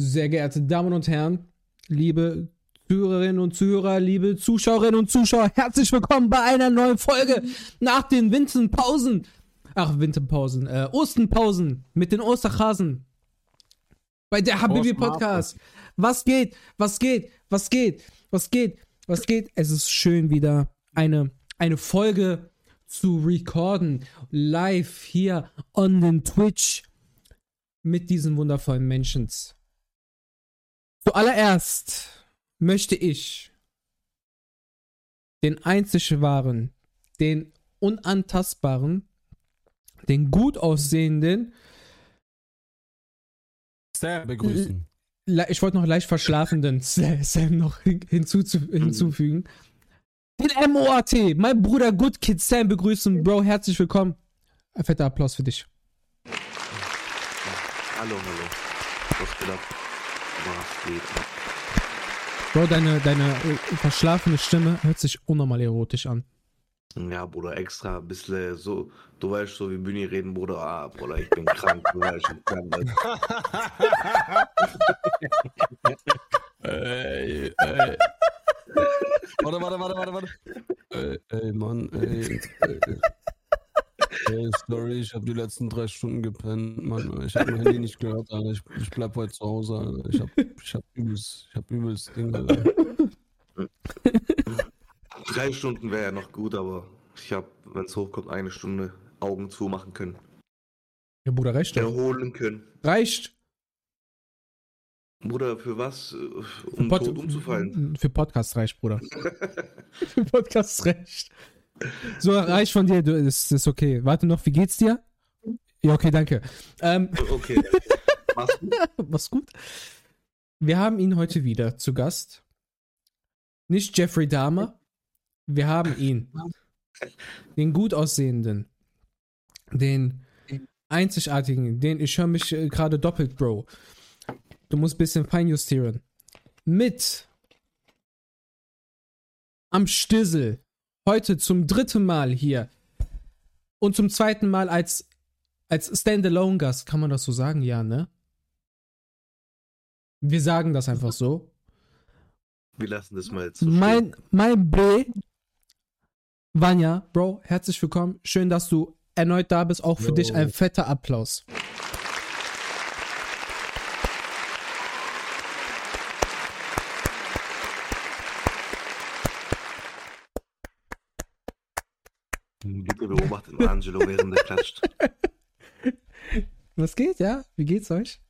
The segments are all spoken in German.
Sehr geehrte Damen und Herren, liebe Zuhörerinnen und Zuhörer, liebe Zuschauerinnen und Zuschauer, herzlich willkommen bei einer neuen Folge nach den Winterpausen. Ach, Winterpausen, äh, Ostenpausen mit den Osterhasen. Bei der Habibi Podcast. Was geht? Was geht? Was geht? Was geht? Was geht? Es ist schön wieder eine, eine Folge zu recorden. Live hier on den Twitch mit diesen wundervollen Menschen. Zuallererst möchte ich den einzig wahren, den unantastbaren, den gut aussehenden Sam begrüßen. Ich wollte noch leicht verschlafenden Sa- Sam noch hin- hinzuzu hinzufügen. Den MOAT, mein Bruder Good Kid Sam begrüßen. Bro, herzlich willkommen. Ein fetter Applaus für dich. Hallo, hallo. Was geht ab? Was geht ab? Bro, deine, deine äh, verschlafene Stimme hört sich unnormal erotisch an. Ja, Bruder, extra ein bisschen so, du weißt, so wie Bühni reden, Bruder, ah, Bruder, ich bin krank, du weißt, ich bin krank. Ey, ey. Warte, warte, warte, warte, warte. Ey, ey Mann, ey. ey. Ey, sorry, ich habe die letzten drei Stunden gepennt, Mann. Ich habe mein Handy nicht gehört, Alter. Ich, ich bleib heute zu Hause, Alter. Ich hab, ich hab übelst, ich hab übelst Ding, Alter. Drei Stunden wäre ja noch gut, aber ich habe, wenn es hochkommt, eine Stunde Augen zumachen können. Ja, Bruder, reicht doch. Erholen können. Reicht. Bruder, für was? Um Pod- tot umzufallen. Für Podcast reicht, Bruder. für Podcast reicht. So, reicht von dir, du, das ist okay. Warte noch, wie geht's dir? Ja, okay, danke. Ähm, Okay. Mach's gut. was gut. Wir haben ihn heute wieder zu Gast. Nicht Jeffrey Dahmer. Wir haben ihn. Den gut aussehenden. Den einzigartigen. Den, ich höre mich äh, gerade doppelt, Bro. Du musst ein bisschen feinjustieren. Mit am Stissel. Heute zum dritten Mal hier. Und zum zweiten Mal als, als Standalone-Gast. Kann man das so sagen? Ja, ne? Wir sagen das einfach so. Wir lassen das mal jetzt so Mein, mein B, Vanya, Bro, herzlich willkommen. Schön, dass du erneut da bist. Auch für Jo. dich ein fetter Applaus. Bitte beobachtet Angelo, während er klatscht. Was geht, ja? Wie geht's euch?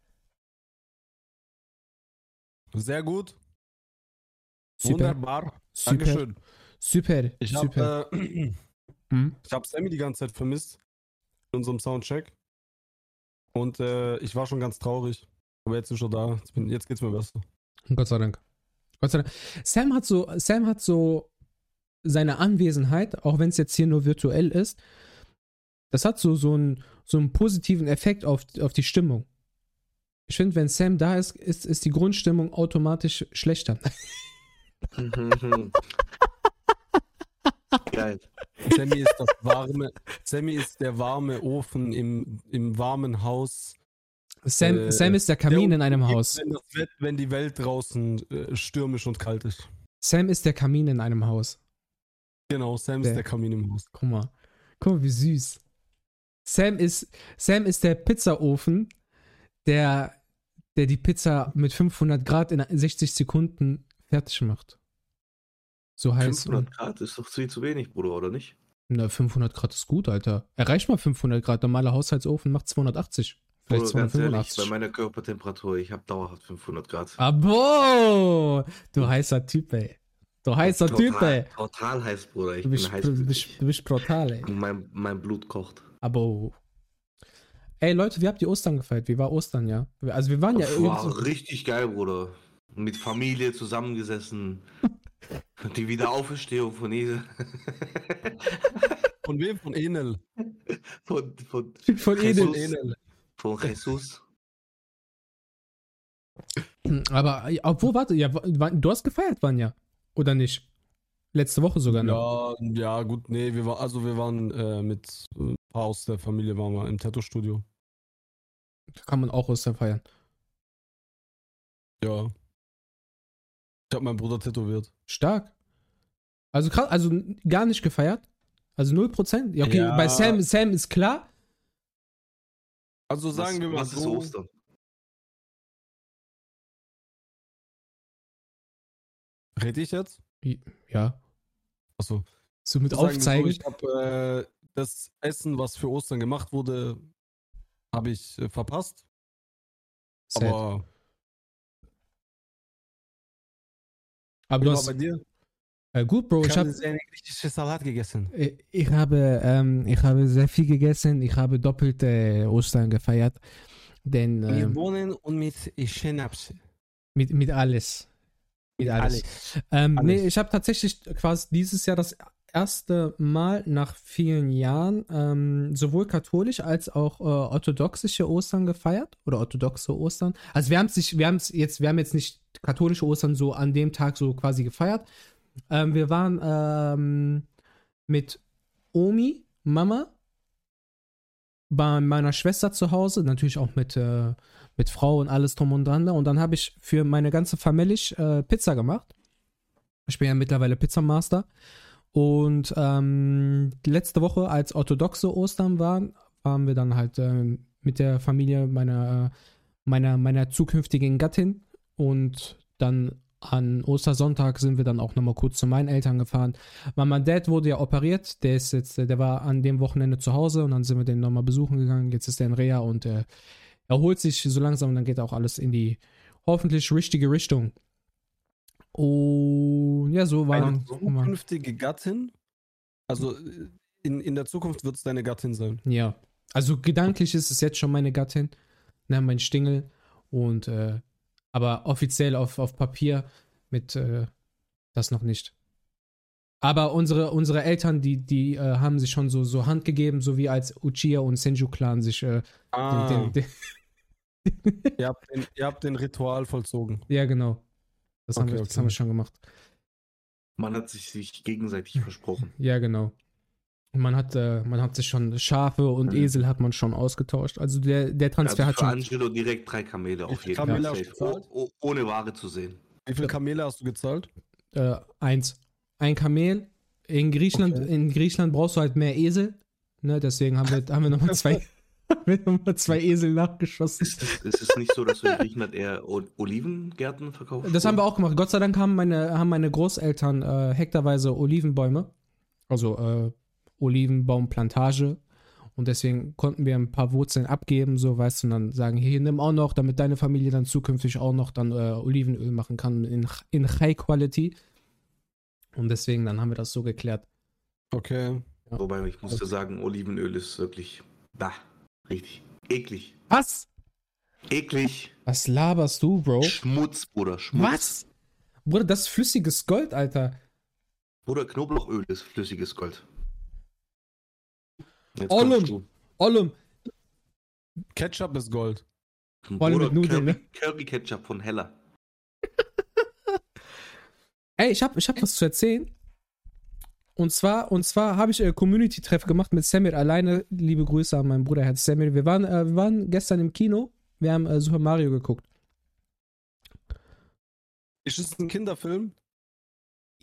Sehr gut. Super. Wunderbar. Super. Dankeschön. Super. Ich super. habe äh, Hm? ich hab Sammy die ganze Zeit vermisst. In unserem Soundcheck. Und äh, ich war schon ganz traurig. Aber jetzt ist er da. Jetzt, bin, jetzt geht's mir besser. Gott sei Dank. Gott sei Dank. Sam hat so, Sam hat so seine Anwesenheit, auch wenn es jetzt hier nur virtuell ist, das hat so, so, einen, so einen positiven Effekt auf, auf die Stimmung. Ich finde, wenn Sam da ist, ist, ist die Grundstimmung automatisch schlechter. Geil. Sammy ist das warme, Sammy ist der warme Ofen im, im warmen Haus. Sam, Äh, Sam ist der Kamin Der in einem Haus. Wenn, das Wett, wenn die Welt draußen äh, stürmisch und kalt ist. Sam ist der Kamin in einem Haus. Genau, Sam Der- ist der Kamin im Haus. Guck mal. Guck mal, wie süß. Sam ist, Sam ist der Pizzaofen, der, der die Pizza mit 500 Grad in 60 Sekunden fertig macht. So heißt 500 Grad ist doch viel zu wenig, Bruder, oder nicht? Na, 500 Grad ist gut, Alter. Erreicht mal 500 Grad. Normaler Haushaltsofen macht 280. Vielleicht Bruder, ganz ehrlich, bei 285. meiner Körpertemperatur, ich habe dauerhaft 500 Grad. Abo! Du heißer Typ, ey. Du heißer Typ, total, ey. total heiß, Bruder. Ich Du bist, bin heiß. du bist, du bist brutal, ey. Mein, mein Blut kocht. Abo. Ey, Leute, wie habt ihr Ostern gefeiert? Wie war Ostern, ja? Also, wir waren ja Das war irgendwie. richtig geil, Bruder. Mit Familie zusammengesessen. Die Wiederauferstehung von Jesus. Von wem? Von Enel. Von, von, Von Jesus. Edel. von Jesus. Aber, obwohl, warte, ja, du hast gefeiert, Vanja. Oder nicht? Letzte Woche sogar noch. Ja, ja, gut, nee, wir waren, also wir waren äh, mit äh, ein paar aus der Familie waren wir im Tattoo-Studio. Da kann man auch Ostern feiern. Ja. Ich habe meinen Bruder tätowiert. Stark. Also krass, also gar nicht gefeiert. Also 0%. Ja, okay, Ja. bei Sam, Sam ist klar. Also sagen was, wir mal was ist so. Ostern? Rede ich jetzt? Ja. Achso. So mit Aufzeigen. So, ich habe äh, das Essen, was für Ostern gemacht wurde, habe ich äh, verpasst. Sad. Aber Aber du hast. bei dir? Äh, gut, Bro. Ich habe einen griechischen Salat gegessen. Äh, Ich habe, ähm, ich habe sehr viel gegessen. Ich habe doppelt äh, Ostern gefeiert. Denn Mit ähm, Bohnen und mit Schnaps. mit, mit alles. Mit alles. Ähm, Alles. nee, ich habe tatsächlich quasi dieses Jahr das erste Mal nach vielen Jahren ähm, sowohl katholisch als auch äh, orthodoxische Ostern gefeiert oder orthodoxe Ostern. Also wir haben sich, wir haben es jetzt, wir haben jetzt nicht katholische Ostern so an dem Tag so quasi gefeiert. Ähm, wir waren ähm, mit Omi, Mama, bei meiner Schwester zu Hause, natürlich auch mit, äh, mit Frau und alles drum und dran. Und dann habe ich für meine ganze Familie äh, Pizza gemacht. Ich bin ja mittlerweile Pizzamaster. Und ähm, letzte Woche, als orthodoxe Ostern waren, waren wir dann halt ähm, mit der Familie meiner, meiner, meiner zukünftigen Gattin. Und dann an Ostersonntag sind wir dann auch nochmal kurz zu meinen Eltern gefahren. Weil mein Dad wurde ja operiert, der ist jetzt, der war an dem Wochenende zu Hause und dann sind wir den nochmal besuchen gegangen. Jetzt ist er in Reha und äh, erholt sich so langsam und dann geht auch alles in die hoffentlich richtige Richtung. Und ja, so Eine waren. zukünftige Gattin? Also in, in der Zukunft wird es deine Gattin sein. Ja. Also gedanklich ist es jetzt schon meine Gattin, ne, mein Stingel. Und äh, aber offiziell auf, auf Papier mit äh, das noch nicht. Aber unsere, unsere Eltern, die, die äh, haben sich schon so, so Hand gegeben, so wie als Uchiha und Senju-Clan sich äh, Ah, den, den, den, ihr, habt den, ihr habt den Ritual vollzogen. Ja, genau. Das, haben, Okay, wir, das okay. haben wir schon gemacht. Man hat sich, sich gegenseitig versprochen. Ja, genau. Und man hat, äh, man hat sich schon Schafe und Mhm. Esel hat man schon ausgetauscht. Also der, der Transfer Also hat schon. Angelo direkt drei Kamele auf jeden Kamele Fall. Oh, oh, ohne Ware zu sehen. Wie viele Kamele hast du gezahlt? Äh, eins. Ein Kamel. In Griechenland, Okay. in Griechenland brauchst du halt mehr Esel. Ne, deswegen haben wir, haben wir nochmal zwei, haben wir mal zwei Esel nachgeschossen. Ist es, ist es nicht so, dass du in Griechenland eher Olivengärten verkaufst? Das haben wir auch gemacht. Gott sei Dank haben meine, haben meine Großeltern äh, hektarweise Olivenbäume. Also äh, Olivenbaumplantage. Und deswegen konnten wir ein paar Wurzeln abgeben, so weißt du, und dann sagen, hier, nimm auch noch, damit deine Familie dann zukünftig auch noch dann äh, Olivenöl machen kann in, in High Quality. Und deswegen, dann haben wir das so geklärt. Okay. Wobei ich musste sagen, Olivenöl ist wirklich, bah, richtig eklig. Was? Eklig. Was laberst du, Bro? Schmutz, Bruder, Schmutz. Was? Bruder, das ist flüssiges Gold, Alter. Bruder, Knoblauchöl ist flüssiges Gold. Jetzt Ollum. Ollum, Ketchup ist Gold. Vor allem mit Nudeln, Curry, ne? Curry Ketchup von Heller. Ey, ich habe ich hab was zu erzählen. Und zwar, und zwar habe ich äh, Community-Treff gemacht mit Samir alleine. Liebe Grüße an meinen Bruder, Herr Samir. Wir waren, äh, wir waren gestern im Kino. Wir haben äh, Super Mario geguckt. Ist es ein Kinderfilm?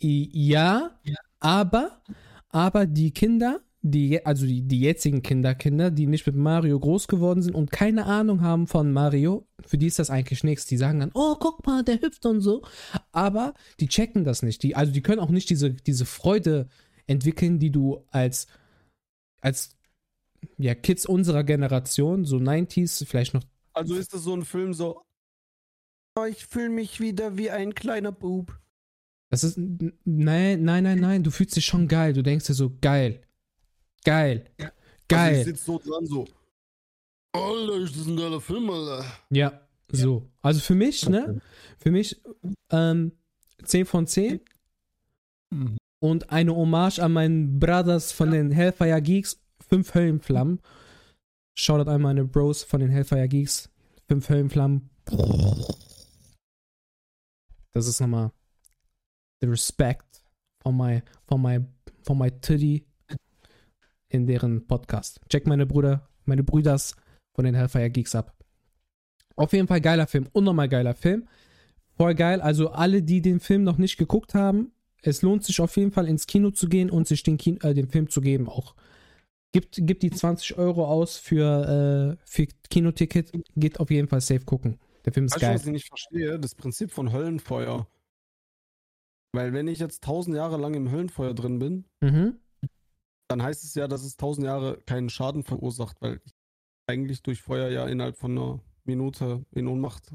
I, ja, aber, aber die Kinder, die, also die, die jetzigen Kinderkinder, die nicht mit Mario groß geworden sind und keine Ahnung haben von Mario, für die ist das eigentlich nichts. Die sagen dann, oh, guck mal, der hüpft und so. Aber die checken das nicht. Die, also die können auch nicht diese, diese Freude entwickeln, die du als, als ja, Kids unserer Generation, so 90s, vielleicht noch Also ist das so ein Film so. Oh, ich fühle mich wieder wie ein kleiner Bub. Das ist. Nein, nein, nein, nein. Du fühlst dich schon geil. Du denkst dir so, geil. Geil. Also Geil. ich sitze so dran so. Alter, ist das ein geiler Film, Alter. ja, so. Also für mich, ne? Für mich ähm, 10 von 10 Mhm. Und eine Hommage an meinen Brothers von den Hellfire Geeks. 5 Höllenflammen. Shoutout an meine Bros von den Hellfire Geeks. 5 Höllenflammen. Das ist nochmal the respect von my, von my, von my Titty in deren Podcast. Check meine Brüder, meine Brüders von den Hellfire Geeks ab. Auf jeden Fall geiler Film, unnormal geiler Film. Voll geil. Also alle, die den Film noch nicht geguckt haben, es lohnt sich auf jeden Fall ins Kino zu gehen und sich den, Kino, äh, den Film zu geben auch. Gibt, gibt die 20 Euro aus für, äh, für Kinoticket, geht auf jeden Fall safe gucken. Der Film ist Weißt geil. was ich nicht verstehe? Das Prinzip von Höllenfeuer. Weil wenn ich jetzt tausend Jahre lang im Höllenfeuer drin bin, Mhm. dann heißt es ja, dass es tausend Jahre keinen Schaden verursacht, weil ich eigentlich durch Feuer ja innerhalb von einer Minute in Ohnmacht.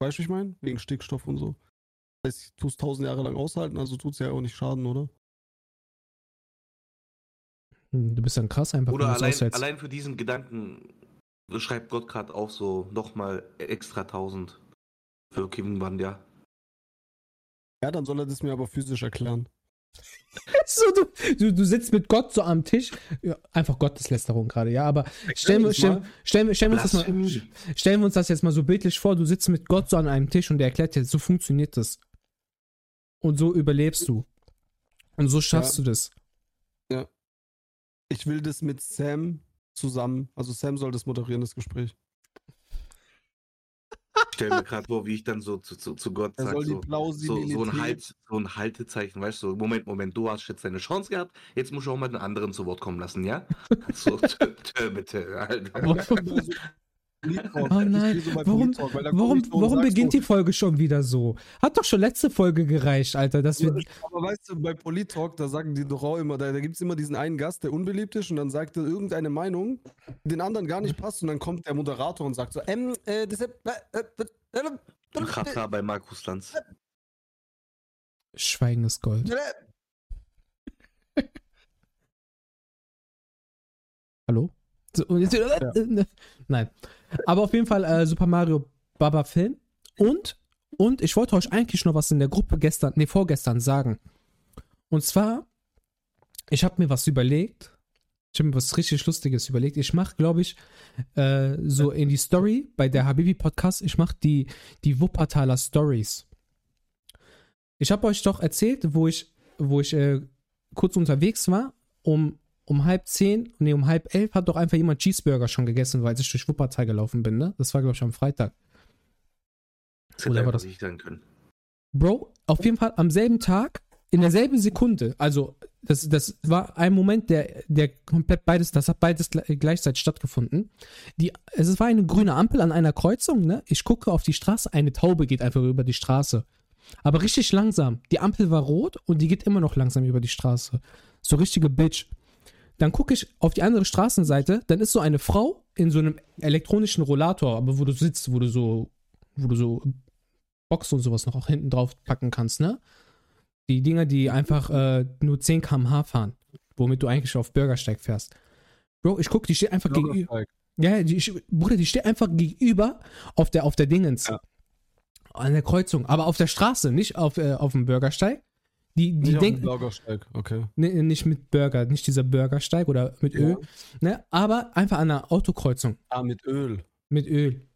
Weißt du, wie ich meine? Wegen Stickstoff und so. Heißt, ich tue es tausend Jahre lang aushalten, also tut es ja auch nicht Schaden, oder? Du bist dann krass einfach, Oder allein, allein für diesen Gedanken schreibt Gott gerade auch so nochmal extra 1000 für Kim Wandja. Ja, dann soll er das mir aber physisch erklären. So, du, du, du sitzt mit Gott so am Tisch. Ja, einfach Gotteslästerung gerade, ja, aber stellen wir, das stellen, mal. stellen, wir- stellen, wir uns das mal, stellen wir uns das jetzt mal so bildlich vor. Du sitzt mit Gott so an einem Tisch und der erklärt dir, so funktioniert das. Und so überlebst du. Und so schaffst Ja. du das. Ich will das mit Sam zusammen. Also Sam soll das moderieren, das Gespräch. Ich stell mir gerade vor, wie ich dann so zu, zu, zu Gott sage, so, so, so, ein halt, so ein Haltezeichen, weißt du, so, Moment, Moment, du hast jetzt deine Chance gehabt, jetzt musst du auch mal den anderen zu Wort kommen lassen, ja? So, tö, tö, bitte, Oh nein, warum, warum, warum beginnt die Folge schon wieder so? Hat doch schon letzte Folge gereicht, Alter, dass wir. Aber weißt du, bei Polit-Talk, da sagen die doch auch immer, da, da gibt es immer diesen einen Gast, der unbeliebt ist und dann sagt er irgendeine Meinung, die den anderen gar nicht passt und dann kommt der Moderator und sagt so, ähm, äh, deshalb, äh, äh, äh, Chata bei Markus Lanz. Schweigen ist Gold. Hallo? So, jetzt, Nein. Aber auf jeden Fall äh, Super Mario Baba Film. Und, und ich wollte euch eigentlich noch was in der Gruppe gestern, nee, vorgestern sagen. Und zwar, ich habe mir was überlegt. Ich habe mir was richtig Lustiges überlegt. Ich mache, glaube ich, äh, so in die Story bei der Habibi Podcast, ich mache die, die Wuppertaler Stories. Ich habe euch doch erzählt, wo ich, wo ich äh, kurz unterwegs war, um, um halb zehn, nee, um halb elf hat doch einfach jemand Cheeseburger schon gegessen, weil ich durch Wuppertal gelaufen bin, ne? Das war, glaube ich, am Freitag. Das Oder hätte war das- nicht sein können. Bro, auf jeden Fall am selben Tag, in derselben Sekunde, also das, das war ein Moment, der, der komplett beides, das hat beides gle- gleichzeitig stattgefunden. Die, es war eine grüne Ampel an einer Kreuzung, ne? Ich gucke auf die Straße, eine Taube geht einfach über die Straße. Aber richtig langsam. Die Ampel war rot und die geht immer noch langsam über die Straße. So richtige Bitch. Dann gucke ich auf die andere Straßenseite, dann ist so eine Frau in so einem elektronischen Rollator, aber wo du sitzt, wo du so, wo du so Box und sowas noch auch hinten drauf packen kannst, ne? Die Dinger, die einfach äh, nur 10 km/h fahren, womit du eigentlich auf Bürgersteig fährst. Bro, ich guck, die steht einfach gegenüber. Ja, die, ich- Bruder, die steht einfach gegenüber auf der, auf der Dingens. Ja. An der Kreuzung. Aber auf der Straße, nicht auf, äh, auf dem Bürgersteig. Die, die denken, Bürgersteig, okay. nee, nicht mit Burger, nicht dieser Bürgersteig oder mit Ja. Öl, ne? Aber einfach an einer Autokreuzung Ah, mit Öl. mit Öl.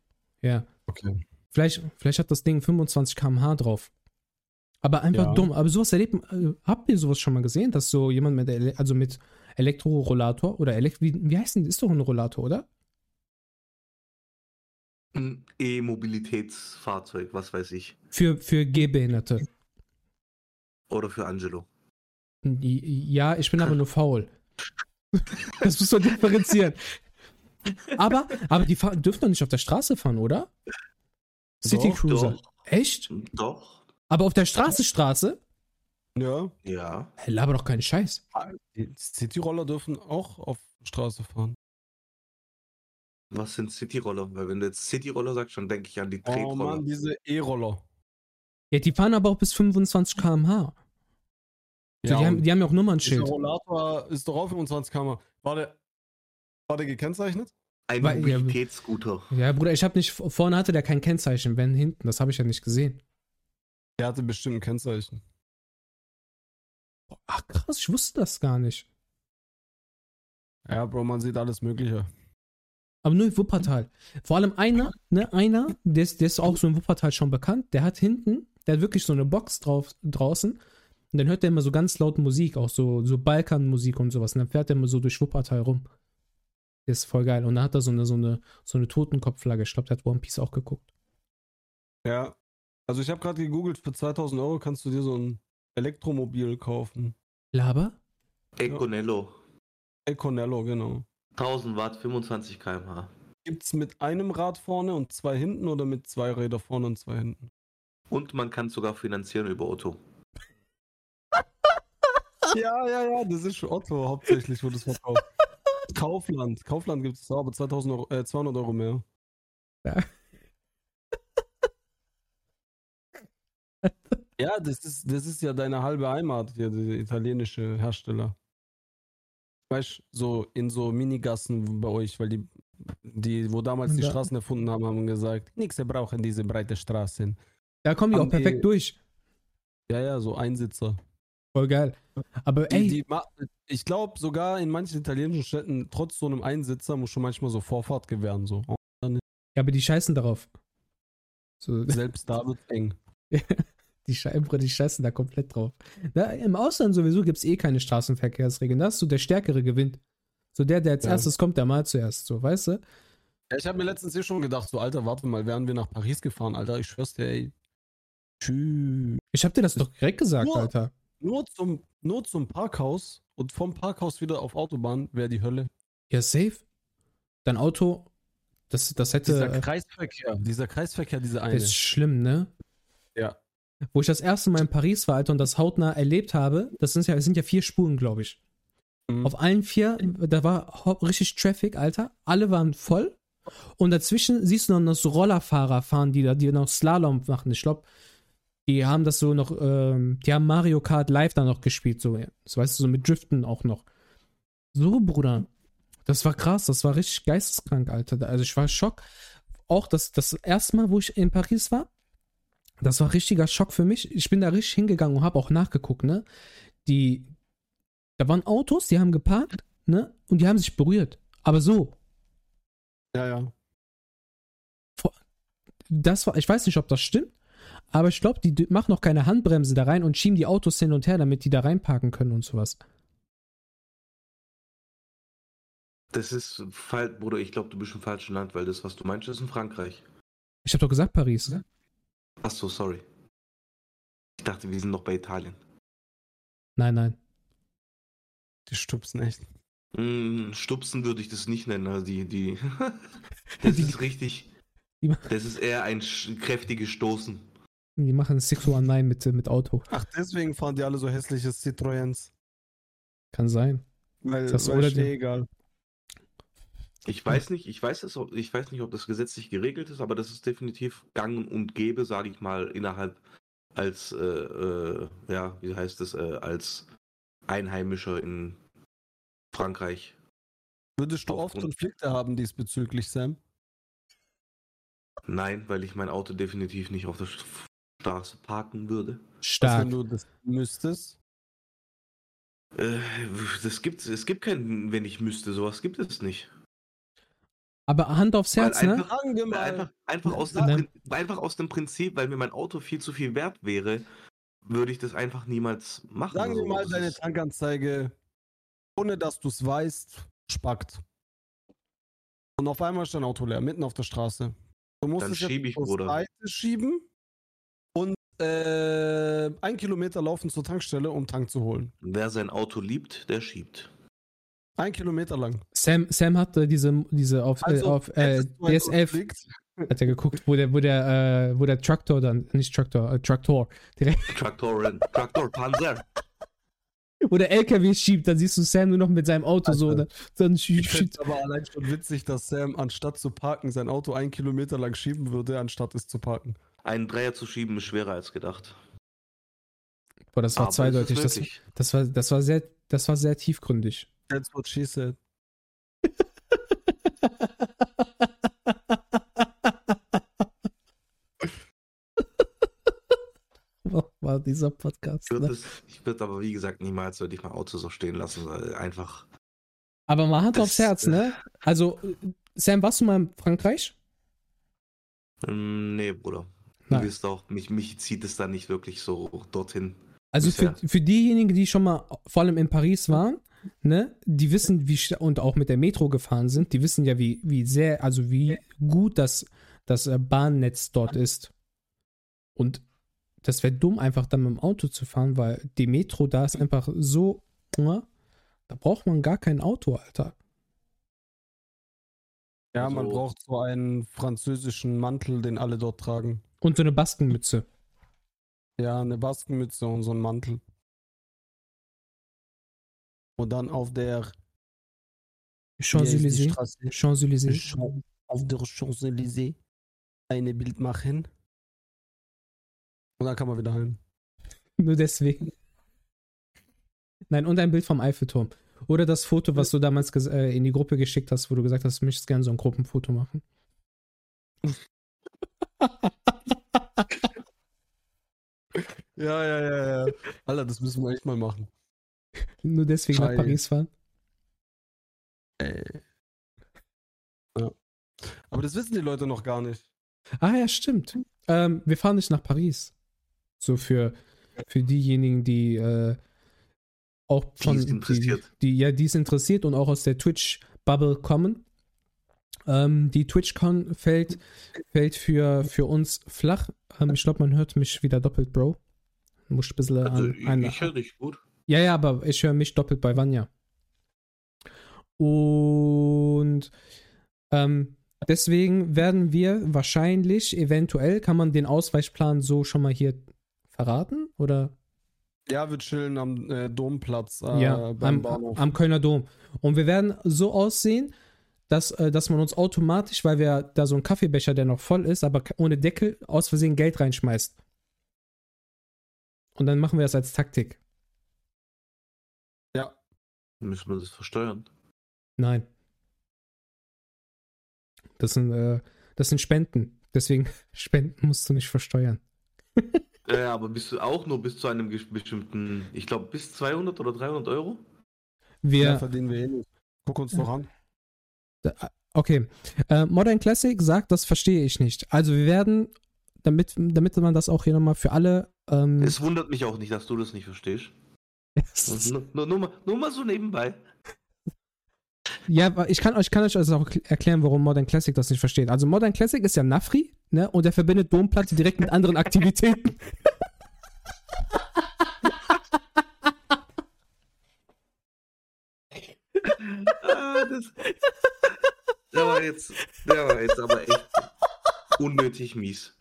Ja. Okay. Vielleicht, vielleicht hat das Ding 25 km/h drauf. Aber einfach Ja. dumm. Aber sowas erlebt, äh, habt ihr sowas schon mal gesehen, dass so jemand mit, Ele also mit Elektrorollator oder Elekt wie, wie heißt denn, ist doch ein Rollator, oder? Ein E-Mobilitätsfahrzeug, was weiß ich. Für, für Gehbehinderte. Oder für Angelo. Ja, ich bin aber nur faul. Das muss man differenzieren. Aber, aber die fahren, dürfen doch nicht auf der Straße fahren, oder? City Doch, Cruiser. doch. Echt? Doch. Aber auf der Straße, Straße? Ja. Ja. Hey, laber doch keinen Scheiß. Die Cityroller dürfen auch auf Straße fahren. Was sind Cityroller? Weil wenn du jetzt Cityroller sagst, dann denke ich an die Oh Tretroller. Mann, diese E-Roller. Ja, die fahren aber auch bis 25 km/h. So, Ja, die, haben, die haben ja auch Nummernschild. Rollator ist doch auch 25 km. War der, war der gekennzeichnet? Ein Weil- ja, Mobilitätsscooter. Ja, Bruder, ich habe nicht, vorne hatte der kein Kennzeichen, wenn hinten, das habe ich ja nicht gesehen. Der hatte bestimmt ein Kennzeichen. Ach krass, ich wusste das gar nicht. Ja, Bro, man sieht alles Mögliche. Aber nur in Wuppertal. Vor allem einer, ne, einer, der ist, der ist auch so in Wuppertal schon bekannt, der hat hinten, der hat wirklich so eine Box drauf, draußen und dann hört der immer so ganz laut Musik, auch so, so Balkanmusik und sowas. Und dann fährt er immer so durch Wuppertal rum. Der ist voll geil. Und dann hat er so eine, so eine, so eine Totenkopfflagge. Ich glaube, der hat One Piece auch geguckt. Ja. Also ich habe gerade gegoogelt, für 2000 Euro kannst du dir so ein Elektromobil kaufen. Laber? Econello. Econello, genau. 1000 Watt, 25 km/h. Gibt's mit einem Rad vorne und zwei hinten oder mit zwei Räder vorne und zwei hinten? Und man kann sogar finanzieren über Otto. Ja, ja, ja, das ist Otto hauptsächlich, wo das verkauft. Kaufland. Kaufland gibt es aber 2000 Euro, äh, 200 Euro mehr. Ja. Ja, das ist, das ist ja deine halbe Heimat hier, der italienische Hersteller. Weißt du, so in so Minigassen bei euch, weil die, die wo damals die Ja. Straßen erfunden haben, haben gesagt, nix, wir brauchen diese breite Straßen. Da kommen die auch perfekt durch. Ja, ja, so Einsitzer. Voll geil. Aber Die, ey, die, ich glaube sogar in manchen italienischen Städten, trotz so einem Einsitzer, muss schon manchmal so Vorfahrt gewähren. So. ja, aber die scheißen darauf. So, Selbst da wird eng. die, Schei Bruder, die scheißen da komplett drauf. Na, Im Ausland sowieso gibt es eh keine Straßenverkehrsregeln. Das ist so der Stärkere gewinnt. So der, der als Ja. erstes kommt, der mal zuerst. So, weißt du? Ja, ich habe mir letztens eh schon gedacht, so Alter, warte mal, wären wir nach Paris gefahren, Alter, ich schwör's dir, ey. Tschüss. Ich hab dir das doch direkt gesagt, Nur- Alter. Nur zum, nur zum Parkhaus und vom Parkhaus wieder auf Autobahn wäre die Hölle. Ja, safe. Dein Auto, das, das hätte. Dieser äh, Kreisverkehr, dieser Kreisverkehr, diese eine. Das ist schlimm, ne? Ja. Wo ich das erste Mal in Paris war, Alter, und das hautnah erlebt habe, das sind ja, es sind ja vier Spuren, glaube ich. Mhm. Auf allen vier, da war richtig Traffic, Alter. Alle waren voll. Und dazwischen siehst du noch so Rollerfahrer fahren, die da, die noch Slalom machen. Ich glaube, die haben das so noch, ähm, die haben Mario Kart live da noch gespielt, so, so weißt du, so mit Driften auch noch. So, Bruder. Das war krass, das war richtig geisteskrank, Alter. Also ich war Schock. Auch das, das erste Mal, wo ich in Paris war, das war richtiger Schock für mich. Ich bin da richtig hingegangen und habe auch nachgeguckt, ne? Die, da waren Autos, die haben geparkt, ne? Und die haben sich berührt. Aber so, ja, ja. das war, ich weiß nicht, ob das stimmt, aber ich glaube, die machen noch keine Handbremse da rein und schieben die Autos hin und her, damit die da reinparken können und sowas. Das ist, Bruder, ich glaube, du bist im falschen Land, weil das, was du meinst, ist in Frankreich. Ich habe doch gesagt Paris. Ach so, sorry. Ich dachte, wir sind noch bei Italien. Nein, nein. Die stupsen echt. Hm, Stupsen würde ich das nicht nennen. Also die, die, das Die- ist richtig. die- Das ist eher ein kräftiges Stoßen. Die machen 619 mit, mit Auto. Ach, deswegen fahren die alle so hässliche Citroëns. Kann sein. Weil, Das weil ist eh egal. Ich weiß nicht, ich weiß es, ich weiß nicht, ob das gesetzlich geregelt ist, aber das ist definitiv gang und gäbe, sage ich mal, innerhalb als, äh, äh, ja, wie heißt es, äh, als Einheimischer in Frankreich. Würdest du oft Konflikte haben diesbezüglich, Sam? Nein, weil ich mein Auto definitiv nicht auf der St- Straße parken würde. Was, Stark. wenn du das müsstest? Äh, das gibt, es gibt kein, wenn ich müsste, sowas gibt es nicht. Aber Hand aufs Weil Herz, ne? einfach, weil mal. einfach, einfach, aus dem, Ne? Einfach aus dem Prinzip, weil mir mein Auto viel zu viel wert wäre, würde ich das einfach niemals machen. Sagen wir mal, deine Tankanzeige, ohne dass du es weißt, spackt. Und auf einmal ist dein Auto leer, mitten auf der Straße. Du musst Dann es jetzt schieb ich, Bruder. Seite schieben äh, ein Kilometer laufen zur Tankstelle, um Tank zu holen. Wer sein Auto liebt, der schiebt. Ein Kilometer lang. Sam, Sam hat äh, diese, diese auf, äh, auf äh, du einen DSF hat er geguckt, wo der, wo der, äh, wo der Traktor dann, nicht Traktor, äh, Traktor, direkt, Traktoren, Traktor, Panzer. wo der LKW schiebt, dann siehst du Sam nur noch mit seinem Auto so, Alter. ne? dann Ich schiebt, finde schiebt. aber allein schon witzig, dass Sam anstatt zu parken sein Auto ein Kilometer lang schieben würde, anstatt es zu parken. Einen Dreier zu schieben ist schwerer als gedacht. Boah, das war Aber zweideutig. Das, das, war, das, war sehr, das war sehr tiefgründig. That's what she said. War dieser Podcast. Ich würde Ne? ich aber, wie gesagt, niemals würde ich mein Auto so stehen lassen, weil einfach. Aber mal Hand Das- aufs Herz, ne? Also, äh, Sam, warst du mal in Frankreich? Ähm, nee, Bruder. Nein. Du wirst auch, mich, mich zieht es da nicht wirklich so dorthin. Also für, für diejenigen, die schon mal vor allem in Paris waren, ne, die wissen, wie und auch mit der Metro gefahren sind, die wissen ja, wie, wie sehr, also wie gut das, das äh, Bahnnetz dort ist. Und das wäre dumm, einfach dann mit dem Auto zu fahren, weil die Metro da ist einfach so, ne? da braucht man gar kein Auto, Alter. Ja, man Also- braucht so einen französischen Mantel, den alle dort tragen. Und so eine Baskenmütze. Ja, eine Baskenmütze und so einen Mantel. Und dann auf der Champs-Élysées. Champs-Élysées. Champs- auf der Champs-Élysées eine Bild machen. Und dann kann man wieder heim. Nur deswegen. Nein, und ein Bild vom Eiffelturm. Oder das Foto, was du damals äh, in die Gruppe geschickt hast, wo du gesagt hast, du möchtest gerne so ein Gruppenfoto machen. Ja, ja, ja, ja. Alter, das müssen wir echt mal machen. Nur deswegen nach Geil. Paris fahren. Ey. Ja. Aber das wissen die Leute noch gar nicht. Ah ja, stimmt. Ähm, wir fahren nicht nach Paris. So für, für diejenigen, die äh, auch Die von es interessiert. Die, die, ja, die es interessiert und auch aus der Twitch-Bubble kommen. Ähm, die TwitchCon fällt, fällt für, für uns flach. Ähm, ich glaube, man hört mich wieder doppelt, Bro. Muss ein bisschen Also, an, ich, an, ich höre dich gut. ja, ja, aber ich höre mich doppelt bei Vanya. Und ähm, deswegen werden wir wahrscheinlich, eventuell, kann man den Ausweichplan so schon mal hier verraten? Oder? Ja, wir chillen am äh, Domplatz äh, ja, beim am, Bahnhof. am Kölner Dom. Und wir werden so aussehen, dass, äh, dass man uns automatisch, weil wir da so einen Kaffeebecher, der noch voll ist, aber ohne Deckel, aus Versehen Geld reinschmeißt. Und dann machen wir das als Taktik. ja, Müssen wir das versteuern? Nein. Das sind, äh, das sind Spenden. Deswegen, Spenden musst du nicht versteuern. Ja, aber bist du auch nur bis zu einem bestimmten, ich glaube bis 200 oder 300 Euro? Wir, mehr verdienen wir eh nicht. Guck uns doch an. okay. Äh, Modern Classic sagt, das verstehe ich nicht. Also wir werden, damit, damit man das auch hier nochmal für alle. Ähm, Es wundert mich auch nicht, dass du das nicht verstehst. Nur, nur, nur, mal, nur mal so nebenbei. ja, ich kann euch kann euch also auch erklären, warum Modern Classic das nicht versteht. Also Modern Classic ist ja Nafri, ne? Und er verbindet Domplatte direkt mit anderen Aktivitäten. Ah, das, der war jetzt, der war jetzt aber echt unnötig mies.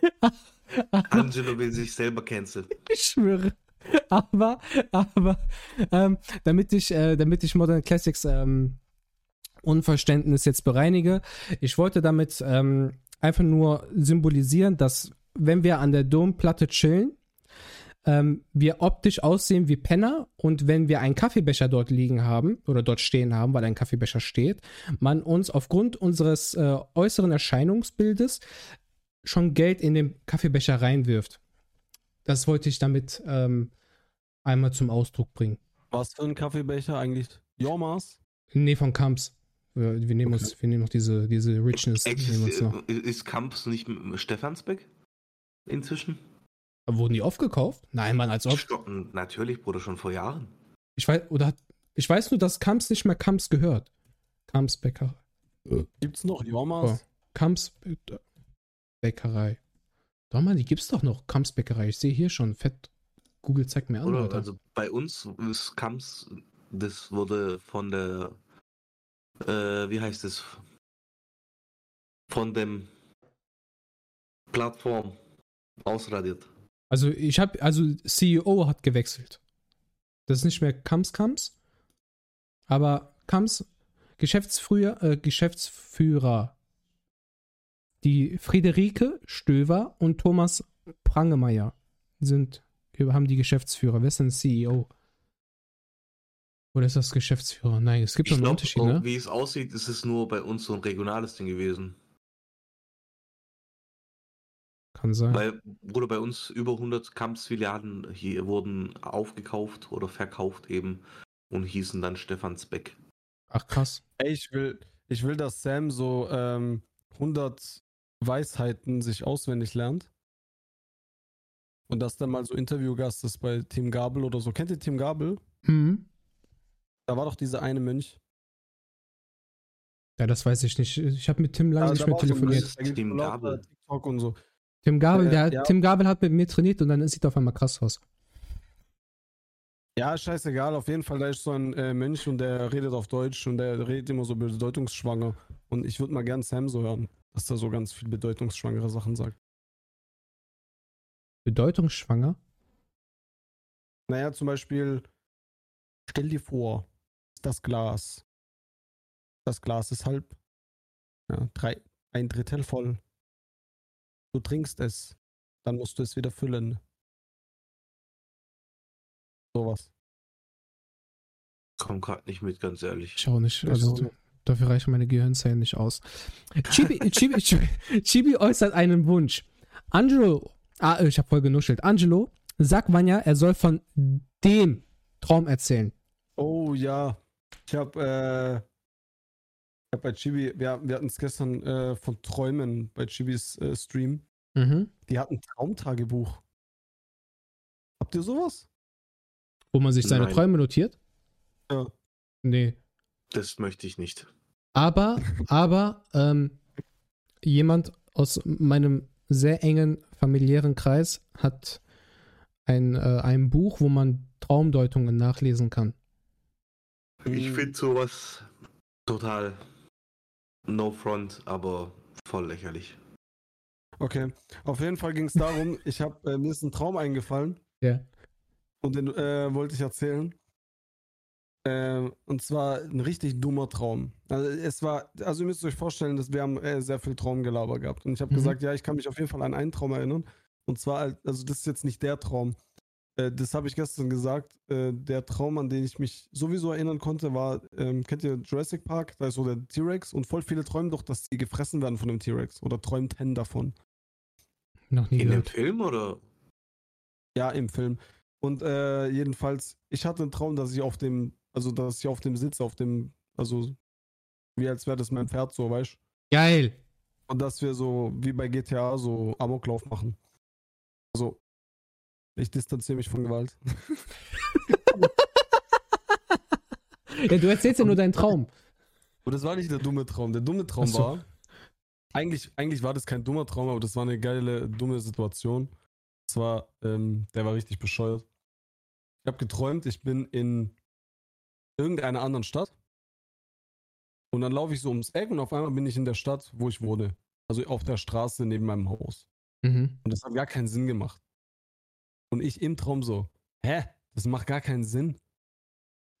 Angelo will sich selber canceln. Ich schwöre. Aber, aber, ähm, damit ich, äh, damit ich Modern Classics ähm, Unverständnis jetzt bereinige, ich wollte damit ähm, einfach nur symbolisieren, dass wenn wir an der Domplatte chillen, ähm, wir optisch aussehen wie Penner und wenn wir einen Kaffeebecher dort liegen haben oder dort stehen haben, weil ein Kaffeebecher steht, man uns aufgrund unseres äh, äußeren Erscheinungsbildes schon Geld in den Kaffeebecher reinwirft. Das wollte ich damit ähm, einmal zum Ausdruck bringen. Was für ein Kaffeebecher eigentlich? Jormas? Nee, von Kamps. Wir, wir nehmen uns, wir nehmen noch diese, diese Richness. Nehmen uns noch. Existiert, ist Kamps nicht Stephansbeck inzwischen? Wurden die aufgekauft? Nein, Mann, als ob. Stopp, Natürlich, Bruder, schon vor Jahren. Ich weiß, oder hat, ich weiß nur, dass Kamps nicht mehr Kamps gehört. Kamps Bäckerei. Gibt's noch Jormas? Kamps Bä- Bäckerei. Doch mal, die gibt's doch noch. Kamps Bäckerei. Ich sehe hier schon fett. Google zeigt mir an, Oder? Leute. Also bei uns ist Kamps, das wurde von der, äh, wie heißt es, von dem Plattform ausradiert. Also ich habe, also CEO hat gewechselt. Das ist nicht mehr Kams Kams, aber Kams Geschäftsführer, äh, Geschäftsführer, die Friederike Stöver und Thomas Prangemeier sind, haben die Geschäftsführer. Wer ist denn CEO? Oder ist das Geschäftsführer? Nein, es gibt Ich einen Unterschied, ne? wie es aussieht, ist es nur bei uns so ein regionales Ding gewesen. Kann sein. Weil, Bruder, bei uns über 100 Kamps-Filialen hier wurden aufgekauft oder verkauft eben und hießen dann Stephansbeck. Ach krass. Ey, ich will, ich will, dass Sam so ähm, 100 Weisheiten sich auswendig lernt. Und dass dann mal so Interviewgast ist bei Team Gabel oder so. Kennt ihr Team Gabel? Mhm. Da war doch dieser eine Mönch. Ja, das weiß ich nicht. Ich habe mit Tim lange Ja, nicht mehr so telefoniert. Tim so lauter Gabel. TikTok und so. Tim Gabel, Äh, der, hat- ja. Tim Gabel hat mit mir trainiert und dann sieht er auf einmal krass aus. Ja, scheißegal. Auf jeden Fall, da ist so ein äh, Mensch und der redet auf Deutsch und der redet immer so bedeutungsschwanger. Und ich würde mal gern Sam so hören, dass er so ganz viel bedeutungsschwangere Sachen sagt. Bedeutungsschwanger? Naja, zum Beispiel, stell dir vor, das Glas. Das Glas ist halb, ja, drei, ein Drittel voll. Du trinkst es, dann musst du es wieder füllen. Sowas. Komm gerade nicht mit, ganz ehrlich. Ich auch nicht. Ich Also. Dafür reichen meine Gehirnzellen nicht aus. Chibi, Chibi, Chibi, Chibi äußert einen Wunsch. Angelo, ah, ich habe voll genuschelt. Angelo sagt Vanya, er soll von dem Traum erzählen. Oh ja, ich habe äh, ich hab bei Chibi, wir, wir hatten es gestern äh, von Träumen bei Chibis äh, Stream. Mhm. Die hatten Traumtagebuch. Habt ihr sowas? Wo man sich seine Nein. Träume notiert? Ja. Nee. Das möchte ich nicht. Aber, aber, ähm, jemand aus meinem sehr engen familiären Kreis hat ein, äh, ein Buch, wo man Traumdeutungen nachlesen kann. Ich finde sowas total no front, aber voll lächerlich. Okay, auf jeden Fall ging es darum, ich habe äh, mir ist ein Traum eingefallen Ja. und den äh, wollte ich erzählen. Ähm, und zwar ein richtig dummer Traum. Also es war, also ihr müsst euch vorstellen, dass wir haben äh, sehr viel Traumgelaber gehabt. Und ich habe Mhm. gesagt, ja, ich kann mich auf jeden Fall an einen Traum erinnern. Und zwar, halt- also das ist jetzt nicht der Traum. Äh, das habe ich gestern gesagt. Äh, der Traum, an den ich mich sowieso erinnern konnte, war, ähm, kennt ihr Jurassic Park? Da ist so der T-Rex und voll viele träumen doch, dass sie gefressen werden von dem T-Rex oder träumten davon. Noch nie In dem gehört. Film oder? Ja, im Film. Und äh, jedenfalls, ich hatte einen Traum, dass ich auf dem, also dass ich auf dem Sitz, auf dem, also wie als wäre das mein Pferd so, weißt du? Geil. Und dass wir so, wie bei GTA, so Amoklauf machen. Also, ich distanziere mich von Gewalt. Ja, du erzählst ja nur deinen Traum. Und das war nicht der dumme Traum. Der dumme Traum so. war, eigentlich, eigentlich war das kein dummer Traum, aber das war eine geile, dumme Situation. Es war, ähm, der war richtig bescheuert. Ich habe geträumt, ich bin in irgendeiner anderen Stadt. Und dann laufe ich so ums Eck und auf einmal bin ich in der Stadt, wo ich wohne. Also auf der Straße neben meinem Haus. Mhm. Und das hat gar keinen Sinn gemacht. Und ich im Traum so, hä? Das macht gar keinen Sinn.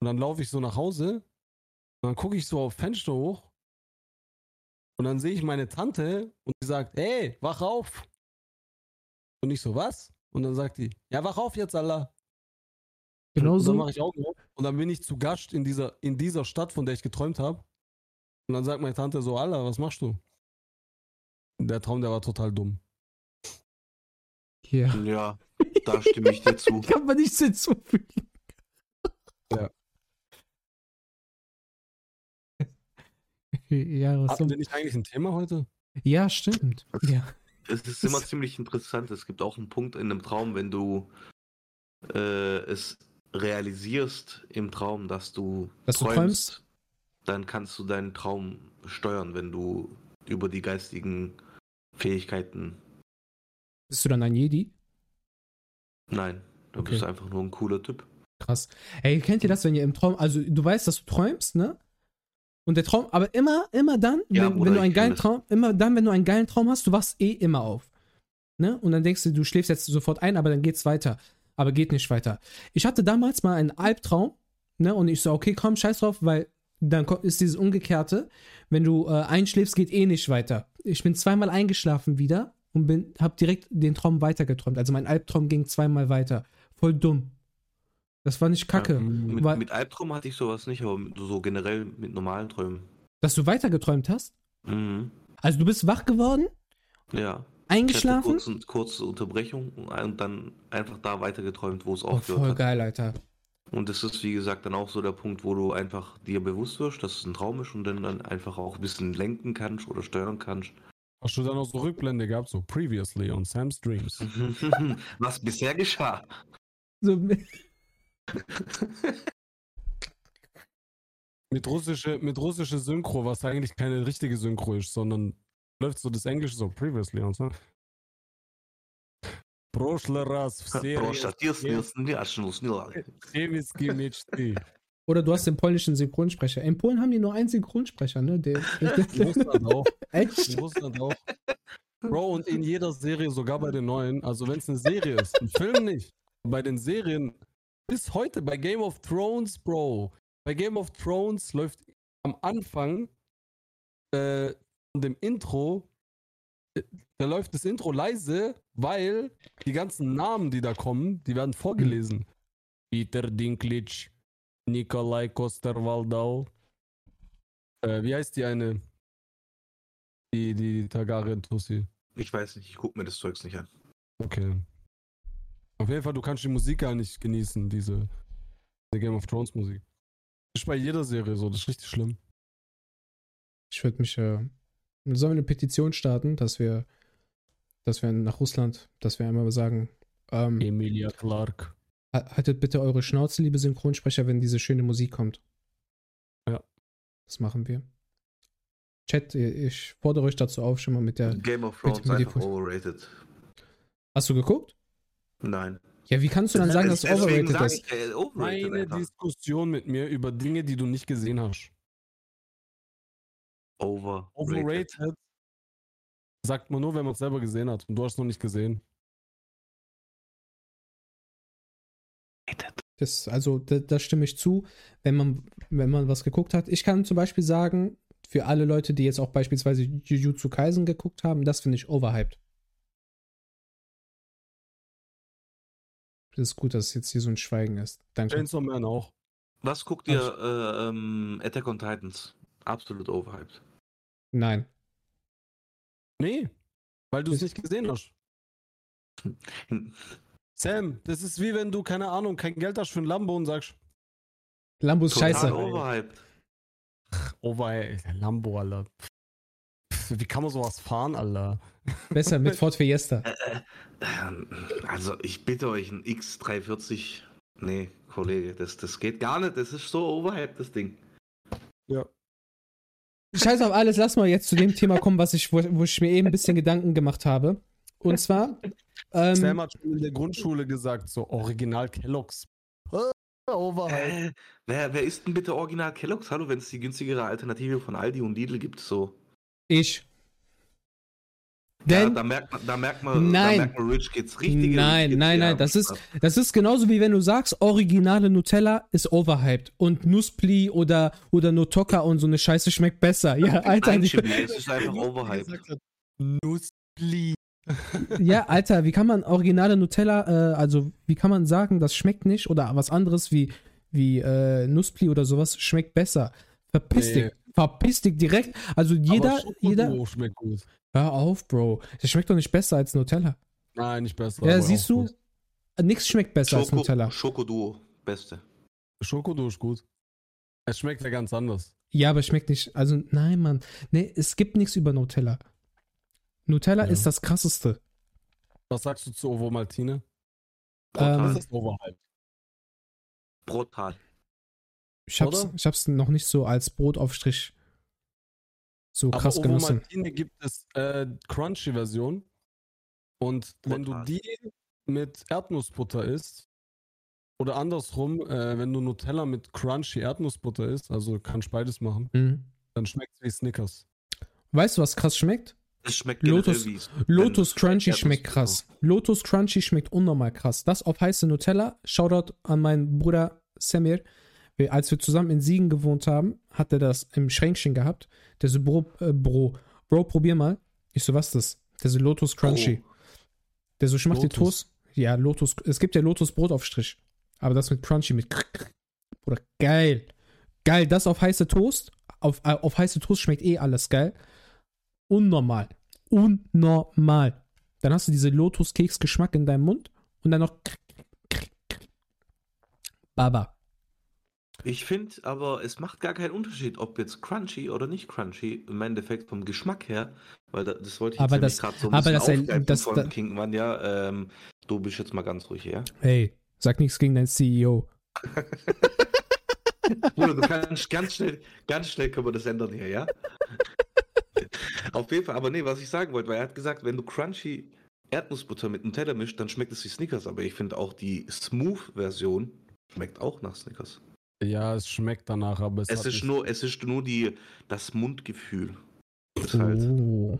Und dann laufe ich so nach Hause und dann gucke ich so auf Fenster hoch und dann sehe ich meine Tante und die sagt, hey, wach auf. Und ich so, was? Und dann sagt die, ja, wach auf jetzt, Allah. Genau Und dann so. mache ich Augen auf und dann bin ich zu Gast in dieser, in dieser Stadt, von der ich geträumt habe. Und dann sagt meine Tante so, Allah, was machst du? Der Traum, der war total dumm. Ja. Ja, da stimme ich dir zu. Kann man nichts hinzufügen. Ja. ja, was Hatten so. wir nicht eigentlich ein Thema heute? ja, stimmt. Ja. Es ist immer ziemlich interessant. Es gibt auch einen Punkt in einem Traum, wenn du äh, es realisierst im Traum, dass du Dass du träumst? dann kannst du deinen Traum steuern, wenn du über die geistigen Fähigkeiten. Bist du dann ein Jedi? Nein, du Okay. bist einfach nur ein cooler Typ. Krass. Ey, kennt ihr das, wenn ihr im Traum, also du weißt, dass du träumst, ne? Und der Traum, aber immer, immer dann, Ja, wenn, wenn du einen geilen. Traum, immer dann, wenn du einen geilen Traum hast, du wachst eh immer auf. Ne? Und dann denkst du, du schläfst jetzt sofort ein, aber dann geht's weiter. Aber geht nicht weiter. Ich hatte damals mal einen Albtraum, ne? Und ich so, okay, komm, scheiß drauf, weil dann ist dieses Umgekehrte, wenn du äh, einschläfst, geht eh nicht weiter. Ich bin zweimal eingeschlafen wieder und bin, hab direkt den Traum weitergeträumt. Also mein Albtraum ging zweimal weiter. Voll dumm. Das war nicht kacke. Ja, mit, Weil- mit Albtraum hatte ich sowas nicht, aber so generell mit normalen Träumen. Dass du weitergeträumt hast? Mhm. Also du bist wach geworden, Ja. Ich hatte eingeschlafen? kurze, kurze Unterbrechung und dann einfach da weitergeträumt, wo es Oh, aufgehört voll hat. geil, Alter. Und das ist, wie gesagt, dann auch so der Punkt, wo du einfach dir bewusst wirst, dass es ein Traum ist und dann, dann einfach auch ein bisschen lenken kannst oder steuern kannst. Hast du dann auch so Rückblende gehabt, so previously on Sam's Dreams? Was bisher geschah. So, Mit russische, mit russische Synchro, was eigentlich keine richtige Synchro ist, sondern läuft so das Englische so previously und so. Прошлый раз в серии Proszę, jest, jest, nie, aż nie, nie. Chemickie мечты. Oder du hast den polnischen Synchronsprecher. In Polen haben die nur einen Synchronsprecher, ne? Der, der, In Russland auch. echt? In Russland auch. Bro, und in jeder Serie, sogar bei den neuen, also wenn es eine Serie ist, ein Film nicht, bei den Serien, bis heute, bei Game of Thrones, Bro, bei Game of Thrones läuft am Anfang äh, von dem Intro, äh, da läuft das Intro leise, weil die ganzen Namen, die da kommen, die werden vorgelesen. Peter Dinklage, Nikolai Koster-Waldau, äh, wie heißt die eine? Die, die Targaryen-Tussi. Ich weiß nicht, ich guck mir das Zeugs nicht an. Okay. Auf jeden Fall, du kannst die Musik gar nicht genießen, diese, diese Game of Thrones Musik. Das ist bei jeder Serie so, das ist richtig schlimm. Ich würde mich, äh, sollen wir eine Petition starten, dass wir, dass wir nach Russland, dass wir einmal sagen, ähm, Emilia Clark. ha- haltet bitte eure Schnauze, liebe Synchronsprecher, wenn diese schöne Musik kommt. Ja. Das machen wir. Chat, ich fordere euch dazu auf, schon mal mit der. Game of Bitte, Thrones bitte, einfach bitte. overrated. Hast du geguckt? Nein. Ja, wie kannst du dann sagen, dass es overrated ist? ich, äh, einfach. Diskussion mit mir über Dinge, die du nicht gesehen hast. Overrated. Overrated sagt man nur, wenn man es selber gesehen hat. Und du hast es noch nicht gesehen. Das, also, da, da stimme ich zu, wenn man, wenn man was geguckt hat. Ich kann zum Beispiel sagen, für alle Leute, die jetzt auch beispielsweise Jujutsu Kaisen geguckt haben, das finde ich overhyped. Das ist gut, dass jetzt hier so ein Schweigen ist. Danke. Chainsaw Man auch. Was guckt ihr äh, ähm, Attack on Titans? Absolut overhyped. Nein. Nee, weil du es nicht gesehen hast. Sam, das ist wie wenn du, keine Ahnung, kein Geld hast für ein Lambo und sagst, Lambo ist scheiße. overhyped. ey, Lambo, Alter. Wie kann man sowas fahren, Alter? Besser mit Ford Fiesta. Ähm, Also, ich bitte euch, ein X340. Nee, Kollege, das, das geht gar nicht. Das ist so overhyped, das Ding. Ja. Scheiß auf alles, lass mal jetzt zu dem Thema kommen, was ich, wo, wo ich mir eben ein bisschen Gedanken gemacht habe. Und zwar, Sam ähm, hat schon in der Grundschule gesagt, so Original Kellogg's. Overhyped. Äh, wer, wer ist denn bitte Original Kellogg's? Hallo, wenn es die günstigere Alternative von Aldi und Lidl gibt, so. ich. Ja, Denn da merkt man, da merkt man, Nein. da merkt man Rich Kids richtige Nein, Kids, nein, nein, das ist-. Das ist genauso wie wenn du sagst, originale Nutella ist overhyped und Nusspli oder, oder Notoka und so eine Scheiße schmeckt besser. Ja, Alter, Nein, es ist einfach overhyped. Nussli. ja, Alter, wie kann man originale Nutella, äh, also wie kann man sagen, das schmeckt nicht oder was anderes wie, wie äh, Nusspli oder sowas schmeckt besser? Verpiss Nee. dich, verpiss dich direkt. Also jeder, Aber jeder, schmeckt gut. Hör auf, Bro. Das schmeckt doch nicht besser als Nutella. Nein, nicht besser. Ja, siehst du, nichts schmeckt besser als Nutella. Schokoduo, beste. Schokoduo ist gut. Es schmeckt ja ganz anders. Ja, aber schmeckt nicht. Also, nein, Mann. Nee, es gibt nichts über Nutella. Nutella Ja. ist das krasseste. Was sagst du zu Ovo Maltine? Brutal. Ähm, Overhyped. Brutal. Ich hab's, Oder? ich hab's noch nicht so als Brotaufstrich so Aber krass Ovo genossen. Maltine gibt es äh, Crunchy-Version. Und wenn du die mit Erdnussbutter isst, oder andersrum, äh, wenn du Nutella mit Crunchy Erdnussbutter isst, also kannst beides machen, Mhm. dann schmeckt es wie Snickers. Weißt du, was krass schmeckt? Es schmeckt Lotus- wie Lotus Crunchy schmeckt krass. Lotus Crunchy schmeckt unnormal krass. Das auf heiße Nutella. Shoutout an meinen Bruder Samir. Als wir zusammen in Siegen gewohnt haben, hat er das im Schränkchen gehabt. Der so, Bro, äh, Bro, Bro, probier mal. Ich so, was ist das? Der so, Lotus Crunchy. Der so, ich mach dir Lotus. Toast. Ja, Lotus. Es gibt ja Lotus Brotaufstrich. Aber das mit Crunchy, mit. Bruder, geil. Geil, das auf heiße Toast. Auf, äh, auf heiße Toast schmeckt eh alles geil. Unnormal. Unnormal. Dann hast du diese Lotus-Keks-Geschmack in deinem Mund und dann noch. Baba. Ich finde aber, es macht gar keinen Unterschied, ob jetzt crunchy oder nicht crunchy, im Endeffekt vom Geschmack her, weil da, das wollte ich Aber jetzt gerade so ein aber bisschen das- das- von da- Kingman, ja, ähm, du bist jetzt mal ganz ruhig, ja? Hey, sag nichts gegen deinen CEO. Bruder, du kannst ganz schnell, ganz schnell können wir das ändern hier, ja? Auf jeden Fall, aber nee, was ich sagen wollte, weil er hat gesagt, wenn du crunchy Erdnussbutter mit Nutella mischt, dann schmeckt es wie Snickers, aber ich finde auch die Smooth-Version schmeckt auch nach Snickers. Ja, es schmeckt danach, aber es, Es hat ist nur, es ist nur die, das Mundgefühl. ist halt Oh.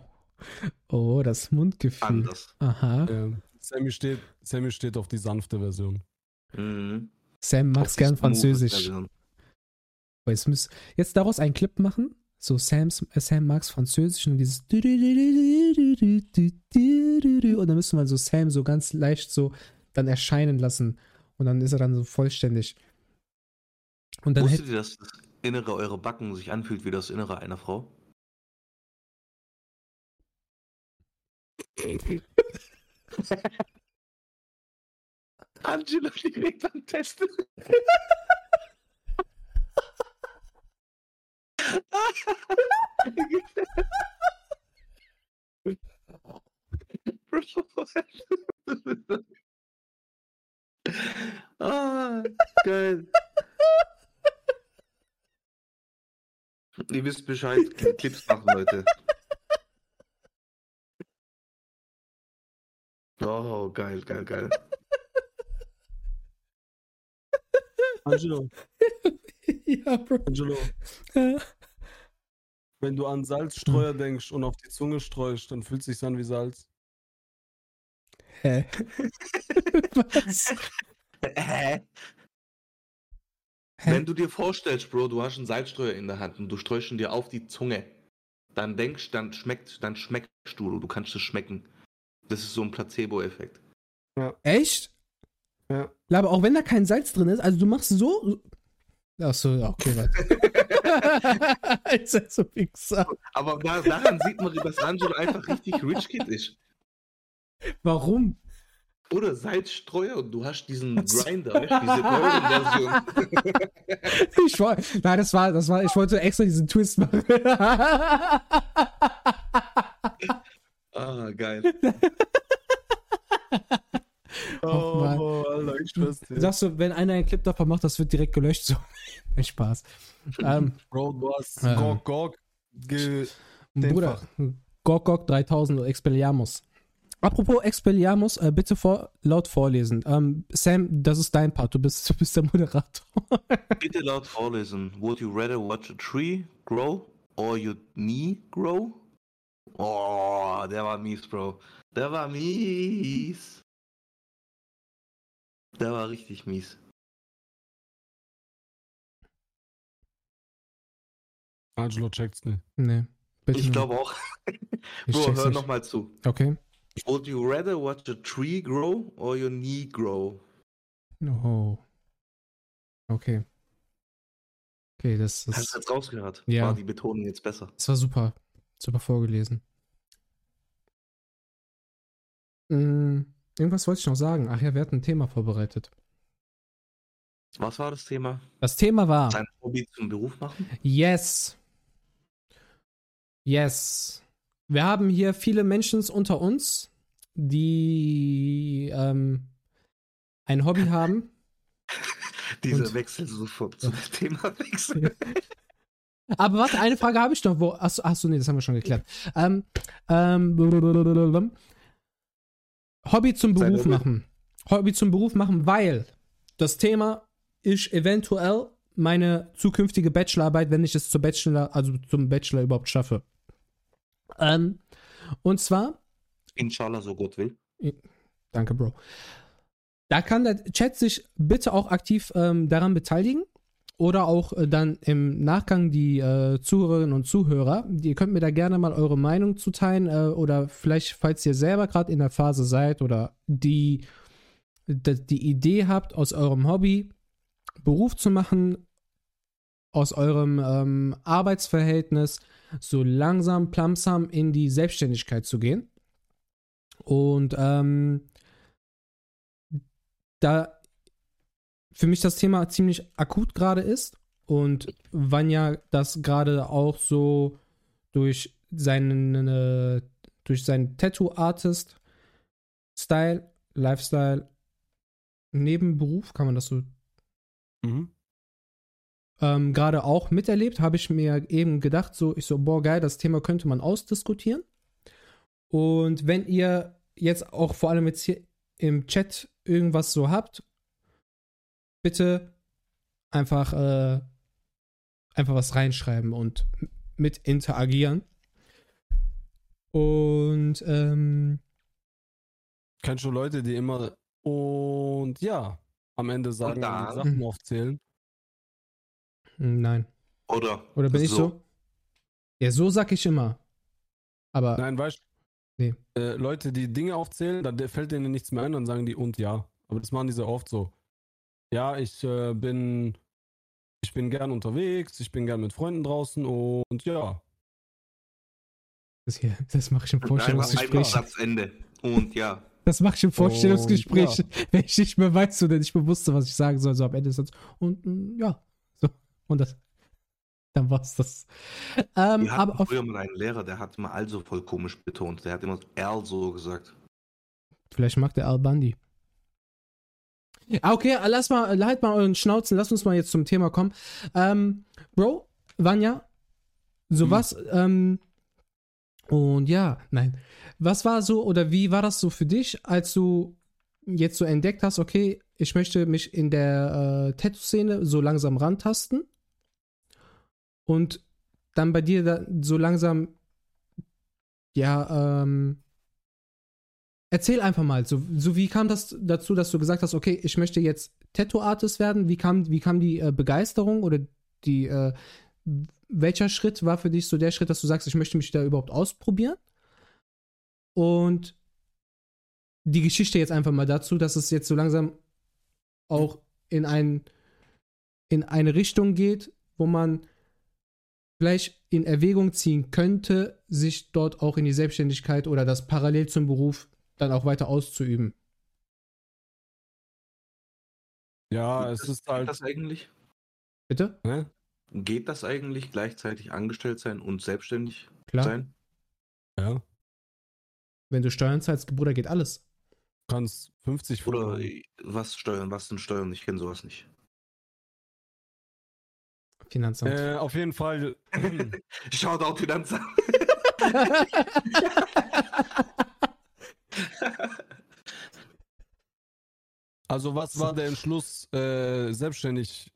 oh, das Mundgefühl. anders. Aha. Ja. Sammy, steht, Sammy steht auf die sanfte Version. Mhm. Sam Auf mag's die gern Französisch. Jetzt, müß, jetzt daraus einen Clip machen. So Sam's, äh, Sam mag's Französisch und dieses und dann müssen wir so Sam so ganz leicht so dann erscheinen lassen und dann ist er dann so vollständig. Und dann Wusstet ihr, dass das Innere eurer Backen sich anfühlt wie das Innere einer Frau? Angela direkt am Test. ah, geil. Ihr wisst Bescheid, Clips machen, Leute. Oh, geil, geil, geil. Angelo, ja, Bro. Angelo, wenn du an Salzstreuer denkst und auf die Zunge streust, dann fühlt es sich an wie Salz. Hä? Was? Hä? Hä? Wenn du dir vorstellst, Bro, du hast einen Salzstreuer in der Hand und du streust ihn dir auf die Zunge, dann denkst, dann schmeckt, dann schmeckst du, du kannst es schmecken. Das ist so ein Placebo-Effekt. Echt? Ja. Ja, aber auch wenn da kein Salz drin ist, also du machst so. Achso, ja, okay, warte. ist ja so Wichser. Aber da, daran sieht man, dass Angelo einfach richtig Rich Kid ist. Warum? Oder Salzstreuer und du hast diesen? Grinder, diese Version. Ich wollte, nein, das war, das war, ich wollte extra diesen Twist machen. ah, geil. Mann. Oh, Alter, ich schwör's dir. Sagst du, wenn einer einen Clip davon macht, das wird direkt gelöscht. So. Spaß. Ähm, Bro, du hast Ähm. Gog Gog ge Den Bruder, Gok Gok 3000 Expelliarmus. Apropos Expelliarmus, äh, bitte vor, laut vorlesen. Ähm, Sam, das ist dein Part, du bist, du bist der Moderator. Bitte laut vorlesen. Would you rather watch a tree grow or your knee grow? Oh, der war mies, Bro. Der war mies. Der war richtig mies. Angelo checkt's nicht. nee, bitte. Ich glaube auch. Ich Bro, hör nochmal zu. Okay. Would you rather watch a tree grow or your knee grow? Oh. Okay. Okay, das, Hast du jetzt rausgehört? Ja. War die Betonung jetzt besser? das war super. Super vorgelesen. Mm, irgendwas wollte ich noch sagen. Ach ja, wir hatten ein Thema vorbereitet. Was war das Thema? Das Thema war. Sein Hobby zum Beruf machen? Yes. Yes. Wir haben hier viele Menschen unter uns, die ähm, ein Hobby haben. Dieser Und- Wechsel sofort zum Thema wechseln. Aber warte, eine Frage habe ich noch. Wo, achso, achso, nee, das haben wir schon geklärt. Ähm, ähm. Hobby zum Beruf machen. Hobby zum Beruf machen, weil das Thema ist eventuell meine zukünftige Bachelorarbeit, wenn ich es zur Bachelor, also zum Bachelor überhaupt schaffe. Ähm, und zwar Inshallah, so Gott will. Danke, Bro. Da kann der Chat sich bitte auch aktiv ähm, daran beteiligen. Oder auch äh, dann im Nachgang die äh, Zuhörerinnen und Zuhörer. Ihr könnt mir da gerne mal eure Meinung zuteilen. Äh, oder vielleicht, falls ihr selber gerade in der Phase seid oder die, die, die Idee habt, aus eurem Hobby Beruf zu machen, aus eurem ähm, Arbeitsverhältnis so langsam, plamsam in die Selbstständigkeit zu gehen. Und ähm, da für mich das Thema ziemlich akut gerade ist und Vanya das gerade auch so durch seinen äh, durch seinen Tattoo-Artist Style, Lifestyle, Nebenberuf, kann man das so Mhm. Ähm, gerade auch miterlebt, habe ich mir eben gedacht, so, ich so, boah, geil, das Thema könnte man ausdiskutieren. Und wenn ihr jetzt auch vor allem jetzt hier im Chat irgendwas so habt, bitte einfach, äh, einfach was reinschreiben und mit interagieren. Und ähm, Kennst du Leute, die immer und ja am Ende sagen, da- die Sachen aufzählen? Nein. Oder, Oder bin ich so? Ja, so sag ich immer. Aber Nein, weißt Nee. äh, Leute, die Dinge aufzählen, dann fällt denen nichts mehr ein, dann sagen die und ja. Aber das machen die sehr oft so. Ja, ich äh, bin ich bin gern unterwegs, ich bin gern mit Freunden draußen und ja. das, hier, das mache ich im Vorstellungsgespräch. einfach Satzende. Und ja. Das mache ich im Vorstellungsgespräch, Und, wenn ich nicht mehr weiß oder nicht mehr wusste, was ich sagen soll. So am Ende ist das. Und mm, ja. So. Und das. Dann war's das. Ähm, Wir hatten aber auf, früher mal einen Lehrer, der hat immer also voll komisch betont. Der hat immer also gesagt. vielleicht mag der Al Bundy. Ah, Okay, lass mal, halt mal euren Schnauzen, lass uns mal jetzt zum Thema kommen. Ähm, Bro, Vanya, so Hm. was, ähm, und ja, nein. Was war so oder wie war das so für dich, als du jetzt so entdeckt hast, okay, ich möchte mich in der äh, Tattoo-Szene so langsam rantasten und dann bei dir da so langsam, ja, ähm, erzähl einfach mal, so, so wie kam das dazu, dass du gesagt hast, okay, ich möchte jetzt Tattoo-Artist werden? Wie kam, wie kam die äh, Begeisterung oder die, äh, welcher Schritt war für dich so der Schritt, dass du sagst, ich möchte mich da überhaupt ausprobieren? Und die Geschichte jetzt einfach mal dazu, dass es jetzt so langsam auch in, ein, in eine Richtung geht, wo man vielleicht in Erwägung ziehen könnte, sich dort auch in die Selbstständigkeit oder das parallel zum Beruf dann auch weiter auszuüben. Ja, es das- ist Geht halt. das eigentlich? Bitte? Ne? Geht das eigentlich gleichzeitig angestellt sein und selbstständig Klar. sein? Ja. Wenn du Steuern zahlst, Bruder, geht alles. Du kannst 50 Oder was Steuern? Was sind Steuern? Ich kenne sowas nicht. Finanzamt. Äh, auf jeden Fall. Shoutout Finanzamt. Also, was war der Entschluss, äh, selbstständig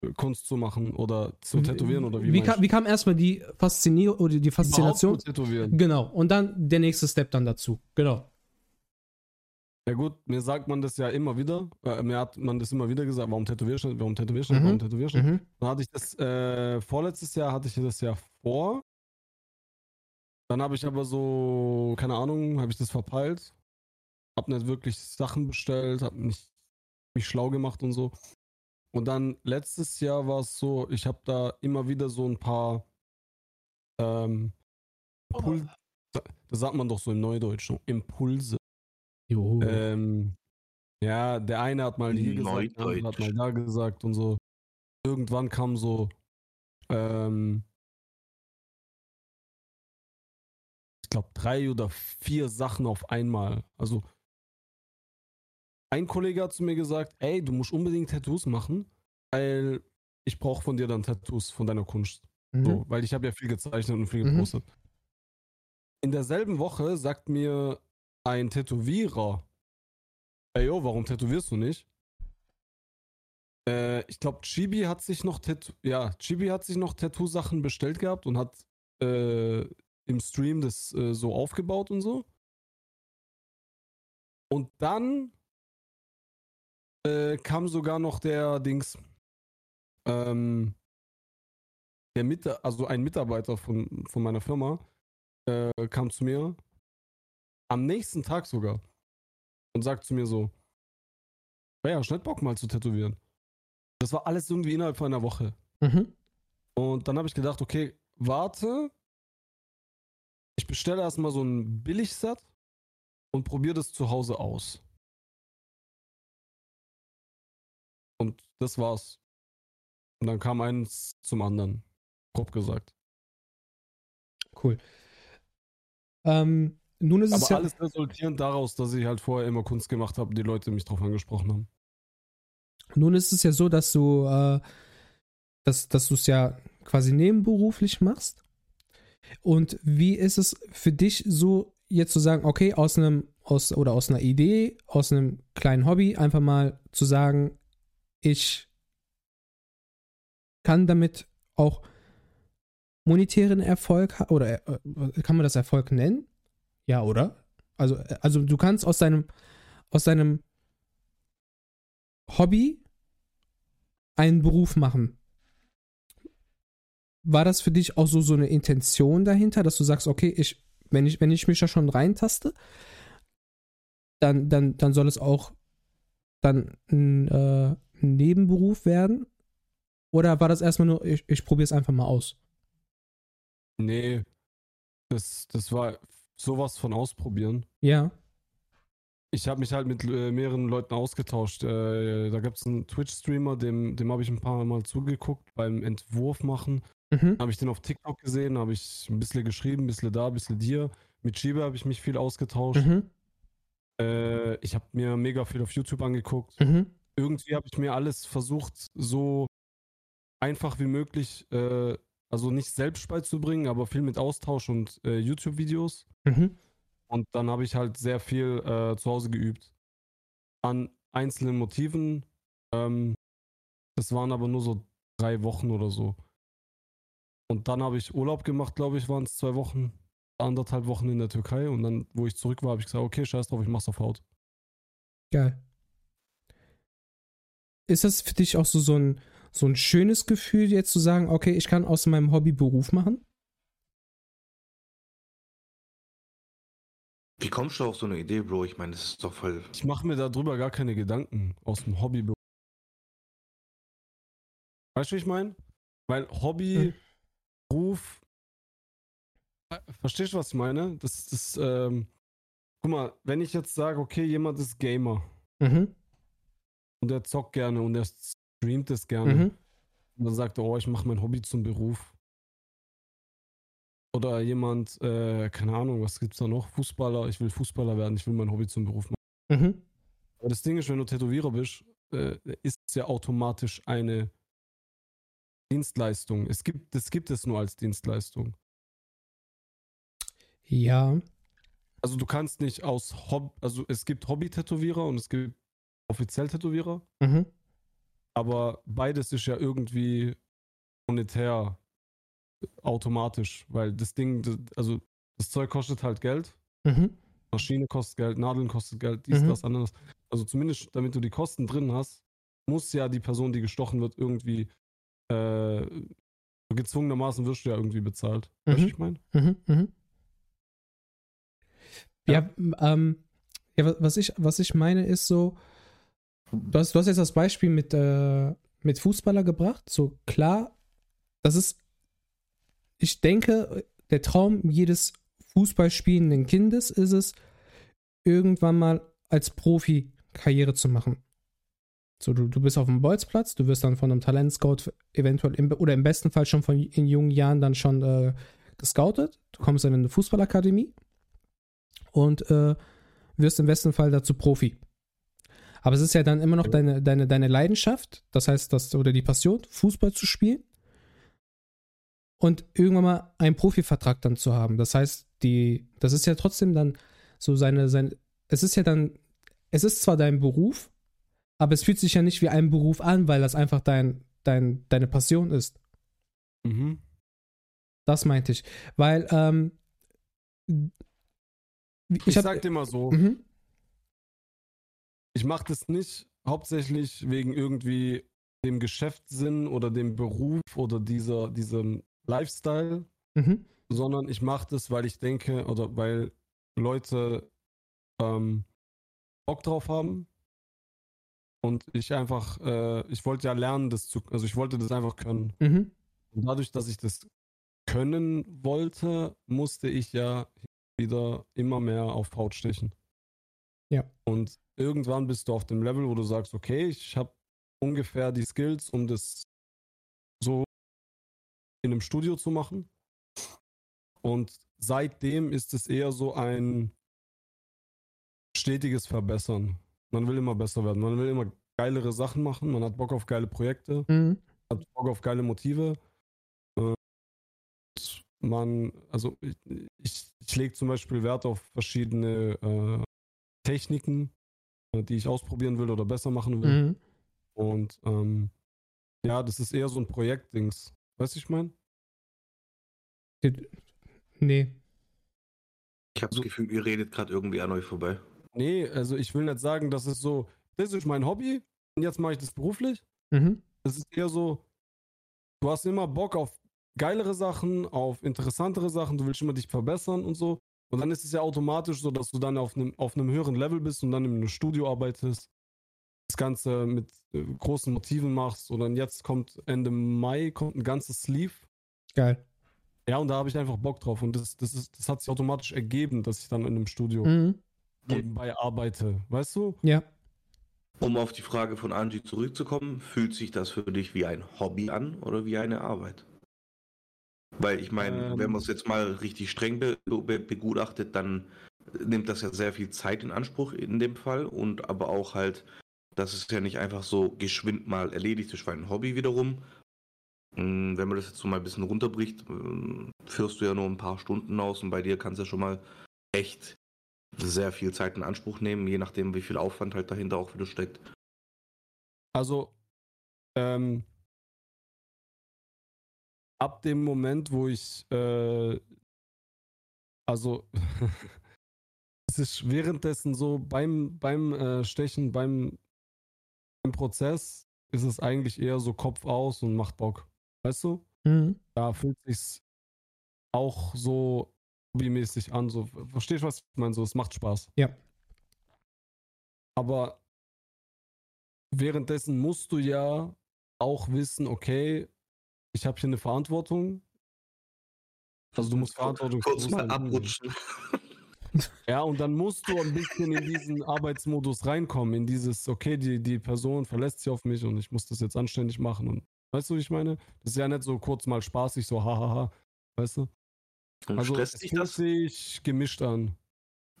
äh, Kunst zu machen oder zu tätowieren oder wie? wie, kam, wie kam erstmal die Faszinierung oder die? Faszination? Überhaupt zu tätowieren. Genau. Und dann der nächste Step dann dazu. Genau. Ja gut, mir sagt man das ja immer wieder. Äh, mir hat man das immer wieder gesagt, warum tätowierst du nicht, warum tätowierst du nicht, Mhm. warum tätowierst du nicht. Mhm. Dann hatte ich das, äh, vorletztes Jahr hatte ich das ja vor. Dann habe ich aber so, keine Ahnung, habe ich das verpeilt. Hab nicht wirklich Sachen bestellt, hab nicht mich schlau gemacht und so. Und dann letztes Jahr war es so, ich habe da immer wieder so ein paar ähm, Impul das sagt man doch so im Neudeutsch, so Impulse. Jo. Ähm, ja, der eine hat mal hier gesagt, der andere hat mal da gesagt und so. Irgendwann kam so, ähm, ich glaube, drei oder vier Sachen auf einmal. Also, ein Kollege hat zu mir gesagt, ey, du musst unbedingt Tattoos machen, weil ich brauche von dir dann Tattoos von deiner Kunst. Mhm. So, weil ich habe ja viel gezeichnet und viel Mhm. gepostet. In derselben Woche sagt mir ein Tätowierer, ey yo, warum tätowierst du nicht? Äh, ich glaube, Chibi hat sich noch Tattoo, ja, Chibi hat sich noch Tattoo-Sachen bestellt gehabt und hat äh, im Stream das äh, so aufgebaut und so. Und dann äh, kam sogar noch der Dings, ähm, der Mit also ein Mitarbeiter von, von meiner Firma äh, kam zu mir am nächsten Tag sogar und sagt zu mir so, "Ey, hast du nicht Bock mal zu tätowieren? Das war alles irgendwie innerhalb von einer Woche. Mhm. Und dann habe ich gedacht, okay, warte. Ich bestelle erstmal so ein Billigset und probiere das zu Hause aus. Und das war's. Und dann kam eins zum anderen. Grob gesagt. Cool. Ähm, nun ist es Aber ja. alles resultierend daraus, dass ich halt vorher immer Kunst gemacht habe, die Leute mich drauf angesprochen haben. Nun ist es ja so, dass du äh, dass, dass du es ja quasi nebenberuflich machst. Und wie ist es für dich so, jetzt zu sagen, okay, aus einem, aus, oder aus einer Idee, aus einem kleinen Hobby, einfach mal zu sagen, ich kann damit auch monetären Erfolg oder äh, kann man das Erfolg nennen? Ja, oder? Also, äh, also du kannst aus deinem, aus deinem Hobby einen Beruf machen. War das für dich auch so, so eine Intention dahinter, dass du sagst, okay, ich, wenn ich, wenn ich mich da schon reintaste, dann, dann, dann soll es auch dann ein, äh, Nebenberuf werden? Oder war das erstmal nur, ich, ich probiere es einfach mal aus? Nee, das, das war sowas von ausprobieren. Ja. Ich habe mich halt mit äh, mehreren Leuten ausgetauscht. Äh, da gibt es einen Twitch-Streamer, dem, dem habe ich ein paar Mal zugeguckt beim Entwurf machen. Mhm. Habe ich den auf TikTok gesehen, habe ich ein bisschen geschrieben, ein bisschen da, ein bisschen dir. Mit Shiba habe ich mich viel ausgetauscht. Mhm. Äh, ich habe mir mega viel auf YouTube angeguckt. Mhm. Irgendwie habe ich mir alles versucht, so einfach wie möglich, äh, also nicht selbst beizubringen, aber viel mit Austausch und äh, YouTube-Videos. Mhm. Und dann habe ich halt sehr viel äh, zu Hause geübt. An einzelnen Motiven. Ähm, das waren aber nur so drei Wochen oder so. Und dann habe ich Urlaub gemacht, glaube ich, waren es zwei Wochen, anderthalb Wochen in der Türkei. Und dann, wo ich zurück war, habe ich gesagt, okay, scheiß drauf, ich mach's auf Haut. Geil. Ist das für dich auch so, so, ein, so ein schönes Gefühl, jetzt zu sagen, okay, ich kann aus meinem Hobby Beruf machen? Wie kommst du auf so eine Idee, Bro? Ich meine, das ist doch voll. Ich mache mir darüber gar keine Gedanken aus dem Hobby. Weißt du, wie ich meine? Weil Hobby, Hm. Beruf. Verstehst du, was ich meine? Das ist, ähm, guck mal, wenn ich jetzt sage, okay, jemand ist Gamer Mhm. und der zockt gerne und der streamt es gerne Mhm. und dann sagt er, oh, ich mache mein Hobby zum Beruf. Oder jemand, äh, keine Ahnung, was gibt's da noch? Fußballer, ich will Fußballer werden, ich will mein Hobby zum Beruf machen. Mhm. Aber das Ding ist, wenn du Tätowierer bist, äh, ist es ja automatisch eine Dienstleistung. Es gibt, das gibt es nur als Dienstleistung. Ja. Also du kannst nicht aus Hobby, also es gibt Hobby-Tätowierer und es gibt offiziell Tätowierer, Mhm. Aber beides ist ja irgendwie monetär automatisch, weil das Ding, das, also das Zeug kostet halt Geld, Mhm. Maschine kostet Geld, Nadeln kostet Geld, dies, Mhm. das, anderes. Also zumindest, damit du die Kosten drin hast, muss ja die Person, die gestochen wird, irgendwie äh, gezwungenermaßen wirst du ja irgendwie bezahlt. Weißt du, Mhm. was ich meine? Mhm. Mhm. Ja, ähm, ja, wa- was ich, was ich meine ist so, du hast, du hast jetzt das Beispiel mit, äh, mit Fußballer gebracht. So klar, das ist, ich denke, der Traum jedes Fußballspielenden Kindes ist es, irgendwann mal als Profi Karriere zu machen. So, du, du bist auf dem Bolzplatz, du wirst dann von einem Talentscout eventuell im, oder im besten Fall schon von in jungen Jahren dann schon äh, gescoutet. Du kommst dann in eine Fußballakademie und äh, wirst im besten Fall dazu Profi. Aber es ist ja dann immer noch deine, deine, deine Leidenschaft, das heißt, das, oder die Passion, Fußball zu spielen und irgendwann mal einen Profivertrag dann zu haben. Das heißt, die, das ist ja trotzdem dann so seine, sein, es ist ja dann, es ist zwar dein Beruf, aber es fühlt sich ja nicht wie ein Beruf an, weil das einfach dein, dein, deine Passion ist. Mhm. Das meinte ich. Weil, ähm, Ich, ich, hab, sag dir mal so, Mhm. Ich mache das nicht hauptsächlich wegen irgendwie dem Geschäftssinn oder dem Beruf oder dieser, diesem Lifestyle, Mhm. sondern ich mache das, weil ich denke oder weil Leute ähm, Bock drauf haben und ich einfach, äh, ich wollte ja lernen, das zu, also ich wollte das einfach können. Mhm. Und dadurch, dass ich das können wollte, musste ich ja wieder immer mehr auf Haut stechen. Ja. Und irgendwann bist du auf dem Level, wo du sagst, okay, ich habe ungefähr die Skills, um das so in einem Studio zu machen. Und seitdem ist es eher so ein stetiges Verbessern. Man will immer besser werden. Man will immer geilere Sachen machen. Man hat Bock auf geile Projekte. Mhm. hat Bock auf geile Motive. Äh, man, also ich, ich, ich lege zum Beispiel Wert auf verschiedene äh, Techniken, die ich ausprobieren will oder besser machen will. Mhm. Und ähm, ja, das ist eher so ein Projektdings. Weißt du, ich meine? Nee. Ich habe das Gefühl, ihr redet gerade irgendwie an euch vorbei. Nee, also ich will nicht sagen, das ist so, das ist mein Hobby und jetzt mache ich das beruflich. Mhm. Es ist eher so, du hast immer Bock auf geilere Sachen, auf interessantere Sachen, du willst immer dich verbessern und so. Und dann ist es ja automatisch so, dass du dann auf einem, auf einem höheren Level bist und dann in einem Studio arbeitest, das Ganze mit äh, großen Motiven machst. Und dann jetzt kommt Ende Mai kommt ein ganzes Sleeve. Geil. Ja, und da habe ich einfach Bock drauf. Und das, das, ist, das hat sich automatisch ergeben, dass ich dann in einem Studio Mhm. nebenbei arbeite. Weißt du? Ja. Um auf die Frage von Angie zurückzukommen, fühlt sich das für dich wie ein Hobby an oder wie eine Arbeit? Weil ich meine, Ähm. wenn man es jetzt mal richtig streng be be begutachtet, dann nimmt das ja sehr viel Zeit in Anspruch in dem Fall und aber auch halt, dass es ja nicht einfach so geschwind mal erledigt ist, weil ein Hobby wiederum. Mm, Wenn man das jetzt so mal ein bisschen runterbricht, mm, führst du ja nur ein paar Stunden aus und bei dir kann es ja schon mal echt sehr viel Zeit in Anspruch nehmen, je nachdem, wie viel Aufwand halt dahinter auch wieder steckt. Also, ähm, ab dem Moment, wo ich, äh, also, es ist währenddessen so beim, beim äh, Stechen, beim, beim Prozess, ist es eigentlich eher so Kopf aus und macht Bock. Weißt du? Mhm. Da fühlt sich's auch so hobbymäßig an. So, verstehst du, was ich meine? So, es macht Spaß. Ja. Aber währenddessen musst du ja auch wissen, okay, ich habe hier eine Verantwortung. Also du musst Verantwortung Kurz mal abrutschen. Ja, und dann musst du ein bisschen in diesen Arbeitsmodus reinkommen, in dieses, okay, die, die Person verlässt sich auf mich und ich muss das jetzt anständig machen. Und weißt du, wie ich meine? Das ist ja nicht so kurz mal spaßig, so hahaha. Weißt du? Und Also stresst es dich fühlt das? sich gemischt an.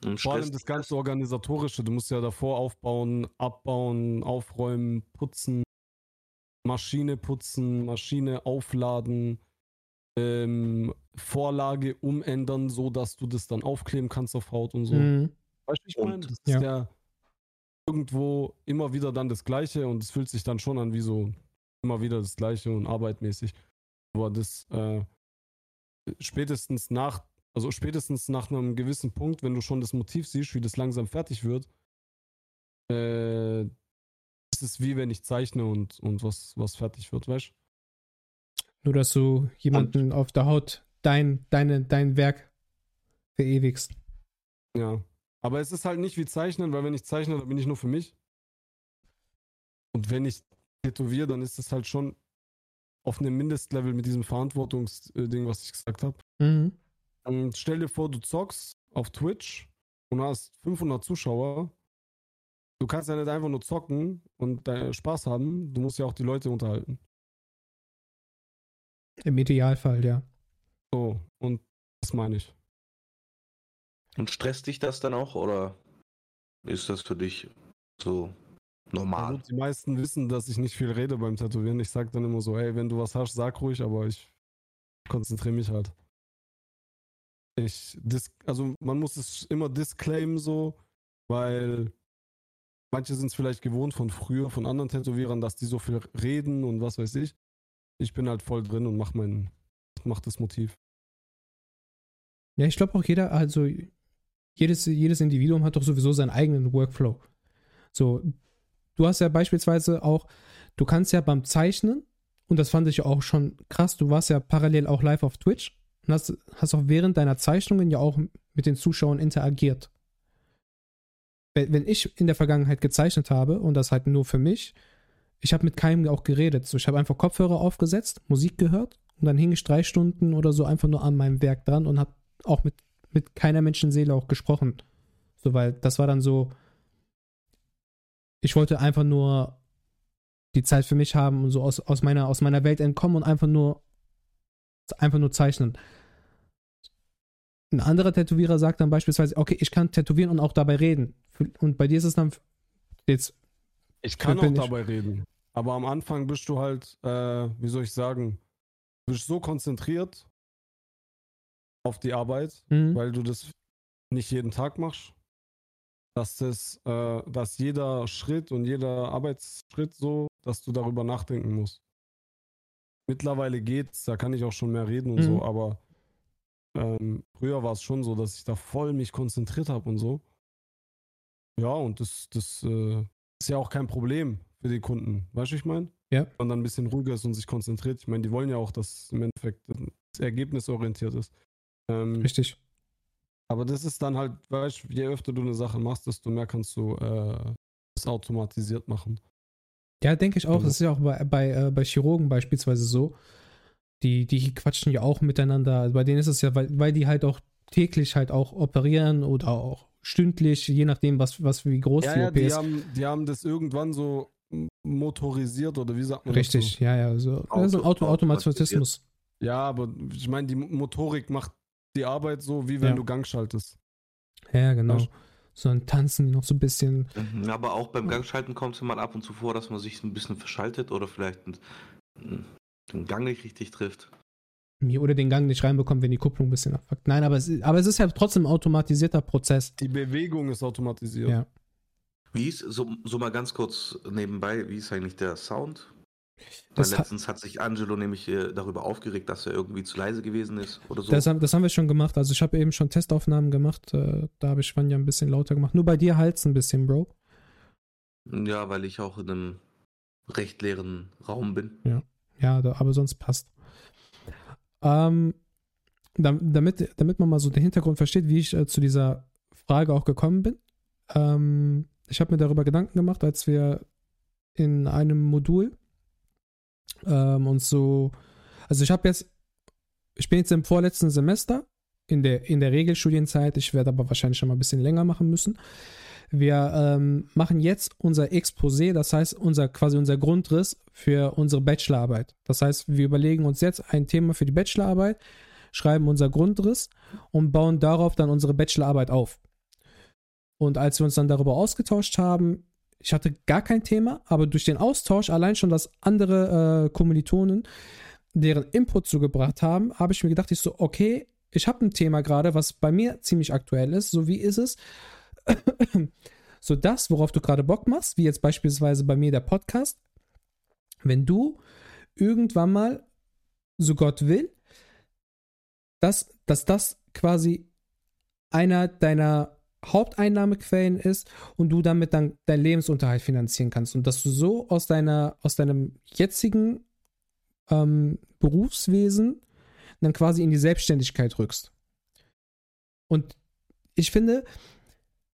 Und Vor allem das ganze Organisatorische. Du musst ja davor aufbauen, abbauen, aufräumen, putzen, Maschine putzen, Maschine aufladen, ähm, Vorlage umändern, so dass du das dann aufkleben kannst auf Haut und so. Mhm. Weißt du, wie ich meine? Das ist Ja. ja. irgendwo immer wieder dann das Gleiche und es fühlt sich dann schon an wie so immer wieder das Gleiche und arbeitmäßig. Aber das äh, spätestens nach, also spätestens nach einem gewissen Punkt, wenn du schon das Motiv siehst, wie das langsam fertig wird, äh, ist es wie wenn ich zeichne und, und was, was fertig wird, weißt du? Nur, dass du jemanden auf der Haut dein, deine, dein Werk verewigst. Ja. Aber es ist halt nicht wie Zeichnen, weil wenn ich zeichne, dann bin ich nur für mich. Und wenn ich tätowiere, dann ist es halt schon auf einem Mindestlevel mit diesem Verantwortungsding, was ich gesagt habe. Mhm. Und stell dir vor, du zockst auf Twitch und hast 500 Zuschauer. Du kannst ja nicht einfach nur zocken und deinen Spaß haben. Du musst ja auch die Leute unterhalten. Im Idealfall, ja. So, und das meine ich. Und stresst dich das dann auch oder ist das für dich so normal? gut, die meisten wissen, dass ich nicht viel rede beim Tätowieren. Ich sag dann immer so, ey, wenn du was hast, sag ruhig, aber ich konzentriere mich halt. Ich, dis also man muss es immer disclaimen so, weil manche sind es vielleicht gewohnt von früher, von anderen Tätowierern, dass die so viel reden und was weiß ich. Ich bin halt voll drin und mach mein, mach das Motiv. Ja, ich glaube auch jeder, also jedes, jedes Individuum hat doch sowieso seinen eigenen Workflow. So, du hast ja beispielsweise auch, du kannst ja beim Zeichnen, und das fand ich auch schon krass, du warst ja parallel auch live auf Twitch und hast, hast auch während deiner Zeichnungen ja auch mit den Zuschauern interagiert. Wenn, ich in der Vergangenheit gezeichnet habe, und das halt nur für mich, ich habe mit keinem auch geredet. So, ich habe einfach Kopfhörer aufgesetzt, Musik gehört und dann hing ich drei Stunden oder so einfach nur an meinem Werk dran und habe auch mit, mit keiner Menschenseele auch gesprochen. So, weil das war dann so, ich wollte einfach nur die Zeit für mich haben und so aus, aus, meiner, aus meiner Welt entkommen und einfach nur, einfach nur zeichnen. Ein anderer Tätowierer sagt dann beispielsweise, okay, ich kann tätowieren und auch dabei reden. Und bei dir ist es dann jetzt, Ich kann auch dabei reden. Aber am Anfang bist du halt, äh, wie soll ich sagen, du bist so konzentriert auf die Arbeit, Mhm. weil du das nicht jeden Tag machst, dass das, äh, dass jeder Schritt und jeder Arbeitsschritt so, dass du darüber nachdenken musst. Mittlerweile geht's, da kann ich auch schon mehr reden und Mhm. so, aber ähm, früher war es schon so, dass ich da voll mich konzentriert habe und so. Ja, und das, das äh, ist ja auch kein Problem für die Kunden. Weißt du, ich meine? Ja. Wenn man dann ein bisschen ruhiger ist und sich konzentriert. Ich meine, die wollen ja auch, dass im Endeffekt das Ergebnis orientiert ist. Ähm, Richtig. aber das ist dann halt, weißt du, je öfter du eine Sache machst, desto mehr kannst du äh, das automatisiert machen. Ja, denke ich auch. Also- Das ist ja auch bei, bei, äh, bei Chirurgen beispielsweise so. Die, die quatschen ja auch miteinander. Also Bei denen ist es ja, weil, weil die halt auch täglich halt auch operieren oder auch stündlich, je nachdem, was, was wie groß Ja, die ja, OP die ist. haben, die haben das irgendwann so motorisiert oder wie sagt man Richtig, dazu? ja, ja. So. das ist ein Auto- Auto Automatismus. Ja, aber ich meine, die Motorik macht die Arbeit so, wie wenn Ja. du Gang schaltest. Ja, genau. Weißt So ein Tanzen noch so ein bisschen. Mhm, Aber auch beim Gangschalten kommt es immer ab und zu vor, dass man sich so ein bisschen verschaltet oder vielleicht einen, den Gang nicht richtig trifft. Oder den Gang nicht reinbekommt, wenn die Kupplung ein bisschen abfuckt. Nein, aber es, ist- aber es ist ja trotzdem ein automatisierter Prozess. Die Bewegung ist automatisiert. Ja. Wie ist, so, so mal ganz kurz nebenbei, wie ist eigentlich der Sound? Weil letztens hat sich Angelo nämlich äh, darüber aufgeregt, dass er irgendwie zu leise gewesen ist oder so. Das, haben- das haben wir schon gemacht. Also ich habe eben schon Testaufnahmen gemacht. Äh, da habe ich Vanja ein bisschen lauter gemacht. Nur bei dir halt's ein bisschen, Bro. ja, weil ich auch in einem recht leeren Raum bin. Ja, da, aber sonst passt. Ähm, dam- damit, damit man mal so den Hintergrund versteht, wie ich äh, zu dieser Frage auch gekommen bin. Ähm, ich habe mir darüber Gedanken gemacht, als wir in einem Modul ähm, uns so, also ich habe jetzt, ich bin jetzt im vorletzten Semester in der, in der Regelstudienzeit, ich werde aber wahrscheinlich schon mal ein bisschen länger machen müssen. Wir ähm, machen jetzt unser Exposé, das heißt unser quasi unser Grundriss für unsere Bachelorarbeit. Das heißt, wir überlegen uns jetzt ein Thema für die Bachelorarbeit, schreiben unser Grundriss und bauen darauf dann unsere Bachelorarbeit auf. Und als wir uns dann darüber ausgetauscht haben, ich hatte gar kein Thema, aber durch den Austausch, allein schon, dass andere äh, Kommilitonen deren Input zugebracht haben, habe ich mir gedacht, ich so, okay, ich habe ein Thema gerade, was bei mir ziemlich aktuell ist. So wie ist es? so das, worauf du gerade Bock machst, wie jetzt beispielsweise bei mir der Podcast, wenn du irgendwann mal, so Gott will, dass, dass das quasi einer deiner Haupteinnahmequellen ist und du damit dann deinen Lebensunterhalt finanzieren kannst und dass du so aus deiner aus deinem jetzigen ähm, Berufswesen dann quasi in die Selbstständigkeit rückst. Und ich finde,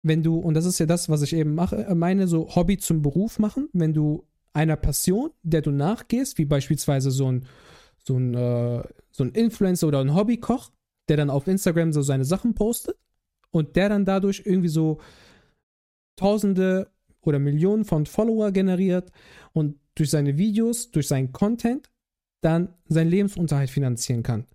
wenn du, und das ist ja das, was ich eben mache, äh, meine, so Hobby zum Beruf machen, wenn du einer Passion, der du nachgehst, wie beispielsweise so ein, so ein, äh, so ein Influencer oder ein Hobbykoch, der dann auf Instagram so seine Sachen postet und der dann dadurch irgendwie so Tausende oder Millionen von Follower generiert und durch seine Videos, durch seinen Content dann seinen Lebensunterhalt finanzieren kann.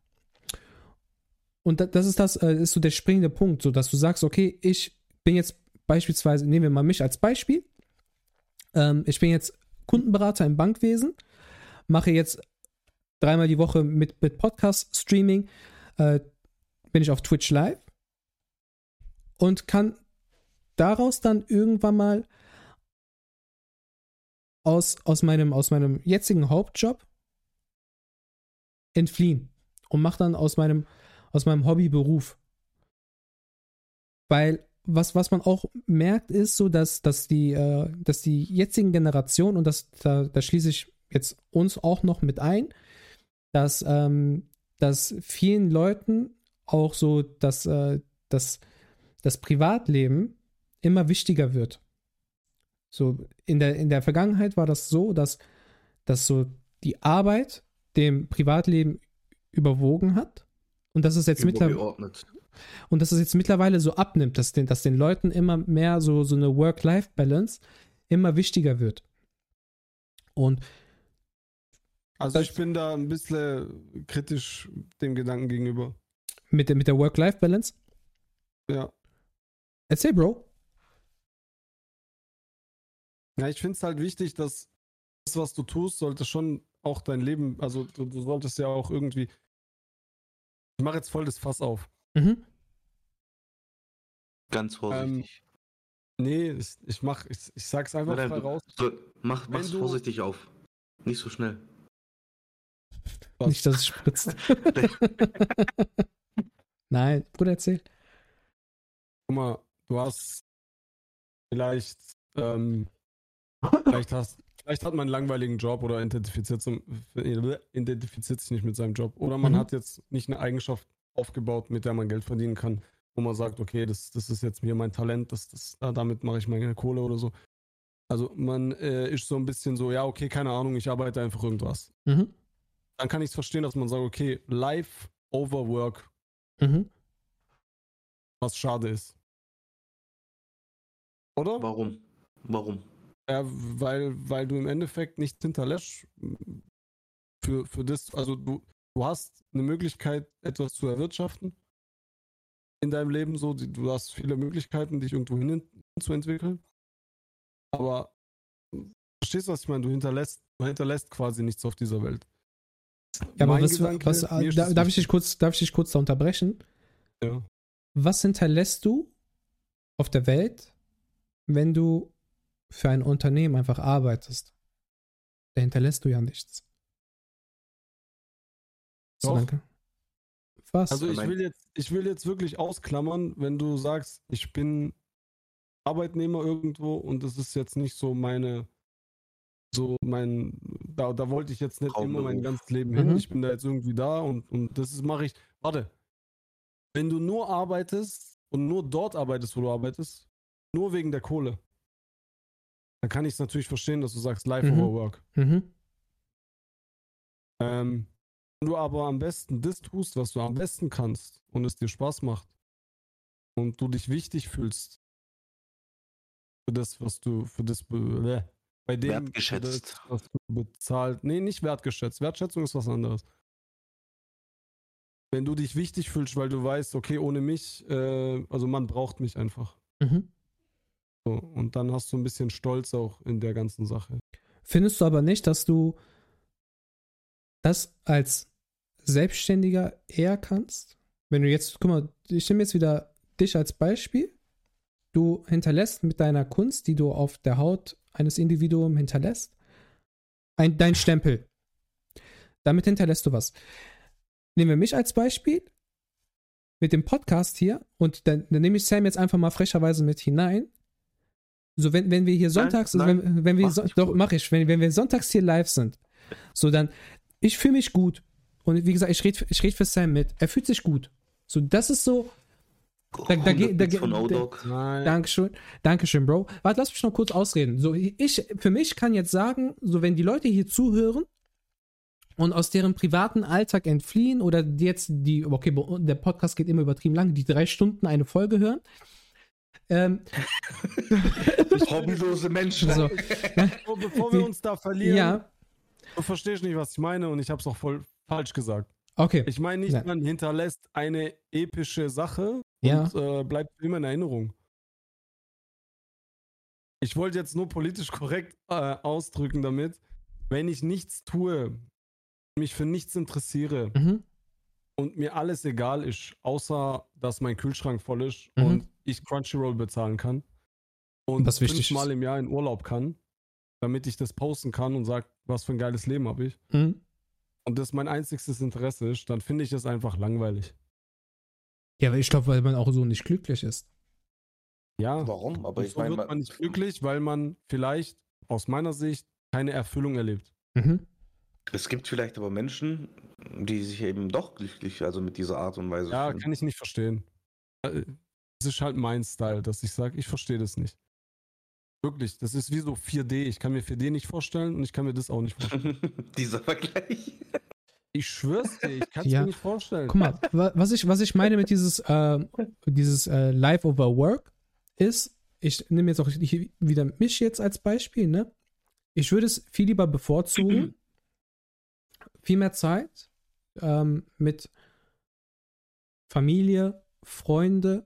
Und da- das ist das, äh, ist so der springende Punkt, so dass du sagst, okay, ich bin jetzt beispielsweise, nehmen wir mal mich als Beispiel. Ähm, ich bin jetzt Kundenberater im Bankwesen, mache jetzt dreimal die Woche mit, mit Podcast-Streaming, äh, bin ich auf Twitch live und kann daraus dann irgendwann mal aus, aus, meinem, aus meinem jetzigen Hauptjob entfliehen und mache dann aus meinem, aus meinem Hobby Beruf. Weil was, was man auch merkt, ist so, dass, dass, die, äh, dass die jetzigen Generationen, und das, da, da schließe ich jetzt uns auch noch mit ein, dass, ähm, dass vielen Leuten auch so das, äh, das, das Privatleben immer wichtiger wird. So, in der, in der Vergangenheit war das so, dass, dass so die Arbeit dem Privatleben überwogen hat. Und das ist jetzt mittlerweile. Und dass es jetzt mittlerweile so abnimmt, dass den, dass den Leuten immer mehr so, so eine Work-Life-Balance immer wichtiger wird. Und Also ich bin da ein bisschen kritisch dem Gedanken gegenüber. mit der, mit der Work-Life-Balance, Ja. erzähl, Bro. Ja, ich finde es halt wichtig, dass das, was du tust, sollte schon auch dein Leben, also du, du solltest ja auch irgendwie. Ich mache jetzt voll das Fass auf. Mhm. Ganz vorsichtig. Nee, ich, ich mach, ich, ich sag's einfach Nein, frei du- raus. So, mach, mach's du- vorsichtig auf. Nicht so schnell. Was? Nicht, dass es spritzt. Nein, Bruder, erzähl. Guck mal, du hast vielleicht, ähm, vielleicht hast, vielleicht hat man einen langweiligen Job oder identifiziert, zum, identifiziert sich nicht mit seinem Job. Oder man Mhm. hat jetzt nicht eine Eigenschaft aufgebaut, mit der man Geld verdienen kann, wo man sagt, okay, das, das ist jetzt mir mein Talent, das, das, da- damit mache ich meine Kohle oder so. Also man äh, ist so ein bisschen so, ja, okay, keine Ahnung, ich arbeite einfach irgendwas. Mhm. Dann kann ich es verstehen, dass man sagt, okay, Life over Work, Mhm. was schade ist. Oder? Warum? Warum? Ja, weil, weil du im Endeffekt nichts hinterlässt für, für das, also du, du hast eine Möglichkeit, etwas zu erwirtschaften in deinem Leben, so, du hast viele Möglichkeiten, dich irgendwo hin zu entwickeln. Aber verstehst du, was ich meine? Du hinterlässt, du hinterlässt quasi nichts auf dieser Welt. Ja, aber Mein was, Gedanke, was da, darf, ich dich kurz, darf ich dich kurz da unterbrechen? Ja. Was hinterlässt du auf der Welt, wenn du für ein Unternehmen einfach arbeitest? Da hinterlässt du ja nichts. So, Doch. danke. Was? Also ich will jetzt, ich will jetzt wirklich ausklammern, wenn du sagst, ich bin Arbeitnehmer irgendwo und das ist jetzt nicht so meine, so mein, da, da wollte ich jetzt nicht immer mein Traumberuf. ganzes Leben hin. Mhm. Ich bin da jetzt irgendwie da und, und das ist- mache ich. Warte, wenn du nur arbeitest und nur dort arbeitest, wo du arbeitest, nur wegen der Kohle, dann kann ich es natürlich verstehen, dass du sagst, Life Mhm. over Work. mhm. Ähm, wenn du aber am besten das tust, was du am besten kannst und es dir Spaß macht und du dich wichtig fühlst für das, was du, für das, be- äh, bei dem, für Wertgeschätzt. Das, was du bezahlt, nee, nicht wertgeschätzt. Wertschätzung ist was anderes. Wenn du dich wichtig fühlst, weil du weißt, okay, ohne mich, äh, also man braucht mich einfach. Mhm. So, und dann hast du ein bisschen Stolz auch in der ganzen Sache. Findest du aber nicht, dass du das als Selbstständiger eher kannst? Wenn du jetzt, guck mal, ich nehme jetzt wieder dich als Beispiel. Du hinterlässt mit deiner Kunst, die du auf der Haut eines Individuums hinterlässt, ein, dein Stempel. Damit hinterlässt du was. Nehmen wir mich als Beispiel mit dem Podcast hier und dann, dann nehme ich Sam jetzt einfach mal frecherweise mit hinein. So, wenn, wenn wir hier sonntags, nein, wenn, wenn wir, mach so, doch, gut. mach ich, wenn, wenn wir sonntags hier live sind, so dann, ich fühle mich gut. Und wie gesagt, ich rede ich red für Sam mit. Er fühlt sich gut. So, das ist so, Da- da geht- 100 da da-. Dankeschön, Dankeschön, Bro. Warte, lass mich noch kurz ausreden. So, ich, für mich kann jetzt sagen, so, wenn die Leute hier zuhören und aus deren privaten Alltag entfliehen oder die jetzt die, okay, der Podcast geht immer übertrieben lang, die drei Stunden eine Folge hören. Ähm, Hobbylose Menschen. so, Bevor, bevor wir Die- uns da verlieren, ja, verstehst nicht, was ich meine und ich habe es auch voll falsch gesagt. okay. Ich meine nicht, Ja. man hinterlässt eine epische Sache Ja. und äh, bleibt immer in Erinnerung. Ich wollte jetzt nur politisch korrekt äh, ausdrücken damit, wenn ich nichts tue, mich für nichts interessiere Mhm. und mir alles egal ist, außer dass mein Kühlschrank voll ist Mhm. und ich Crunchyroll bezahlen kann und fünfmal im Jahr in Urlaub kann, damit ich das posten kann und sage, was für ein geiles Leben habe ich Mhm. und das mein einziges Interesse ist, dann finde ich es einfach langweilig. Ja, aber ich glaube, weil man auch so nicht glücklich ist. Ja, Warum? Aber ich so meine, wird man nicht glücklich, weil man vielleicht aus meiner Sicht keine Erfüllung erlebt. Mhm. es gibt vielleicht aber Menschen, die sich eben doch glücklich, also mit dieser Art und Weise Ja, fühlen. kann ich nicht verstehen. Äh, Das ist halt mein Style, dass ich sage, ich verstehe das nicht. Wirklich, das ist wie so 4D. Ich kann mir 4D nicht vorstellen und ich kann mir das auch nicht vorstellen. Dieser Vergleich. Ich schwör's dir, ich kann es Ja. mir nicht vorstellen. Guck mal, wa- was ich, was ich meine mit dieses, äh, dieses äh, Life over Work ist, ich nehme jetzt auch hier wieder mich jetzt als Beispiel, ne? Ich würde es viel lieber bevorzugen, viel mehr Zeit ähm, mit Familie, Freunde,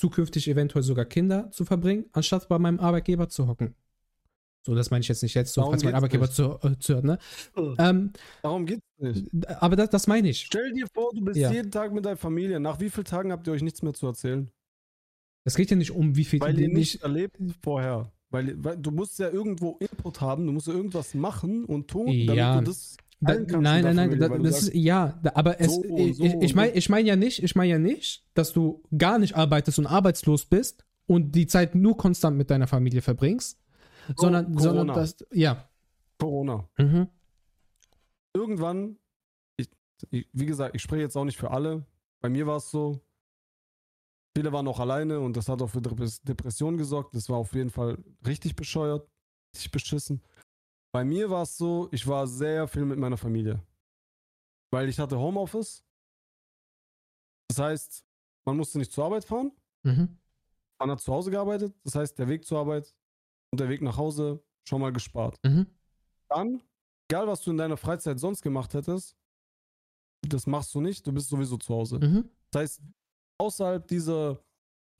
zukünftig eventuell sogar Kinder zu verbringen, anstatt bei meinem Arbeitgeber zu hocken. So, das meine ich jetzt nicht jetzt, so, Darum falls mein Arbeitgeber nicht. zu, äh, zuhört, ne? Ähm, Darum geht's nicht. aber das, das meine ich. Stell dir vor, du bist Ja. jeden Tag mit deiner Familie. Nach wie vielen Tagen habt ihr euch nichts mehr zu erzählen? Es geht ja nicht um, wie viel Weil ihr nicht, nicht erlebt vorher. Weil, weil du musst ja irgendwo Input haben, du musst ja irgendwas machen und tun, damit Ja. du das Da, nein, nein, nein, da, das sagst, ist, ja, da, aber es, so und ich, so ich, meine ich mein ja nicht, ich meine ja nicht, dass du gar nicht arbeitest und arbeitslos bist und die Zeit nur konstant mit deiner Familie verbringst, sondern, Corona. sondern das, ja. Corona. Mhm. Irgendwann, ich, ich, wie gesagt, ich spreche jetzt auch nicht für alle. Bei mir war es so, viele waren auch alleine und das hat auch für Depres- Depressionen gesorgt. Das war auf jeden Fall richtig bescheuert, richtig beschissen. Bei mir war es so, ich war sehr viel mit meiner Familie. Weil ich hatte Homeoffice. Das heißt, man musste nicht zur Arbeit fahren. Mhm. Man hat zu Hause gearbeitet. Das heißt, der Weg zur Arbeit und der Weg nach Hause schon mal gespart. Mhm. Dann, egal was du in deiner Freizeit sonst gemacht hättest, das machst du nicht, du bist sowieso zu Hause. Mhm. Das heißt, außerhalb dieser,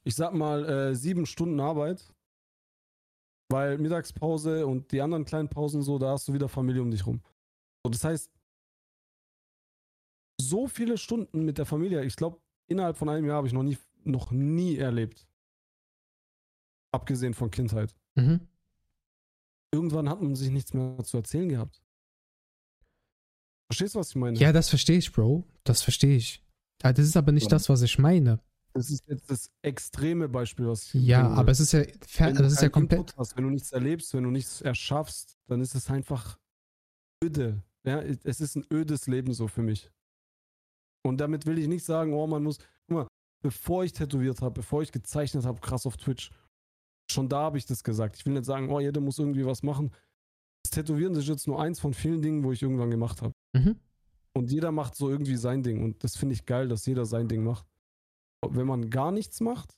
ich sag mal, äh, sieben Stunden Arbeit, weil Mittagspause und die anderen kleinen Pausen so, da hast du wieder Familie um dich rum. So, das heißt, so viele Stunden mit der Familie, ich glaube, innerhalb von einem Jahr habe ich noch nie, noch nie erlebt. Abgesehen von Kindheit. Mhm. Irgendwann hat man sich nichts mehr zu erzählen gehabt. Verstehst du, was ich meine? Ja, das verstehe ich, Bro. Das verstehe ich. Das ist aber nicht Ja. das, was ich meine. Das ist jetzt das extreme Beispiel, was ich Ja, bringen will. aber es ist ja, Wenn das ist ja komplett. Hast, wenn du nichts erlebst, wenn du nichts erschaffst, dann ist es einfach öde. Ja, es ist ein ödes Leben so für mich. Und damit will ich nicht sagen, oh, man muss, guck mal, bevor ich tätowiert habe, bevor ich gezeichnet habe, krass auf Twitch, schon da habe ich das gesagt. Ich will nicht sagen, oh, jeder muss irgendwie was machen. Das Tätowieren ist jetzt nur eins von vielen Dingen, wo ich irgendwann gemacht habe. Mhm. Und jeder macht so irgendwie sein Ding. Und das finde ich geil, dass jeder sein Ding macht. Wenn man gar nichts macht,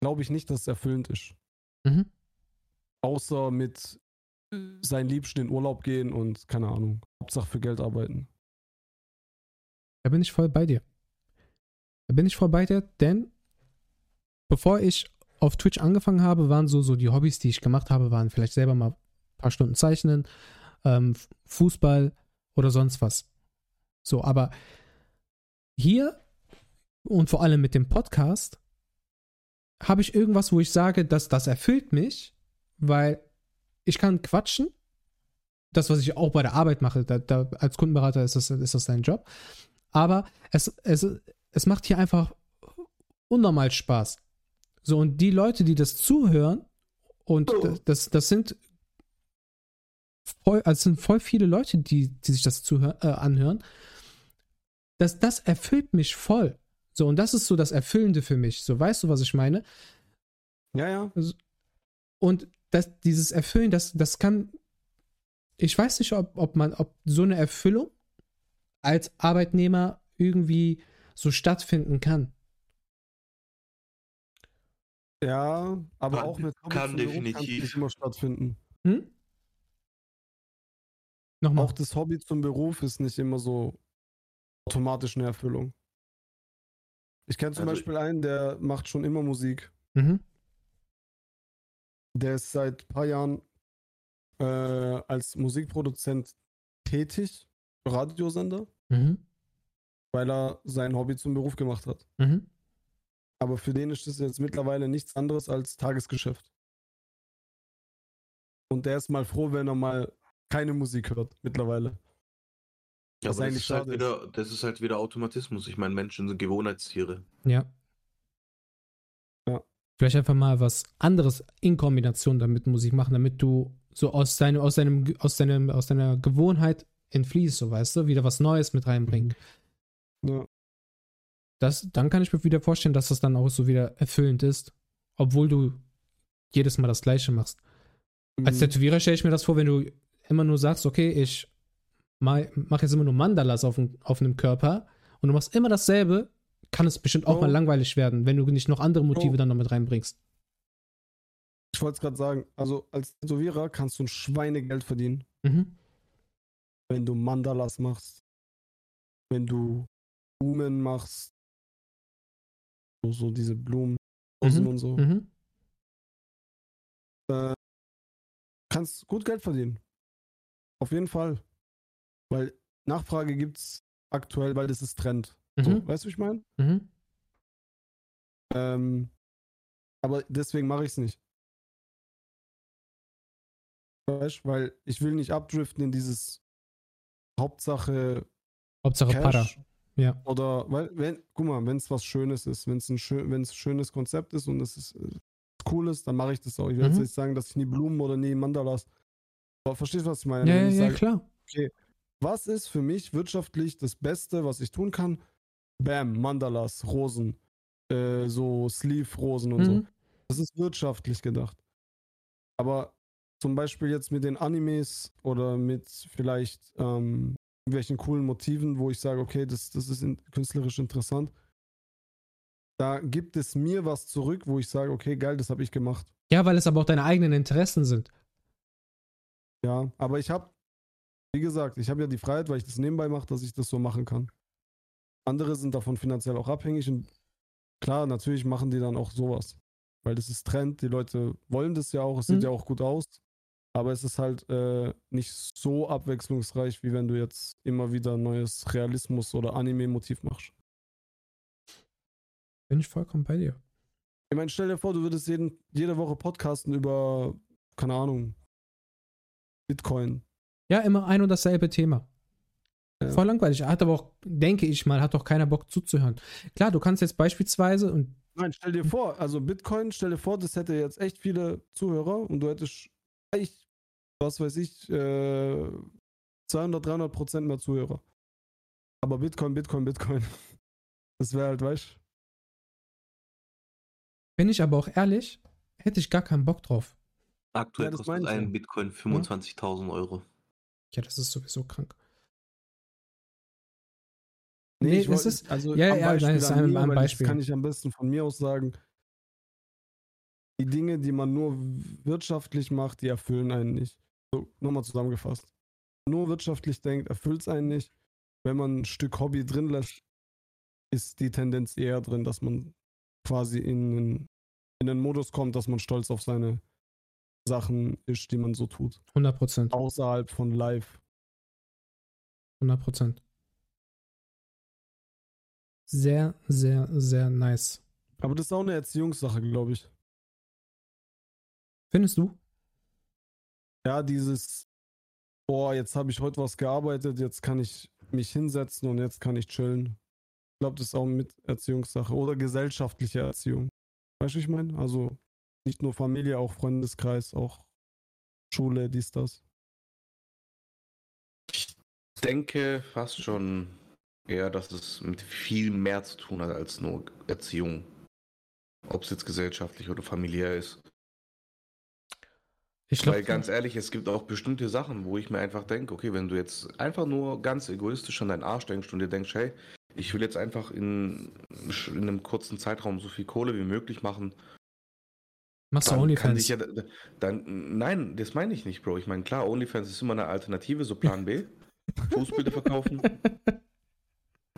glaube ich nicht, dass es erfüllend ist. Mhm. Außer mit seinen Liebsten in Urlaub gehen und keine Ahnung. Hauptsache für Geld arbeiten. Da bin ich voll bei dir. Da bin ich voll bei dir, denn bevor ich auf Twitch angefangen habe, waren so, so die Hobbys, die ich gemacht habe, waren vielleicht selber mal ein paar Stunden zeichnen, ähm, Fußball oder sonst was. So, aber hier und vor allem mit dem Podcast habe ich irgendwas, wo ich sage, dass das erfüllt mich, weil ich kann quatschen. Das, was ich auch bei der Arbeit mache, da, da, als Kundenberater ist das, ist das dein Job. Aber es, es, es macht hier einfach unnormal Spaß. So, und die Leute, die das zuhören, und das, das, das sind voll, also es sind voll viele Leute, die, die sich das zuhören, äh, anhören. Das, das erfüllt mich voll. So, und das ist so das Erfüllende für mich. So, weißt du, was ich meine? Ja, ja. Und das, dieses Erfüllen, das, das kann. Ich weiß nicht, ob, ob man, ob so eine Erfüllung als Arbeitnehmer irgendwie so stattfinden kann. Ja, aber Kann- auch mit kann definitiv. nicht immer stattfinden. Hm? Nochmal. Auch das Hobby zum Beruf ist nicht immer so automatisch eine Erfüllung. Ich kenne zum Also- Beispiel einen, der macht schon immer Musik. Mhm. Der ist seit ein paar Jahren äh, als Musikproduzent tätig, Radiosender, Mhm. weil er sein Hobby zum Beruf gemacht hat. Mhm. Aber für den ist das jetzt mittlerweile nichts anderes als Tagesgeschäft. Und der ist mal froh, wenn er mal keine Musik hört, mittlerweile. Ja, Was aber das eigentlich ist, halt ist. wieder, das ist halt wieder Automatismus. Ich meine, Menschen sind Gewohnheitstiere. Ja. Ja. Vielleicht einfach mal was anderes in Kombination damit Musik machen, damit du so aus deinem, aus deinem, aus deinem, aus deiner Gewohnheit entfließt, so weißt du, wieder was Neues mit reinbringen. Ja. Das, dann kann ich mir wieder vorstellen, dass das dann auch so wieder erfüllend ist, obwohl du jedes Mal das Gleiche machst. Als Mhm. Tätowierer stelle ich mir das vor, wenn du immer nur sagst, okay, ich mache jetzt immer nur Mandalas auf, auf einem Körper und du machst immer dasselbe, kann es bestimmt auch Oh. mal langweilig werden, wenn du nicht noch andere Motive Oh. dann noch mit reinbringst. Ich wollte es gerade sagen, also als Tätowierer kannst du ein Schweinegeld verdienen, Mhm. wenn du Mandalas machst, wenn du Blumen machst, so, so diese Blumen Mhm. und so. Mhm. Äh, kannst gut Geld verdienen. Auf jeden Fall. Weil Nachfrage gibt's aktuell, weil das ist Trend. So, Mhm. weißt du, wie ich meine? Mhm. Ähm, aber deswegen mache ich es nicht. Weißt, weil ich will nicht abdriften in dieses Hauptsache Hauptsache Para. Cash Ja. oder weil wenn guck mal, wenn es was Schönes ist, wenn es ein schön, wenn es ein schönes Konzept ist und es ist äh, cool ist, dann mache ich das auch. Ich will jetzt Mhm. nicht sagen, dass ich nie Blumen oder nie Mandalas. Aber verstehst du, was ich meine? Ja, ich ja, sage, klar. Was ist für mich wirtschaftlich das Beste, was ich tun kann? Bam, Mandalas, Rosen, äh, so Sleeve-Rosen und so. Mhm. Das ist wirtschaftlich gedacht. Aber zum Beispiel jetzt mit den Animes oder mit vielleicht ähm, irgendwelchen coolen Motiven, wo ich sage, okay, das, das ist in, künstlerisch interessant. Da gibt es mir was zurück, wo ich sage, okay, geil, das habe ich gemacht. Ja, weil es aber auch deine eigenen Interessen sind. Ja, aber ich habe, wie gesagt, ich habe ja die Freiheit, weil ich das nebenbei mache, dass ich das so machen kann. Andere sind davon finanziell auch abhängig und klar, natürlich machen die dann auch sowas. Weil das ist Trend, die Leute wollen das ja auch, es Mhm. sieht ja auch gut aus. Aber es ist halt äh, nicht so abwechslungsreich, wie wenn du jetzt immer wieder neues Realismus- oder Anime-Motiv machst. Bin ich vollkommen bei dir. Ich meine, stell dir vor, du würdest jeden, jede Woche podcasten über, keine Ahnung, Bitcoin. Ja, immer ein und dasselbe Thema. Ja. Voll langweilig. Hat aber auch, denke ich mal, hat doch keiner Bock zuzuhören. Klar, du kannst jetzt beispielsweise, und Nein, stell dir vor, also Bitcoin, stell dir vor, das hätte jetzt echt viele Zuhörer und du hättest echt, was weiß ich, äh, 200, 300 Prozent mehr Zuhörer. Aber Bitcoin, Bitcoin, Bitcoin. Das wäre halt, weißt bin ich aber auch ehrlich, hätte ich gar keinen Bock drauf. Aktuell Ja, das kostet ja. ein Bitcoin 25.000 Euro. Ja, das ist sowieso krank. Nee, ich es ist- also ja, ja, Beispiel nein, es ist ein- mir, ein Beispiel. Das kann ich am besten von mir aus sagen. Die Dinge, die man nur wirtschaftlich macht, die erfüllen einen nicht. So, nochmal zusammengefasst. Nur wirtschaftlich denkt, erfüllt es einen nicht. Wenn man ein Stück Hobby drin lässt, ist die Tendenz eher drin, dass man quasi in, in den Modus kommt, dass man stolz auf seine Sachen ist, die man so tut. 100 Prozent. Außerhalb von Live. 100 Prozent. Sehr, sehr, sehr nice. Aber das ist auch eine Erziehungssache, glaube ich. Findest du? ja, dieses, boah, jetzt habe ich heute was gearbeitet, jetzt kann ich mich hinsetzen und jetzt kann ich chillen. Ich glaube, das ist auch mit Erziehungssache oder gesellschaftliche Erziehung. Weißt du, ich meine? Also nicht nur Familie, auch Freundeskreis, auch Schule, dies, das. Ich denke fast schon eher, dass es mit viel mehr zu tun hat als nur Erziehung. Ob es jetzt gesellschaftlich oder familiär ist. Ich Weil glaube, ganz ehrlich, es gibt auch bestimmte Sachen, wo ich mir einfach denke, okay, wenn du jetzt einfach nur ganz egoistisch an deinen Arsch denkst und dir denkst, hey, ich will jetzt einfach in, in einem kurzen Zeitraum so viel Kohle wie möglich machen, machst du OnlyFans. ja, dann, nein, das meine ich nicht, Bro. Ich meine, klar, OnlyFans ist immer eine Alternative, so Plan B. Fußbilder verkaufen.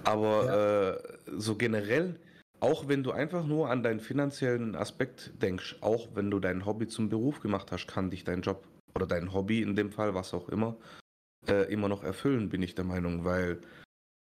Aber äh, so generell, auch wenn du einfach nur an deinen finanziellen Aspekt denkst, auch wenn du dein Hobby zum Beruf gemacht hast, kann dich dein Job oder dein Hobby in dem Fall, was auch immer, äh, immer noch erfüllen, bin ich der Meinung, weil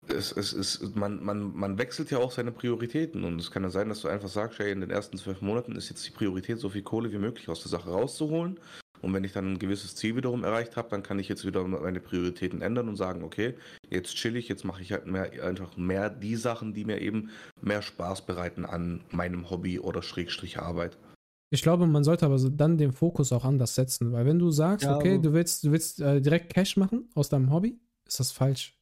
es, es ist, man, man, man wechselt ja auch seine Prioritäten und es kann ja sein, dass du einfach sagst, hey, in den ersten zwölf Monaten ist jetzt die Priorität, so viel Kohle wie möglich aus der Sache rauszuholen. Und wenn ich dann ein gewisses Ziel wiederum erreicht habe, dann kann ich jetzt wieder meine Prioritäten ändern und sagen, okay, jetzt chill ich, jetzt mache ich halt mehr, einfach mehr die Sachen, die mir eben mehr Spaß bereiten an meinem Hobby oder Schrägstrich Arbeit. Ich glaube, man sollte aber dann den Fokus auch anders setzen, weil wenn du sagst, Ja, okay, aber- du willst, du willst äh, direkt Cash machen aus deinem Hobby, ist das falsch.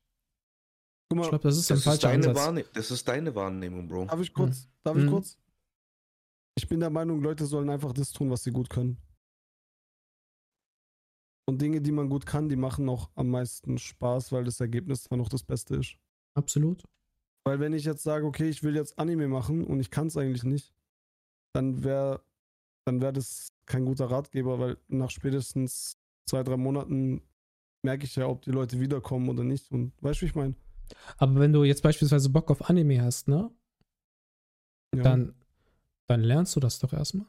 Guck Ich mal, glaube, das ist Das ein ist, falscher deine Ansatz. Das ist deine Wahrnehmung, Bro. darf ich kurz, darf ich Mhm. kurz? Ich bin der Meinung, Leute sollen einfach das tun, was sie gut können. Und Dinge, die man gut kann, die machen auch am meisten Spaß, weil das Ergebnis dann noch das Beste ist. Absolut. Weil wenn ich jetzt sage, okay, ich will jetzt Anime machen und ich kann es eigentlich nicht, dann wäre dann wär das kein guter Ratgeber, weil nach spätestens zwei, drei Monaten merke ich ja, ob die Leute wiederkommen oder nicht. Und weißt du, wie ich meine? Aber wenn du jetzt beispielsweise Bock auf Anime hast, ne, Ja. dann, dann lernst du das doch erstmal.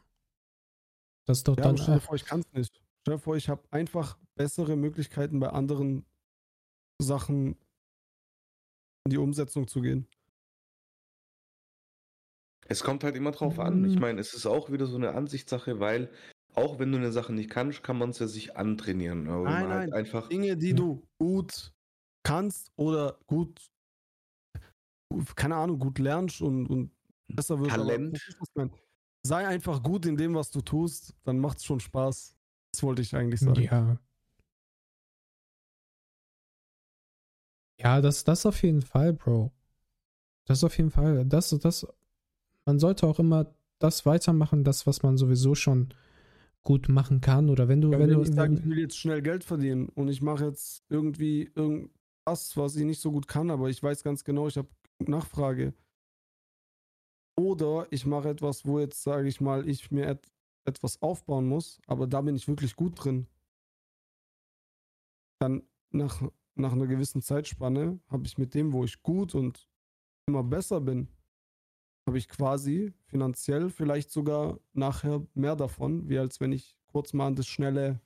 Das ist doch ja, dann. stell dir vor, ich kann es nicht. Stell dir vor, ich habe einfach bessere Möglichkeiten bei anderen Sachen in die Umsetzung zu gehen. Es kommt halt immer drauf an. Ich Mhm. meine, es ist auch wieder so eine Ansichtssache, weil auch wenn du eine Sache nicht kannst, kann man es ja sich antrainieren. Aber wenn Nein, man halt nein. einfach. Dinge, die du gut kannst oder gut, keine Ahnung, gut lernst und, und besser wirst. aber Talent. meine? Sei einfach gut in dem, was du tust, dann macht es schon Spaß. Das wollte ich eigentlich sagen. Ja. Ja, das, das auf jeden Fall, Bro. Das auf jeden Fall. Das, das, man sollte auch immer das weitermachen, das, was man sowieso schon gut machen kann. Oder wenn du, Ja, wenn, wenn du, ich sage, ich will jetzt schnell Geld verdienen und ich mache jetzt irgendwie irgendwas, was ich nicht so gut kann, aber ich weiß ganz genau, ich habe Nachfrage. Oder ich mache etwas, wo jetzt, sage ich mal, ich mir et etwas aufbauen muss, aber da bin ich wirklich gut drin. Dann nach, nach einer gewissen Zeitspanne habe ich mit dem, wo ich gut und immer besser bin, habe ich quasi finanziell vielleicht sogar nachher mehr davon, wie als wenn ich kurz mal an das schnelle.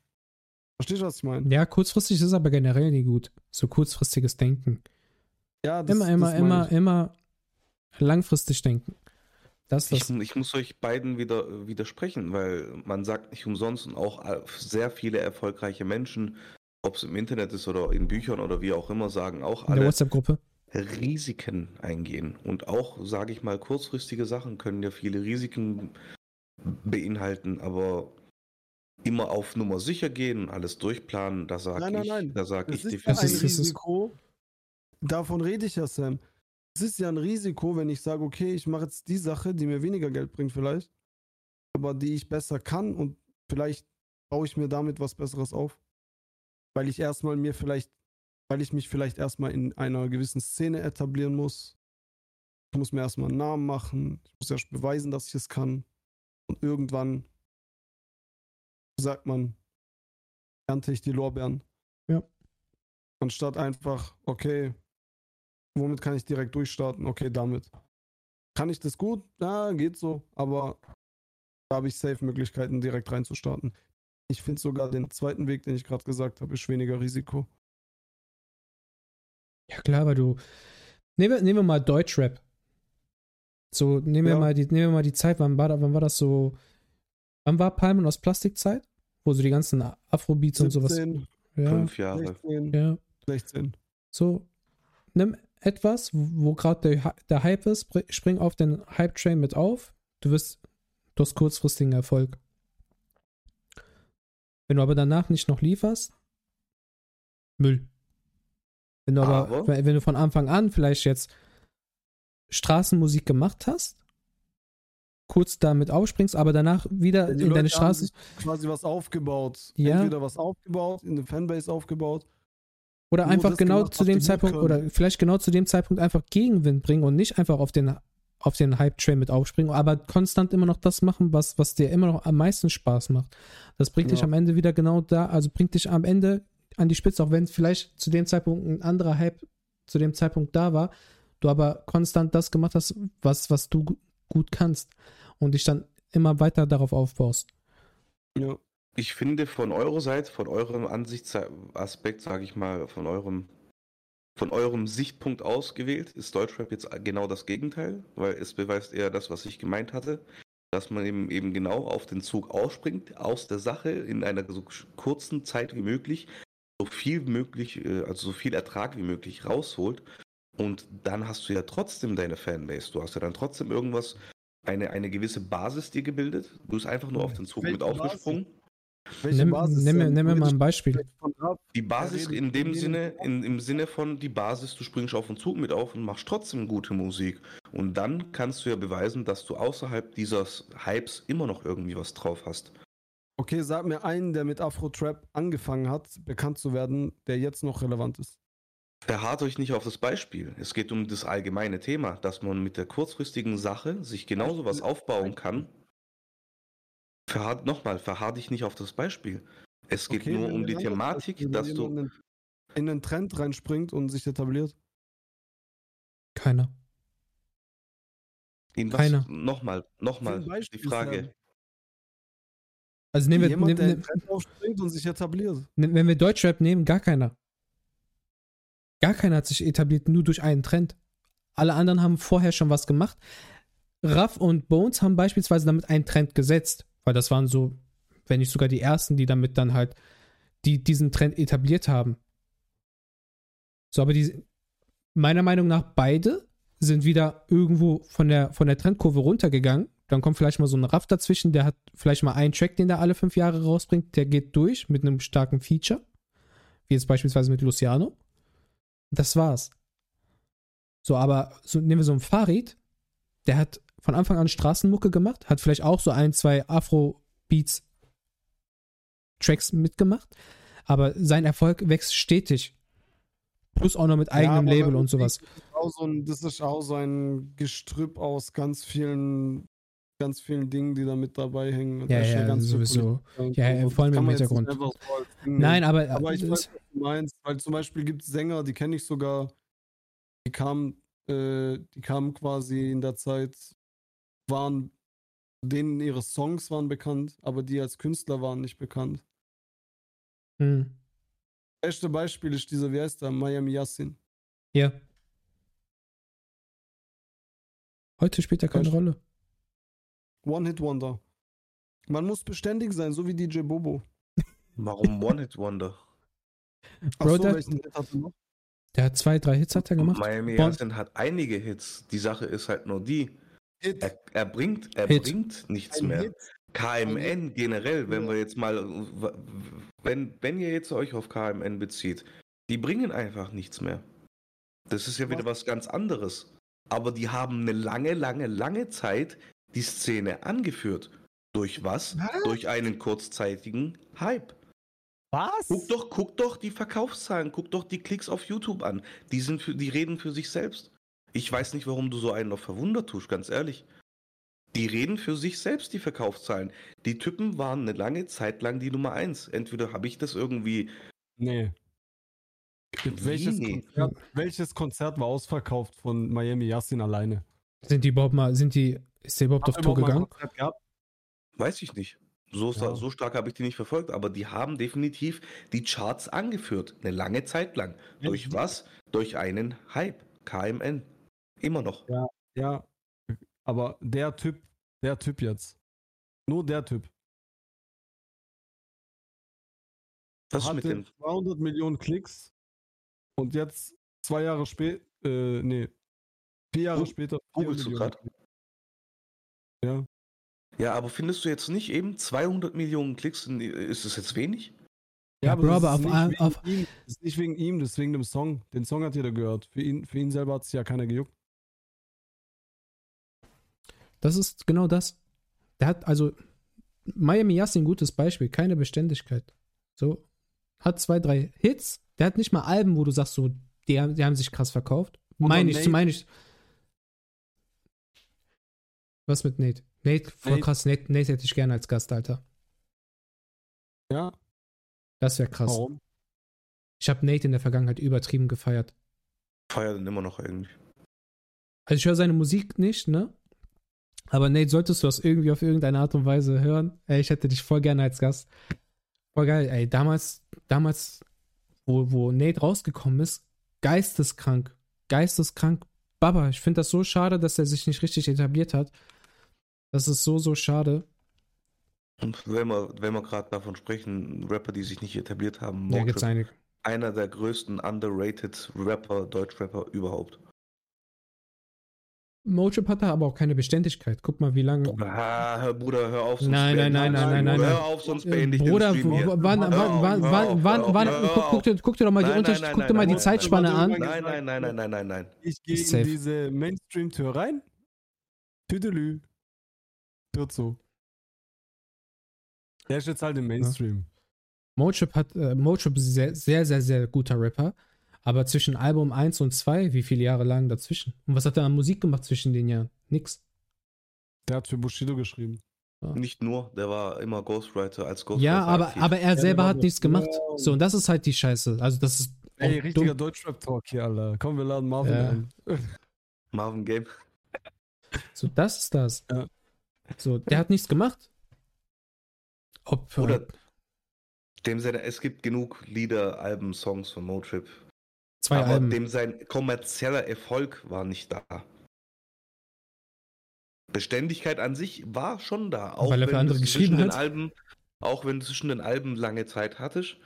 Verstehst du, was ich meine? ja, kurzfristig ist aber generell nie gut. So kurzfristiges Denken. Ja, das, immer, immer, das immer, ich. immer langfristig denken. Das, Ich, das, ich muss euch beiden wieder widersprechen, weil man sagt nicht umsonst und auch äh, sehr viele erfolgreiche Menschen, ob es im Internet ist oder in Büchern oder wie auch immer, sagen auch in der alle WhatsApp-Gruppe. Risiken eingehen. Und auch, sage ich mal, kurzfristige Sachen können ja viele Risiken beinhalten, aber immer auf Nummer sicher gehen, alles durchplanen, da sage Nein, nein, ich, nein. da sage Das ich ein Das ist- ist- Risiko. Davon rede ich ja, Sam. Es ist ja ein Risiko, wenn ich sage, okay, ich mache jetzt die Sache, die mir weniger Geld bringt vielleicht, aber die ich besser kann und vielleicht baue ich mir damit was Besseres auf. Weil ich erstmal mir vielleicht, weil ich mich vielleicht erstmal in einer gewissen Szene etablieren muss. Ich muss mir erstmal einen Namen machen. Ich muss erst beweisen, dass ich es kann. Und irgendwann, sagt man, ernte ich die Lorbeeren. Ja. Anstatt einfach, okay, womit kann ich direkt durchstarten? Okay, damit. Kann ich das gut? Ja, geht so, aber da habe ich safe Möglichkeiten, direkt reinzustarten. Ich finde sogar den zweiten Weg, den ich gerade gesagt habe, ist weniger Risiko. Ja, klar, weil du. Nehmen wir, nehmen wir mal Deutschrap. So, nehmen wir, Ja. mal die, nehmen wir mal die Zeit, wann war, wann war das so? Wann war Palmen aus Plastikzeit? Wo so die ganzen Afrobeats und sowas. 17, Ja, fünf Jahre. 16, ja. 16. So, nimm etwas, wo gerade der, der Hype ist, spr- spring auf den Hype-Train mit auf. Du wirst, du hast kurzfristigen Erfolg. Wenn du aber danach nicht noch lieferst, Müll. Wenn du aber, Aber- wenn du von Anfang an vielleicht jetzt Straßenmusik gemacht hast, kurz damit aufspringst, aber danach wieder Die in deine Leute Straßen. sich quasi was aufgebaut. Ja. Entweder was aufgebaut, in der Fanbase aufgebaut. Oder einfach genau gemacht, zu dem Zeitpunkt, oder vielleicht genau zu dem Zeitpunkt einfach Gegenwind bringen und nicht einfach auf den, auf den Hype-Train mit aufspringen, aber konstant immer noch das machen, was, was dir immer noch am meisten Spaß macht. Das bringt dich Ja. am Ende wieder genau da, also bringt dich am Ende an die Spitze, auch wenn vielleicht zu dem Zeitpunkt ein anderer Hype zu dem Zeitpunkt da war, du aber konstant das gemacht hast, was, was du gut kannst und dich dann immer weiter darauf aufbaust. Ja. Ich finde von eurer Seite, von eurem Ansichtsaspekt, sage ich mal, von eurem, von eurem Sichtpunkt ausgewählt, ist Deutschrap jetzt genau das Gegenteil, weil es beweist eher das, was ich gemeint hatte, dass man eben, eben genau auf den Zug ausspringt, aus der Sache in einer so kurzen Zeit wie möglich, so viel möglich, äh, also so viel Ertrag wie möglich rausholt. Und dann hast du ja trotzdem deine Fanbase. Du hast ja dann trotzdem irgendwas, eine, eine gewisse Basis dir gebildet. Du bist einfach nur auf den Zug mit Welche Basis? aufgesprungen. Nimm, Basis? nimm, mir- Sam? nimm mir mal ein Beispiel. Die Basis in dem Sinne, in, im Sinne von die Basis, du springst auf den Zug mit auf und machst trotzdem gute Musik. Und dann kannst du ja beweisen, dass du außerhalb dieses Hypes immer noch irgendwie was drauf hast. Okay, sag mir einen, der mit Afro-Trap angefangen hat, bekannt zu werden, der jetzt noch relevant ist. Verharrt euch nicht auf das Beispiel. Es geht um das allgemeine Thema, dass man mit der kurzfristigen Sache sich genauso was aufbauen kann. Verharrt, nochmal, verharr dich nicht auf das Beispiel. Es geht Okay, nur um die Thematik, Beispiel, wo dass du. in einen Trend reinspringt und sich etabliert. Keiner. In was, Keiner. Nochmal, nochmal, die Frage. Also nehmen wir, Jemand, nehmen, der nehmen, den Trend aufspringt und sich etabliert. wenn wir Deutschrap nehmen, gar keiner. Gar keiner hat sich etabliert, nur durch einen Trend. Alle anderen haben vorher schon was gemacht. Raff und Bones haben beispielsweise damit einen Trend gesetzt, weil das waren so, wenn nicht sogar die ersten, die damit dann halt die, diesen Trend etabliert haben. So, aber die, meiner Meinung nach beide sind wieder irgendwo von der, von der Trendkurve runtergegangen. Dann kommt vielleicht mal so ein Raff dazwischen, der hat vielleicht mal einen Track, den der alle fünf Jahre rausbringt, der geht durch mit einem starken Feature. Wie jetzt beispielsweise mit Luciano. Das war's. So, aber so, nehmen wir so einen Farid, der hat von Anfang an Straßenmucke gemacht, hat vielleicht auch so ein, zwei Afro-Beats Tracks mitgemacht, aber sein Erfolg wächst stetig. Plus auch noch mit eigenem aber Label und sowas. Das ist, auch so ein, das ist auch so ein Gestrüpp aus ganz vielen, ganz vielen Dingen, die da mit dabei hängen. Und Ja, ja, ganz sowieso. Ja, ja, vor allem Das im Hintergrund. so Nein, aber, aber ich das- weiß, was du meinst, weil zum Beispiel gibt es Sänger, die kenne ich sogar, die kamen, äh, die kamen quasi in der Zeit, waren, denen ihre Songs waren bekannt, aber die als Künstler waren nicht bekannt. Hm. Beste Beispiel ist dieser, wie heißt der, Miami Yassin. Ja. Heute spielt er keine Weißt- Rolle. One-Hit-Wonder. Man muss beständig sein, so wie DJ Bobo. Warum One-Hit-Wonder? Bro, Achso, der- er? Der hat zwei, drei Hits hat er gemacht. Miami Bon- Yassin hat einige Hits. Die Sache ist halt nur die, er, er bringt, er Hit. bringt nichts Ein mehr. Hit. KMN generell, wenn Ja. wir jetzt mal, wenn, wenn ihr jetzt euch auf KMN bezieht, die bringen einfach nichts mehr. Das ist ja wieder was ganz anderes. Aber die haben eine lange, lange, lange Zeit die Szene angeführt. Durch was? Was? Durch einen kurzzeitigen Hype. Was? Guck doch, guck doch die Verkaufszahlen, guck doch die Klicks auf YouTube an. Die sind für, die reden für sich selbst. Ich weiß nicht, warum du so einen noch verwundert tust, ganz ehrlich. Die reden für sich selbst, die Verkaufszahlen. Die Typen waren eine lange Zeit lang die Nummer eins. Entweder habe ich das irgendwie. Nee. Welches, nee? Konzert, welches Konzert war ausverkauft von Miami Yassin alleine? Sind die überhaupt mal, sind die, ist der überhaupt auf er Tour gegangen? Weiß ich nicht. So, Ja. so stark habe ich die nicht verfolgt, aber die haben definitiv die Charts angeführt. Eine lange Zeit lang. Ja, Durch was? Durch einen Hype. KMN. Immer noch. Ja, aber der Typ, der Typ jetzt. Nur der Typ. Was ist mit hatte dem? 200 Millionen Klicks und jetzt zwei Jahre später, äh, nee, vier Jahre Gu- später. vier googelst du? Klicks. Ja. Ja, aber findest du jetzt nicht eben 200 Millionen Klicks? Ist es jetzt wenig? Ja, Bro, das aber auf nicht auf- ihm, das ist nicht wegen ihm, das ist wegen dem Song. Den Song hat jeder gehört. Für ihn, für ihn selber hat es ja keiner gejuckt. Das ist genau das. Der hat also Miami Yassin, gutes Beispiel, keine Beständigkeit. So, hat zwei, drei Hits. Der hat nicht mal Alben, wo du sagst, so, die, haben- die haben sich krass verkauft. Meine ich, meine ich. Was mit Nate? Nate, voll Nate. krass. Nate, Nate hätte ich gerne als Gast, Alter. Ja, Das wäre krass. warum? Ich habe Nate in der Vergangenheit übertrieben gefeiert. Feier den immer noch eigentlich. Also ich höre seine Musik nicht, ne? Aber Nate, solltest du das irgendwie auf irgendeine Art und Weise hören? Ey, ich hätte dich voll gerne als Gast. Voll geil, ey. Damals, damals, wo, wo Nate rausgekommen ist, geisteskrank. Geisteskrank. Baba, ich finde das so schade, dass er sich nicht richtig etabliert hat. Das ist so, so schade. Und wenn wir, wenn wir gerade davon sprechen, Rapper, die sich nicht etabliert haben, Da gibt's einige. einer der größten underrated Rapper, Deutschrapper überhaupt. Motrip hatte aber auch keine Beständigkeit. Guck mal, wie lange. Ah, hör, Bruder, hör auf, sonst Nein, beende nein, ich nein, den nein, Stream. nein, Hör nein. auf, sonst Äh, beende ich Bruder, den Stream hier. wann, wann, Hör wann, auf, wann, wann, guck, dir, guck dir doch mal die Nein, Unterschiede, nein, guck dir mal nein, die nein, Zeitspanne nein, an. nein. Nein, nein, nein, nein, nein, nein, nein. Ich gehe in diese Mainstream-Tür rein. Tüdelü. Wird so. Der ist jetzt halt im Mainstream. Motrip hat, äh, Motrip ist sehr, sehr, sehr, sehr guter Rapper. Aber zwischen Album 1 und 2, wie viele Jahre lagen dazwischen? Und was hat er an Musik gemacht zwischen den Jahren? Nix. Der hat für Bushido geschrieben. Nicht nur, der war immer Ghostwriter als Ghostwriter. Ja, aber, aktiv. aber er selber war hat nichts gemacht. Ja. So, und das ist halt die Scheiße. Also, das ist. Ey, richtiger dumm. Deutschrap-Talk hier, Alter. Komm, wir laden Marvin Ja. ein. Marvin Game. So, das ist das. So, der hat nichts gemacht. Ob, Oder dem seine, es gibt genug Lieder, Alben, Songs von Motrip. zwei aber Alben. dem sein kommerzieller Erfolg war nicht da. Beständigkeit an sich war schon da. Auch Weil er für wenn andere geschrieben zwischen den hat? Alben, auch wenn du zwischen den Alben lange Zeit hattest,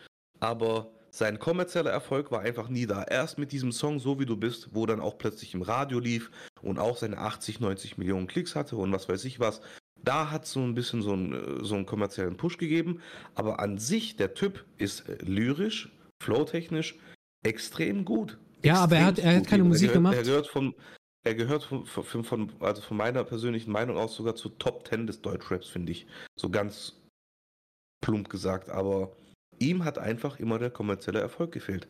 aber sein kommerzieller Erfolg war einfach nie da. Erst mit diesem Song So wie du bist, wo dann auch plötzlich im Radio lief und auch seine 80, 90 Millionen Klicks hatte und was weiß ich was. Da hat so ein bisschen so einen, äh, so einen kommerziellen Push gegeben. Aber an sich, der Typ ist äh, lyrisch, flowtechnisch extrem gut. Ja, aber er hat- Extrem er hat keine Er Musik gehört, gemacht. Er gehört von, er gehört von, von, von, also von meiner persönlichen Meinung aus sogar zu Top 10 des Deutschraps, finde ich. So ganz plump gesagt. Aber ihm hat einfach immer der kommerzielle Erfolg gefehlt.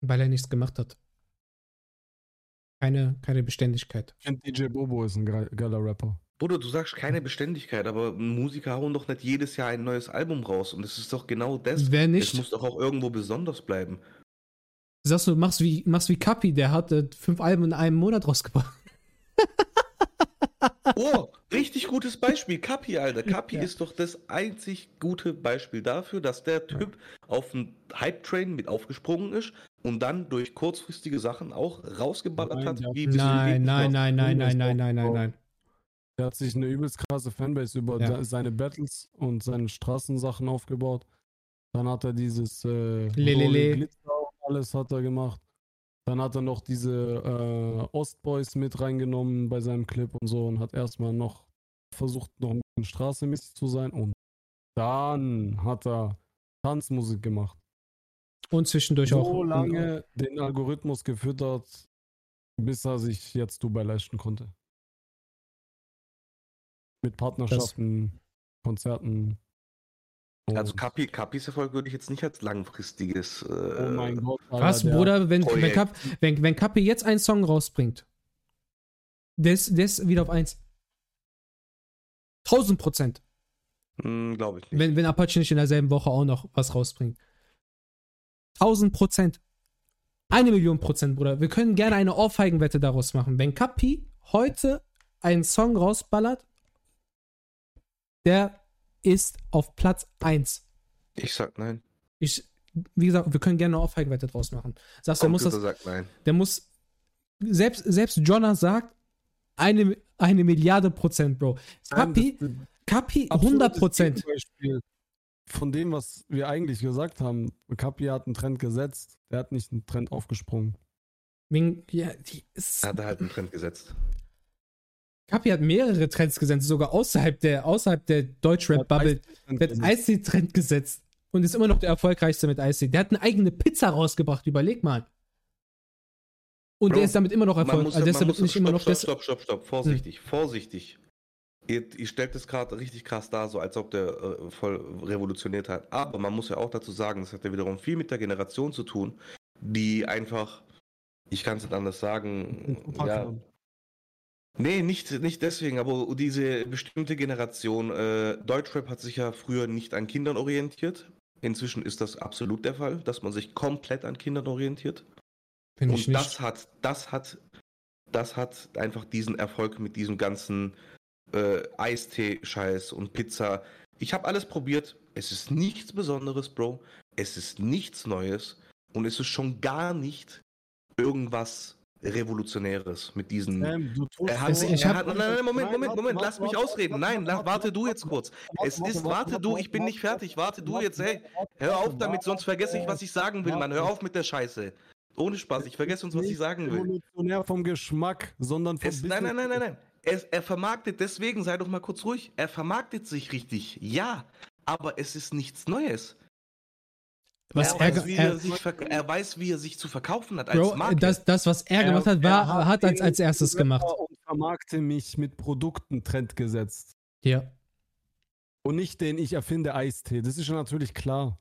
Weil er nichts gemacht hat. Keine, keine Beständigkeit. Ich finde DJ Bobo ist ein ge- geiler Rapper. Bruder, du sagst keine Beständigkeit, aber Musiker hauen doch nicht jedes Jahr ein neues Album raus. Und es ist doch genau das. Wer Es nicht? muss doch auch irgendwo besonders bleiben. Sagst du, machst wie, machst wie Kapi, der hat äh, fünf Alben in einem Monat rausgebracht. Oh, richtig gutes Beispiel. Kapi, Alter. Kapi Ja. ist doch das einzig gute Beispiel dafür, dass der Typ auf einen Hype-Train mit aufgesprungen ist und dann durch kurzfristige Sachen auch rausgeballert Nein, hat. Wie Nein, nein, nein, nein, nein, nein, nein, nein, nein. Der hat sich eine übelst krasse Fanbase über Ja. seine Battles und seine Straßensachen aufgebaut. Dann hat er dieses äh, Lelele. Glitzer und alles hat er gemacht. Dann hat er noch diese äh, Ostboys mit reingenommen bei seinem Clip und so und hat erstmal noch versucht, noch ein bisschen straßenmäßig zu sein. Und dann hat er Tanzmusik gemacht. Und zwischendurch auch. So lange den Algorithmus gefüttert, bis er sich jetzt Dubai leisten konnte. Mit Partnerschaften, Konzerten. Also Kapi, Kapis Erfolg würde ich jetzt nicht als langfristiges. Äh, Oh mein Gott. Alter, Was, der- Bruder, wenn, wenn, Projekt. Kap, wenn, wenn Kapi jetzt einen Song rausbringt, der ist, der ist wieder auf 1. 1000 Prozent. Glaube ich nicht. Wenn, wenn Apache nicht in derselben Woche auch noch was rausbringt. 1000 Prozent. Eine Million Prozent, Bruder. Wir können gerne eine Ohrfeigenwette daraus machen. Wenn Kapi heute einen Song rausballert, der ist auf Platz 1. Ich sag nein. Ich, wie gesagt, wir können gerne eine Ohrfeigenwette draus machen. Sagst du, der muss das, sagt nein. der muss, selbst, selbst Jonna sagt, eine, eine Milliarde Prozent, Bro. Kapi, Kapi, absolutes 100 Prozent. Von dem, was wir eigentlich gesagt haben, Kapi hat einen Trend gesetzt, der hat nicht einen Trend aufgesprungen. Wegen, ja, die ist, Er hat halt einen Trend gesetzt. Kapi hat mehrere Trends gesetzt, sogar außerhalb der, außerhalb der Deutschrap-Bubble. Der hat Ice-Trend gesetzt und ist immer noch der erfolgreichste mit Ice. Der hat eine eigene Pizza rausgebracht, überleg mal. Und Bro, der ist damit immer noch erfolgreich. Also der ist damit nicht immer noch stopp, stopp, stopp, stopp, vorsichtig, vorsichtig. Ihr, ihr stellt es gerade richtig krass dar, so als ob der äh, voll revolutioniert hat. Aber man muss ja auch dazu sagen, das hat ja wiederum viel mit der Generation zu tun, die einfach, ich kann es nicht anders sagen, ja, Nee, nicht, nicht deswegen, aber diese bestimmte Generation, äh, Deutschrap hat sich ja früher nicht an Kindern orientiert. Inzwischen ist das absolut der Fall, dass man sich komplett an Kindern orientiert. Bin Und das hat, das hat, das hat einfach diesen Erfolg mit diesem ganzen äh, Eistee-Scheiß und Pizza. Ich habe alles probiert. Es ist nichts Besonderes, Bro. Es ist nichts Neues. Und es ist schon gar nicht irgendwas Revolutionäres mit diesen. Tust Er hat, Es- sich- ich er hat, nein, nein, Moment, Moment, Moment, lass mich ausreden. Nein, warte, du jetzt kurz. Es ist, warte, du, ich bin nicht fertig, warte du jetzt, hey. Hör auf damit, sonst vergesse ich, was ich sagen will, Mann. Hör auf mit der Scheiße. Ohne Spaß, ich vergesse uns, was ich sagen will. Revolutionär vom Geschmack, sondern vom Es, nein, nein, nein, nein, nein. Er, er vermarktet, deswegen sei doch mal kurz ruhig. Er vermarktet sich richtig, ja. Aber es ist nichts Neues. Was er, er, weiß, wie er, er, er weiß, wie er sich zu verkaufen hat als Bro, Marke. das, das, was er gemacht hat, war, hat als, als erstes gemacht. Und vermarkte mich mit Produkten Trend gesetzt. Ja. Und nicht den ich erfinde Eistee. Das ist schon natürlich klar.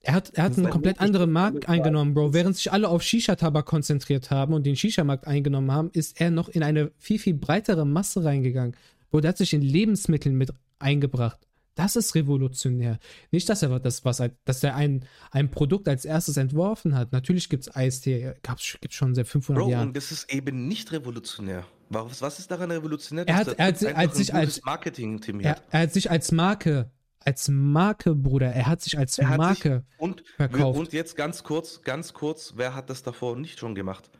Er hat, er hat einen ein komplett anderen Markt eingenommen, Bro. Während sich alle auf Shisha-Tabak konzentriert haben und den Shisha-Markt eingenommen haben, ist er noch in eine viel, viel breitere Masse reingegangen. Bro, der hat sich in Lebensmitteln mit eingebracht. Das ist revolutionär. Nicht, dass er das, was, er- dass er ein, ein Produkt als erstes entworfen hat. Natürlich gibt es Eistee, gab's, gibt schon seit 500 Bro, Jahren. und das ist eben nicht revolutionär. Was, was ist daran revolutionär? Er hat- er hat Typ sich- als sich als- Marketing-Team Er, hat. er hat sich als Marke, als Marke, Bruder, er hat sich als Er hat Marke. Und, verkauft. und jetzt ganz kurz, ganz kurz, wer hat das davor nicht schon gemacht?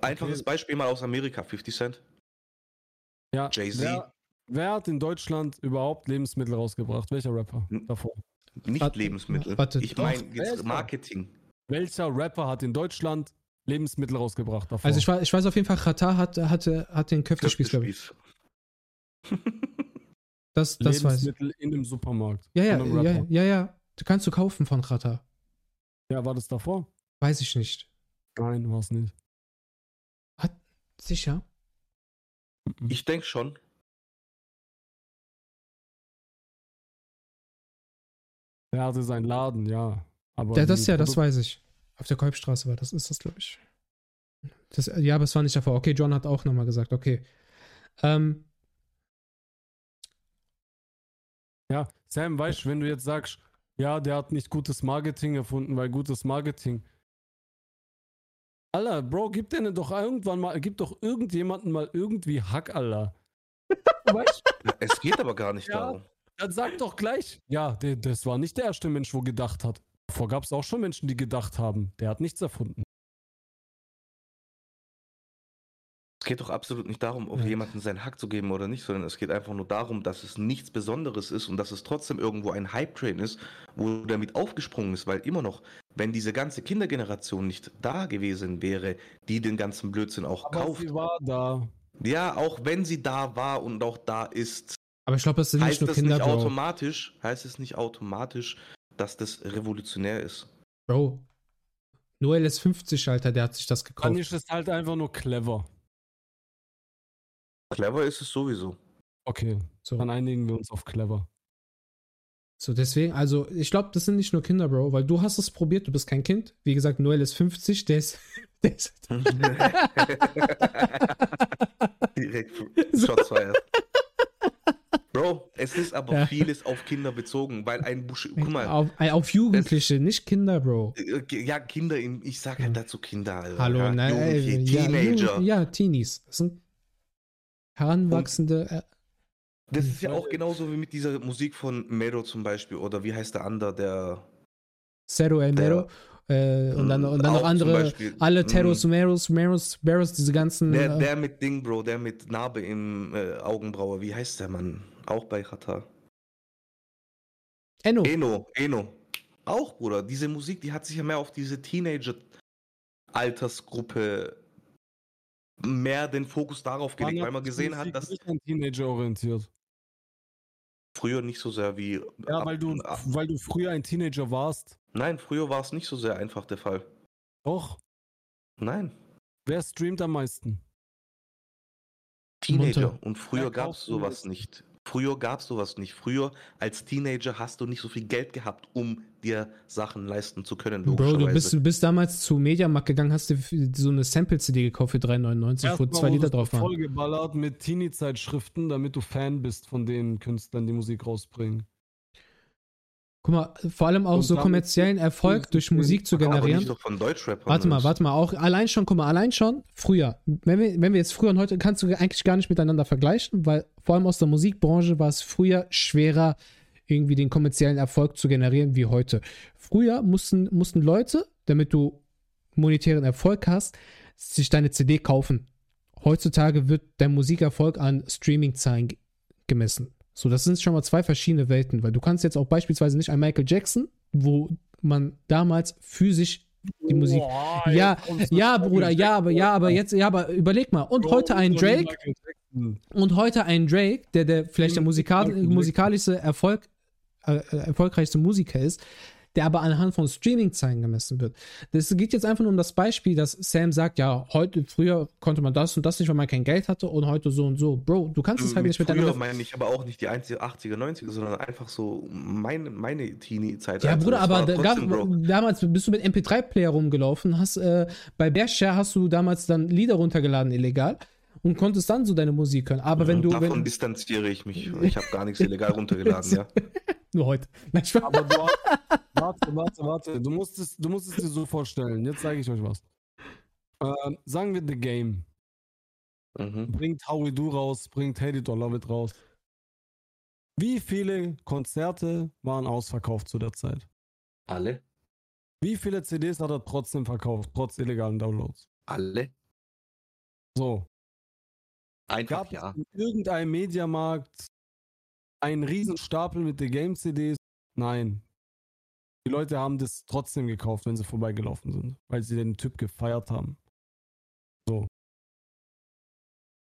Einfaches Beispiel mal aus Amerika, 50 Cent. Ja, Jay-Z. Wer, wer hat in Deutschland überhaupt Lebensmittel rausgebracht? Welcher Rapper Hm. davor? Nicht Warte, Lebensmittel. warte, ich meine jetzt Marketing. Welcher Rapper hat in Deutschland Lebensmittel rausgebracht davor? Also ich, weiß- ich weiß auf jeden Fall, Qatar hat, hatte, hat den Köftespieß, glaube ich. Das, das weiß ich. Lebensmittel in einem Supermarkt. Ja, ja, ja, ja, ja. Du kannst du kaufen von Qatar. Ja, war das davor? Weiß ich nicht. Nein, war es nicht. Sicher? Mhm. Ich denke schon. Er hatte seinen Laden, ja. Aber Ja, das ja, das weiß ich. Auf der Kolbstraße war das, ist das, glaube ich. Das, ja, aber es war nicht davor. Okay, John hat auch nochmal gesagt, okay. Ähm, Ja, Sam, weißt du, wenn du jetzt sagst, ja, der hat nicht gutes Marketing erfunden, weil gutes Marketing. Alter, Bro, gib denen doch irgendwann mal, gib doch irgendjemanden mal irgendwie Hack, Alter. weißt du, Es geht aber gar nicht Ja. darum. Dann sag doch gleich, ja, der, das war nicht der erste Mensch, wo gedacht hat. Davor gab es auch schon Menschen, die gedacht haben. Der hat nichts erfunden. Es geht doch absolut nicht darum, auf Ja. jemanden seinen Hack zu geben oder nicht, sondern es geht einfach nur darum, dass es nichts Besonderes ist und dass es trotzdem irgendwo ein Hype-Train ist, wo damit aufgesprungen ist, weil immer noch, wenn diese ganze Kindergeneration nicht da gewesen wäre, die den ganzen Blödsinn auch Aber kauft. sie war da. Ja, auch wenn sie da war und auch da ist, aber ich glaube, das sind nicht heißt nur das Kinder, nicht automatisch, heißt es nicht automatisch, dass das revolutionär ist. Bro. Noel ist 50, Alter, der hat sich das Dann gekauft. ist es halt einfach nur clever. Clever ist es sowieso. Okay, So. dann einigen wir uns auf clever. So, deswegen, also, ich glaube, das sind nicht nur Kinder, Bro, weil du hast es probiert, du bist kein Kind. Wie gesagt, Noel ist 50, der ist. Der ist Direkt So. Shots feiert. Bro, es ist aber Ja. vieles auf Kinder bezogen, weil ein Busch, guck mal, auf, äh, auf Jugendliche, nicht Kinder, Bro. äh, ja, Kinder, in, ich sag halt dazu Kinder, Alter. Hallo, ja, nein, Jugendliche, ey, ja, Teenager. Jugend- ja, Teenies. Das sind heranwachsende. Äh, Das ist ja Weil- auch genauso wie mit dieser Musik von Mero zum Beispiel, oder wie heißt der andere, der Zero El Mero. Äh, und dann, und dann noch zum andere, alle mm. Teros, Meros, Meros, Beros, diese ganzen. Der, äh, der mit Ding, Bro, der mit Narbe im äh, Augenbraue, wie heißt der Mann? Auch bei Qatar. Enno. Eno, Eno. Auch, Bruder. Diese Musik, die hat sich ja mehr auf diese Teenager-Altersgruppe mehr den Fokus darauf gelegt, weil man gesehen hat, dass nicht an Teenager orientiert. früher nicht so sehr wie. Ja, ab- weil du, ab- weil du früher ein Teenager warst. Nein, früher war es nicht so sehr einfach der Fall. Doch. Nein. Wer streamt am meisten? Teenager. Und früher gab es sowas nicht. Früher gab es sowas nicht. Früher als Teenager hast du nicht so viel Geld gehabt, um dir Sachen leisten zu können. Bro, du bist, du bist damals zu Mediamarkt gegangen, hast dir so eine Sample-CD gekauft für 3,99, wo zwei Lieder drauf waren. Vollgeballert mit Teenie-Zeitschriften, damit du Fan bist von den Künstlern, die Musik rausbringen. Guck mal, vor allem auch Und so kommerziellen Erfolg durch Musik zu generieren. Warte mal, warte mal, auch allein schon, guck mal, allein schon früher. Wenn wir, wenn wir jetzt früher und heute, kannst du eigentlich gar nicht miteinander vergleichen, weil vor allem aus der Musikbranche war es früher schwerer, irgendwie den kommerziellen Erfolg zu generieren wie heute. Früher mussten, mussten Leute, damit du monetären Erfolg hast, sich deine CD kaufen. Heutzutage wird dein Musikerfolg an Streaming-Zahlen ge- gemessen. So, das sind schon mal zwei verschiedene Welten, weil du kannst jetzt auch beispielsweise nicht ein Michael Jackson, wo man damals physisch die Musik Boah, ja, ja, Bruder, ja, aber ja, aber jetzt, ja, aber überleg mal. Und Bro, heute ein Drake und heute ein Drake, der, der vielleicht der musikal musikalischste Erfolg, äh, äh, erfolgreichste Musiker ist, der aber anhand von Streaming-Zahlen gemessen wird. Das geht jetzt einfach nur um das Beispiel, dass Sam sagt, ja, heute, früher konnte man das und das nicht, weil man kein Geld hatte und heute so und so. Bro, du kannst es halt nicht früher miteinander. meine ich aber auch nicht die 80er, 90er, sondern einfach so meine, meine Teenie-Zeit. Ja, Bruder, aber da, trotzdem, Bro. damals bist du mit MP3-Player rumgelaufen, hast äh, bei Bearshare hast du damals dann Lieder runtergeladen illegal und konntest dann so deine Musik hören. Aber wenn du, Davon wenn, distanziere ich mich. Ich habe gar nichts illegal runtergeladen, ja. nur heute. Nein. Aber du warte, warte, warte. Du musst, es, du musst es dir so vorstellen. Jetzt zeige ich euch was. Ähm, sagen wir The Game. Mhm. bringt Howie Do raus, bringt Hedy Dollar mit raus. Wie viele Konzerte waren ausverkauft zu der Zeit? Alle? Wie viele CDs hat er trotzdem verkauft, trotz illegalen Downloads? Alle? So, Einfach gab ja. es in irgendeinem Mediamarkt einen riesen Stapel mit den Game-CDs? Nein. Die Leute haben das trotzdem gekauft, wenn sie vorbeigelaufen sind, weil sie den Typ gefeiert haben. So.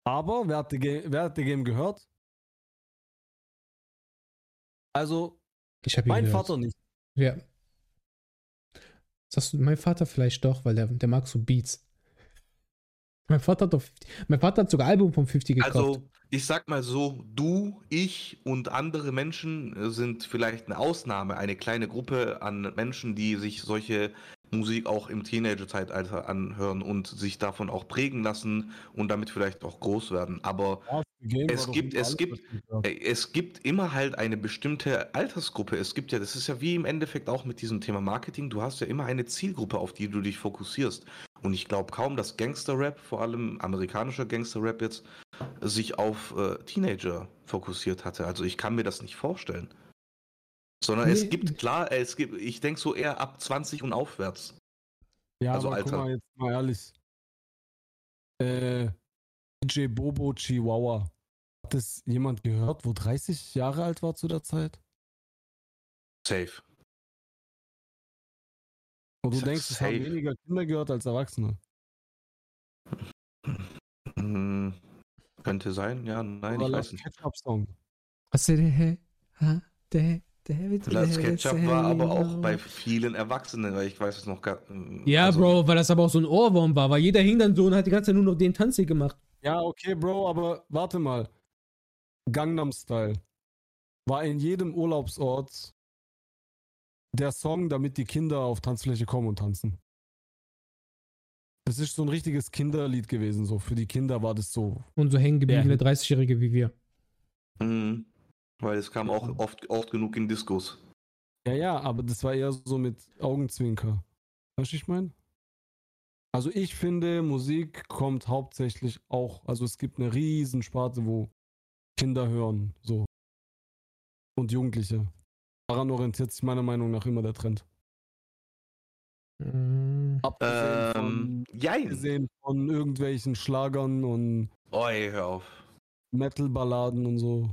Aber wer hat die, Ga wer hat die Game gehört? Also, Ich habe ihn mein gehört. Vater nicht. Ja. Sagst du, mein Vater vielleicht doch, weil der, der mag so Beats. Mein Vater hat doch 50, mein Vater hat sogar Album von 50 gekauft. Also, ich sag mal so, du, ich und andere Menschen äh, sind vielleicht eine Ausnahme, eine kleine Gruppe an Menschen, die sich solche Musik auch im Teenager-Zeitalter anhören und sich davon auch prägen lassen und damit vielleicht auch groß werden. Aber Ja, Es gibt- es gibt- es gibt immer halt eine bestimmte Altersgruppe. Es gibt ja, das ist ja wie im Endeffekt auch mit diesem Thema Marketing, du hast ja immer eine Zielgruppe, auf die du dich fokussierst. Und ich glaube kaum, dass Gangster-Rap, vor allem amerikanischer Gangster-Rap jetzt, sich auf äh, Teenager fokussiert hatte. Also ich kann mir das nicht vorstellen. Sondern Nee. es gibt, klar, es gibt, ich denke so eher ab 20 und aufwärts. Ja, also aber guck Alter. mal jetzt mal ehrlich. Äh, DJ Bobo Chihuahua. Hat das jemand gehört, wo 30 Jahre alt war zu der Zeit? Safe. Und du denkst, es haben weniger Kinder gehört als Erwachsene. Hm, könnte sein, ja, nein, Oder ich weiß nicht. Ketchup Song. Was ist der? Ha? Der? Der? Last Ketchup war aber auch bei vielen Erwachsenen, weil ich weiß es noch gar Ja, also, Bro, weil das aber auch so ein Ohrwurm war, weil jeder hing dann so und hat die ganze Zeit nur noch den Tanz hier gemacht. Ja, okay, Bro, aber warte mal. Gangnam Style war in jedem Urlaubsort der Song, damit die Kinder auf Tanzfläche kommen und tanzen. Das ist so ein richtiges Kinderlied gewesen, so. Für die Kinder war das so. Und so hängen gebliebene Ja. 30-Jährige wie wir. Mhm. Weil es kam auch oft, oft genug in Diskos. Ja, ja, aber das war eher so mit Augenzwinker. Weißt du, ich meine? Also ich finde, Musik kommt hauptsächlich auch, also es gibt eine riesen Sparte, wo Kinder hören, so. Und Jugendliche. Daran orientiert sich meiner Meinung nach immer der Trend. Mm. Abgesehen von, Ähm, jein. abgesehen von irgendwelchen Schlagern und Oi, hör auf. Metal-Balladen und so.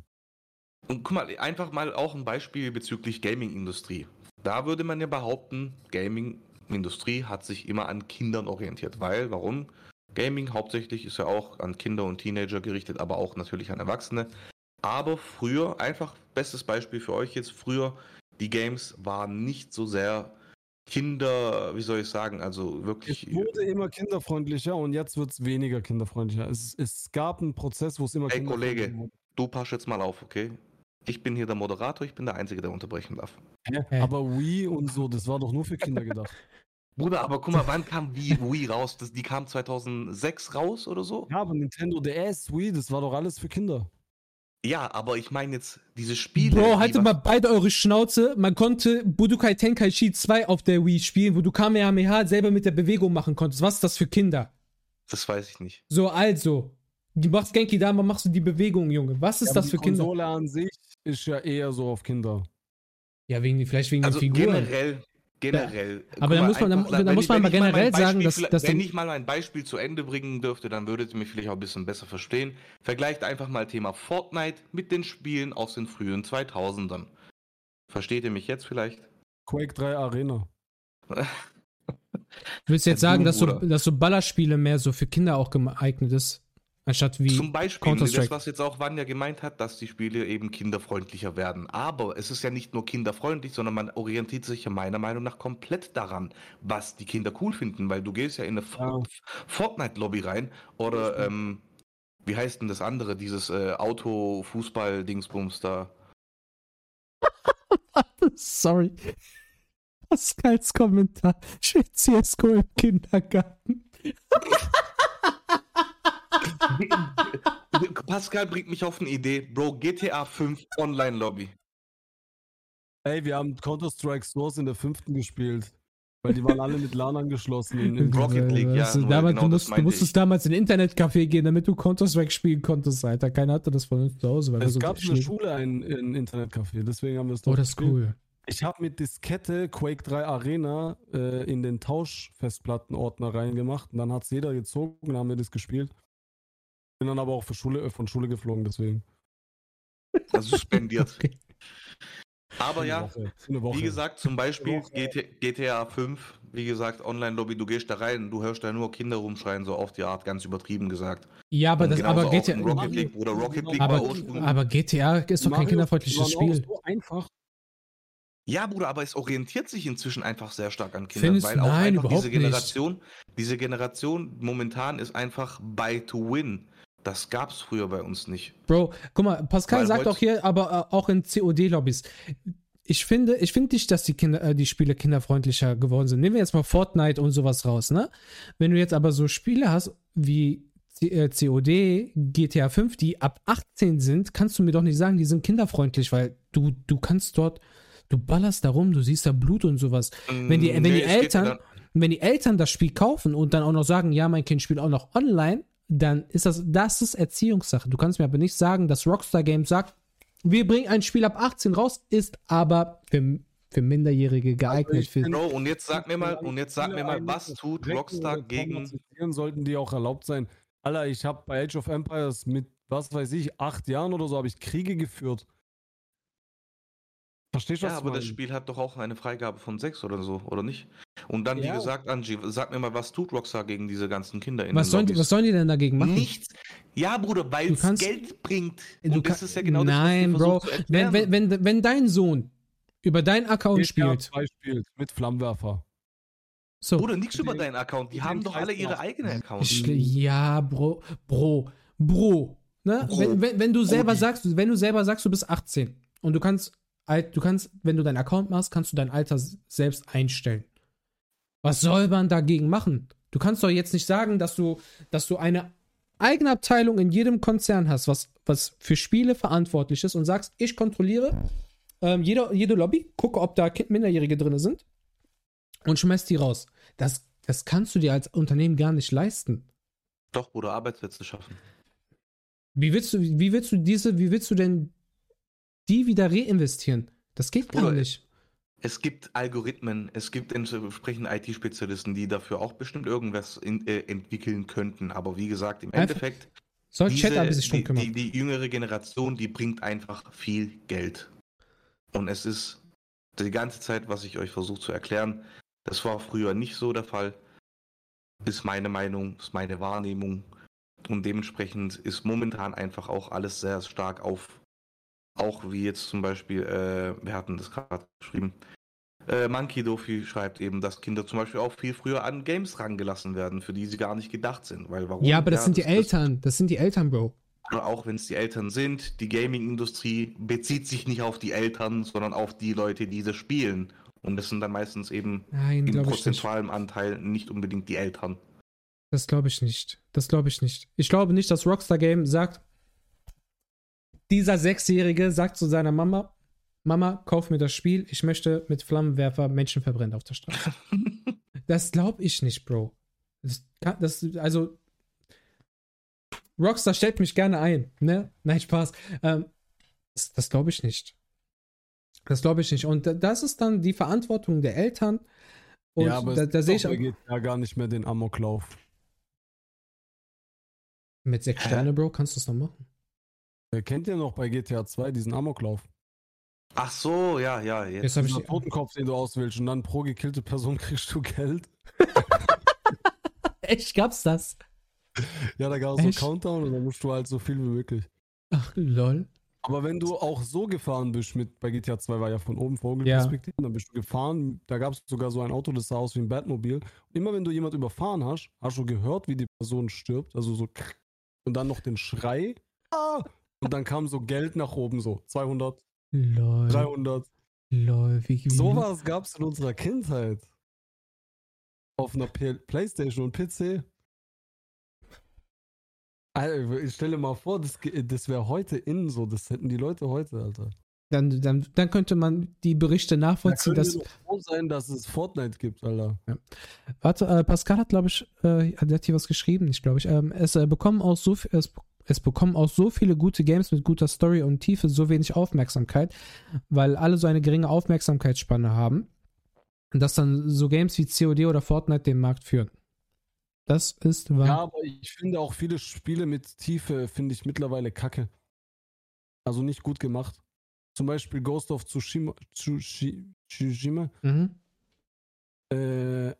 Und guck mal, einfach mal auch ein Beispiel bezüglich Gaming-Industrie. Da würde man ja behaupten, Gaming-Industrie hat sich immer an Kindern orientiert. Weil, warum? Gaming hauptsächlich ist ja auch an Kinder und Teenager gerichtet, aber auch natürlich an Erwachsene. Aber früher, einfach bestes Beispiel für euch jetzt, früher, die Games waren nicht so sehr Kinder, wie soll ich sagen, also Es wirklich. wurde immer kinderfreundlicher und jetzt wird es weniger kinderfreundlicher. Es, es gab einen Prozess, wo es immer Ey, kinderfreundlicher Kollege. wurde. Du pass jetzt mal auf, okay? Ich bin hier der Moderator, ich bin der Einzige, der unterbrechen darf. Hä? Aber Wii und so, das war doch nur für Kinder gedacht. Bruder, aber guck mal, wann kam Wii, Wii raus? Das, die kam 2006 raus oder so? Ja, aber Nintendo DS, Wii, das war doch alles für Kinder. Ja, aber ich meine jetzt diese Spiele. Bro, die haltet mal beide eure Schnauze. Man konnte Budokai Tenkaichi 2 auf der Wii spielen, wo du Kamehameha selber mit der Bewegung machen konntest. Was ist das für Kinder? Das weiß ich nicht. So, also. Du machst Genki Dama, machst du die Bewegung, Junge. Was ist Ja, das für die Kinder? Konsole an sich ist ja eher so auf Kinder. Ja, wegen, vielleicht wegen Also den Figuren. generell, generell. Guck Aber da muss man- da- einfach, da muss ich- man mein generell sagen, dass- dass Wenn ich mal ein Beispiel zu Ende bringen dürfte, dann würdet ihr mich vielleicht auch ein bisschen besser verstehen. Vergleicht einfach mal Thema Fortnite mit den Spielen aus den frühen 2000ern. Versteht ihr mich jetzt vielleicht? Quake 3 Arena. Willst du jetzt Ja, sagen, dass so, dass so Ballerspiele mehr so für Kinder auch geeignet ist? Anstatt wie. Zum Beispiel, das, was jetzt auch Vanya gemeint hat, dass die Spiele eben kinderfreundlicher werden. Aber es ist ja nicht nur kinderfreundlich, sondern man orientiert sich ja meiner Meinung nach komplett daran, was die Kinder cool finden, weil du gehst ja in eine Ja. Fortnite-Lobby rein oder, ähm, wie heißt denn das andere, dieses äh, Auto-Fußball-Dingsbums da? Sorry. Pascals Kommentar. Steht CSGO im Kindergarten. Pascal bringt mich auf eine Idee, Bro, GTA 5 Online-Lobby. Ey, wir haben Counter-Strike Source in der fünften gespielt. Weil die waren alle mit LAN angeschlossen. In, in Rocket League, ja, du, damals, genau du, das musst, du musstest ich. damals in ein Internetcafé gehen, damit du Counter-Strike spielen konntest, Alter. Keiner hatte das von uns zu Hause. Weil Es so gab in der Schule ein, ein Internetcafé, deswegen haben wir es Oh, dort das ist gespielt. cool. Ich habe mit Diskette Quake 3 Arena äh, in den Tauschfestplattenordner reingemacht und dann hat es jeder gezogen und dann haben wir das gespielt. Bin dann aber auch für Schule, äh, von Schule geflogen, deswegen. Also suspendiert. Okay. Aber ja, Woche. Wie gesagt, zum Beispiel GTA 5, wie gesagt, Online-Lobby, du gehst da rein, du hörst da nur Kinder rumschreien, so auf die Art, ganz übertrieben gesagt. Ja, aber Und das, genauso aber GTA, in Rocket League, Bruder, Rocket League aber, aber GTA ist doch kein Mario, kinderfreundliches waren auch Spiel. So einfach. Ja, Bruder, aber es orientiert sich inzwischen einfach sehr stark an Kindern, Findest weil du? auch Nein, einfach überhaupt diese Generation, diese Generation momentan ist einfach buy to win. Das gab's früher bei uns nicht. Bro, guck mal, Pascal Weil sagt auch hier, aber äh, auch in COD-Lobbys. Ich finde, ich finde nicht, dass die Kinder, äh, die Spiele kinderfreundlicher geworden sind. Nehmen wir jetzt mal Fortnite und sowas raus, ne? Wenn du jetzt aber so Spiele hast wie C äh, COD, GTA 5, die ab 18 sind, kannst du mir doch nicht sagen, die sind kinderfreundlich, weil du, du kannst dort, du ballerst da rum, du siehst da Blut und sowas. Wenn die- wenn die Mm, es geht Eltern- wenn die Eltern das Spiel kaufen und dann auch noch sagen, ja, mein Kind spielt auch noch online, dann ist das, das ist Erziehungssache. Du kannst mir aber nicht sagen, dass Rockstar Games sagt, wir bringen ein Spiel ab 18 raus, ist aber für, für Minderjährige geeignet. für, Bro, und jetzt sag mir mal, und jetzt sag mir mal, was tut Rockstar gegen sollten die auch erlaubt sein. Alter, ich habe bei Age of Empires mit, was weiß ich, acht Jahren oder so, habe ich Kriege geführt. Verstehst du, was Ja, ich aber das? Spiel hat doch auch eine Freigabe von sechs oder so, oder nicht? Und dann, wie Ja. gesagt, Angie, sag mir mal, was tut Rockstar gegen diese ganzen Kinder in was, sollen die, was sollen die denn dagegen machen? Nichts. Ja, Bruder, weil es Geld bringt. Du Und das ist ja genau Nein, das, was Bro. Wenn, wenn, wenn, wenn dein Sohn über deinen Account GTA spielt, 2 spielt mit Flammenwerfer. so, Bruder, nichts über deinen Account. Die haben doch alle ihre eigenen Accounts. Ja, Bro, Bro, Bro. Ne? Bro. Wenn, wenn, wenn du selber sagst, wenn du selber sagst, du bist 18 und du kannst, du kannst, wenn du deinen Account machst, kannst du dein Alter selbst einstellen. Was soll man dagegen machen? Du kannst doch jetzt nicht sagen, dass du, dass du eine eigene Abteilung in jedem Konzern hast, was, was für Spiele verantwortlich ist und sagst, ich kontrolliere ähm, jede, jede Lobby, gucke, ob da Minderjährige drin sind und schmeiß die raus. Das, das kannst du dir als Unternehmen gar nicht leisten. Doch, Bruder, Arbeitsplätze schaffen. Wie willst du, wie willst du diese, wie willst du denn die wieder reinvestieren? Das geht gar nicht. Es gibt Algorithmen, es gibt entsprechende IT-Spezialisten, die dafür auch bestimmt irgendwas in, äh, entwickeln könnten. Aber wie gesagt, im Einfach Endeffekt, Soll diese, Chat sich die, kümmern. die, die jüngere Generation, die bringt einfach viel Geld. Und es ist die ganze Zeit, was ich euch versuche zu erklären, das war früher nicht so der Fall. Ist meine Meinung, ist meine Wahrnehmung. Und dementsprechend ist momentan einfach auch alles sehr stark auf, auch wie jetzt zum Beispiel, äh, wir hatten das gerade geschrieben, äh, Monkey Dofi schreibt eben, dass Kinder zum Beispiel auch viel früher an Games rangelassen werden, für die sie gar nicht gedacht sind. Weil warum? ja, aber das sind die das- Eltern. Das sind die Eltern, Bro. auch wenn es die Eltern sind, die Gaming-Industrie bezieht sich nicht auf die Eltern, sondern auf die Leute, die diese spielen. Und das sind dann meistens eben Nein, nicht. prozentualen Anteil nicht unbedingt die Eltern. Das glaube ich nicht. Das glaube ich nicht. Ich glaube nicht, dass Rockstar Game sagt, dieser Sechsjährige sagt zu seiner Mama, Mama, kauf mir das Spiel, ich möchte mit Flammenwerfer Menschen verbrennen auf der Straße. das glaube ich nicht, Bro. Das, kann, das, also, Rockstar stellt mich gerne ein, ne? Nein, Spaß. Ähm, das das glaube ich nicht. Das glaube ich nicht. Und da- das ist dann die Verantwortung der Eltern. Und ja, aber da, da sehe ich bei GTA gar nicht mehr den Amoklauf. mit sechs? Sterne, Bro, kannst du es noch machen. Wer kennt ihr noch bei GTA 2 diesen Amoklauf? Ach so, ja, ja. Jetzt. Jetzt habe ich Dieser Totenkopf, den du auswählst und dann pro gekillte Person kriegst du Geld. Echt, gab's das? Ja, da gab es so Countdown und dann musst du halt so viel wie möglich. Ach, lol. Aber wenn du auch so gefahren bist mit, bei GTA 2 war ja von oben Ja. Vogelperspektive, dann bist du gefahren, da gab es sogar so ein Auto, das sah aus wie ein Batmobil. Und immer wenn du jemand überfahren hast, hast du gehört, wie die Person stirbt, also so und dann noch den Schrei. Ah! Und dann kam so Geld nach oben, so 200, Lol. 300. Lol. Wie, Sowas gab es in unserer Kindheit. Auf einer P Playstation und PC. Alter, ich stelle mal vor, das, das wäre heute in so, das hätten die Leute heute, Alter. Dann, dann, dann könnte man die Berichte Da nachvollziehen, können dass. froh sein, dass es Fortnite gibt, Alter. Warte, äh, Pascal hat, glaube ich, äh, hat hat hier was geschrieben, nicht glaube ich. Ähm, es, äh, bekommen auch so, viel- es, es bekommen auch so viele gute Games mit guter Story und Tiefe so wenig Aufmerksamkeit, weil alle so eine geringe Aufmerksamkeitsspanne haben, dass dann so Games wie COD oder Fortnite den Markt führen. Das ist wahr. Ja, aber ich finde auch viele Spiele mit Tiefe finde ich mittlerweile kacke. Also nicht gut gemacht. Zum Beispiel Ghost of Tsushima, Tsushi- Tsushima Mhm. äh,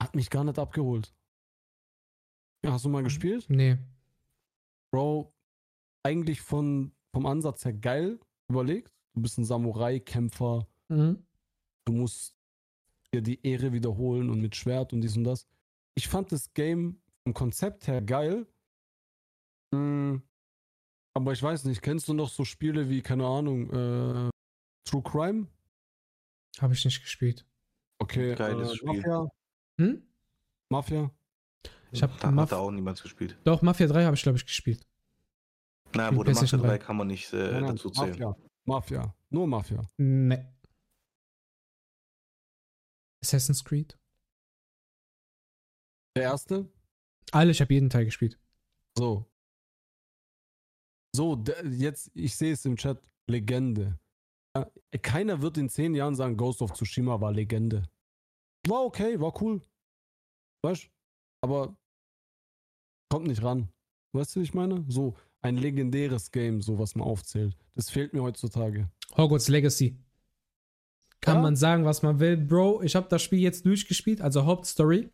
hat mich gar nicht abgeholt. Ja, hast du mal gespielt? Nee. Bro, eigentlich von, vom Ansatz her geil überlegt. Du bist ein Samurai-Kämpfer, Mhm. du musst dir die Ehre wiederholen und mit Schwert und dies und das. Ich fand das Game vom Konzept her geil. Mm, aber ich weiß nicht, kennst du noch so Spiele wie, keine Ahnung, äh, True Crime? Habe ich nicht gespielt. Okay, Geiles äh, Spiel. Mafia. Hm? Mafia. Ich habe Da hat Maf da auch niemand gespielt. doch Mafia 3 habe ich glaube ich gespielt. Na, Für wurde Mafia PlayStation 3 3. kann man nicht äh, Nein, nein, dazu zählen. Mafia. Mafia. Nur Mafia. Nee. Assassin's Creed. Der erste? Alle, ich habe jeden Teil gespielt. So. So, jetzt, ich sehe es im Chat. Legende. Ja, keiner wird in zehn Jahren sagen, Ghost of Tsushima war Legende. War okay, war cool. Weißt Aber kommt nicht ran. Weißt du, wie ich meine? So ein legendäres Game, so was man aufzählt. Das fehlt mir heutzutage. Hogwarts Legacy. Kann Ja? man sagen, was man will. Bro, ich habe das Spiel jetzt durchgespielt, also Hauptstory.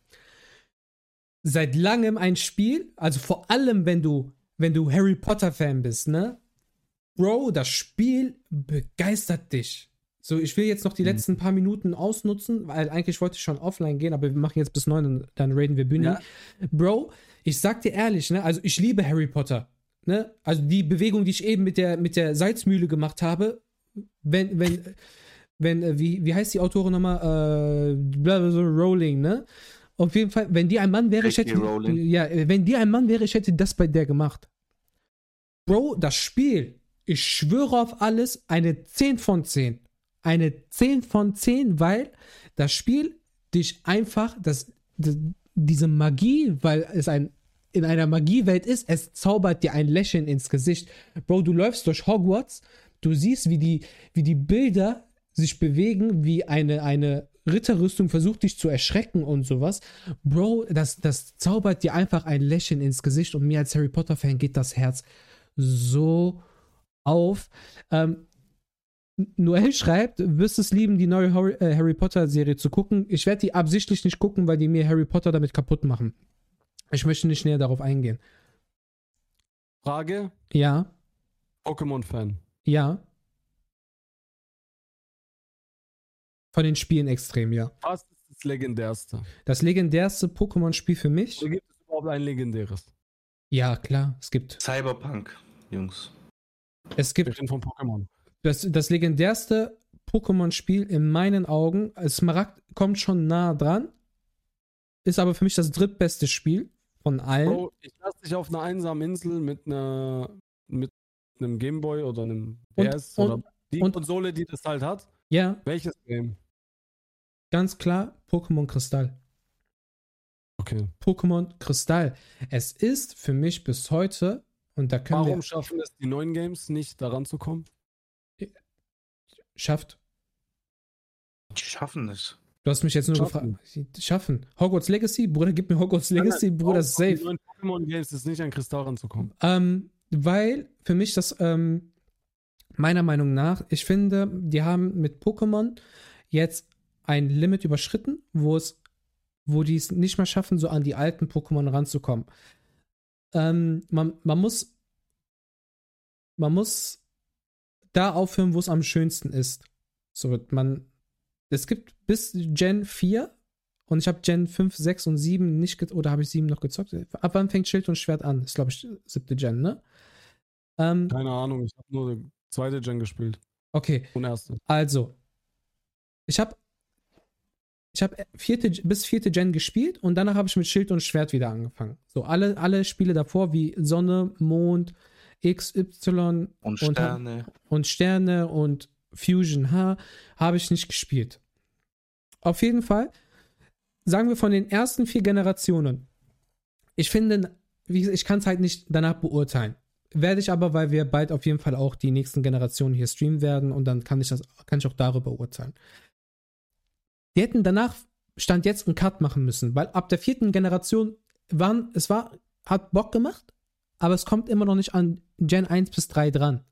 Seit langem ein Spiel, also vor allem, wenn du, wenn du Harry Potter-Fan bist, ne? Bro, das Spiel begeistert dich. So, ich will jetzt noch die Mhm. letzten paar Minuten ausnutzen, weil eigentlich wollte ich schon offline gehen, aber wir machen jetzt bis neun und dann raiden wir Bühne. Ja. Bro, ich sag dir ehrlich, ne, also ich liebe Harry Potter. Ne? Also die Bewegung, die ich eben mit der, mit der Salzmühle gemacht habe, wenn, wenn, wenn, äh, wie, wie heißt die Autorin nochmal? Äh, blablabla, Rowling, ne? Auf jeden Fall, wenn die ein Mann wäre, ich hätte. Ja, wenn die ein Mann wäre, ich hätte das bei der gemacht. Bro, das Spiel, ich schwöre auf alles, eine 10 von 10. Eine 10 von 10, weil das Spiel dich einfach, das, das, diese Magie, weil es ein in einer Magiewelt ist, es zaubert dir ein Lächeln ins Gesicht. Bro, du läufst durch Hogwarts, du siehst, wie die, wie die Bilder sich bewegen, wie eine, eine Ritterrüstung versucht, dich zu erschrecken und sowas. Bro, das, das zaubert dir einfach ein Lächeln ins Gesicht und mir als Harry Potter-Fan geht das Herz so auf. Ähm, Noel schreibt, wirst es lieben, die neue Harry, äh, Harry Potter-Serie zu gucken. Ich werde die absichtlich nicht gucken, weil die mir Harry Potter damit kaputt machen. Ich möchte nicht näher darauf eingehen. Frage: Ja, Pokémon-Fan. ja. Von den Spielen extrem, ja. Was ist das legendärste? Das legendärste Pokémon-Spiel für mich? Oder gibt es überhaupt ein legendäres? Ja, klar, es gibt. Cyberpunk, Jungs. Es gibt reden von Pokémon. Das, das legendärste Pokémon-Spiel in meinen Augen. Smaragd kommt schon nah dran. Ist aber für mich das drittbeste Spiel von allen. Bro, ich lasse dich auf einer einsamen Insel mit einer mit einem Gameboy oder einem Und- DS und- oder die und- Konsole, die das halt hat. Ja, Welches Game? ganz klar, Pokémon Kristall. Okay. Pokémon Kristall. Es ist für mich bis heute, und da können Warum wir. schaffen es die neuen Games nicht, daran zu kommen? Schafft. Die schaffen es. Du hast mich jetzt nur Schaffen. gefragt. Schaffen. Hogwarts Legacy, Bruder, gib mir Hogwarts Legacy, Bruder, Warum schaffen safe. Die neuen Pokémon Games ist nicht an Kristall ranzukommen. Ähm, weil für mich das, ähm, meiner Meinung nach, ich finde, die haben mit Pokémon jetzt ein Limit überschritten, wo es, wo die es nicht mehr schaffen, so an die alten Pokémon ranzukommen. Ähm, man, man muss, man muss da aufhören, wo es am schönsten ist. So, man, es gibt bis Gen 4 und ich habe Gen 5, 6 und 7 nicht, ge oder habe ich 7 noch gezockt? Ab wann fängt Schild und Schwert an? Ist, glaube ich, siebte Gen, ne? Ähm, Keine Ahnung, ich habe nur die zweite Gen gespielt okay, und erste. also, ich habe ich habe vierte, bis vierte Gen gespielt und danach habe ich mit Schild und Schwert wieder angefangen. So, alle, alle Spiele davor, wie Sonne, Mond, X, Y Und Und- Sterne. und Sterne und Fusion H habe ich nicht gespielt. Auf jeden Fall, sagen wir von den ersten vier Generationen. Ich finde, ich kann es halt nicht danach beurteilen. Werde ich aber, weil wir bald auf jeden Fall auch die nächsten Generationen hier streamen werden und dann kann ich das, kann ich auch darüber urteilen. Die hätten danach Stand jetzt einen Cut machen müssen, weil ab der vierten Generation waren, es war, hat Bock gemacht, aber es kommt immer noch nicht an Gen 1 bis 3 dran.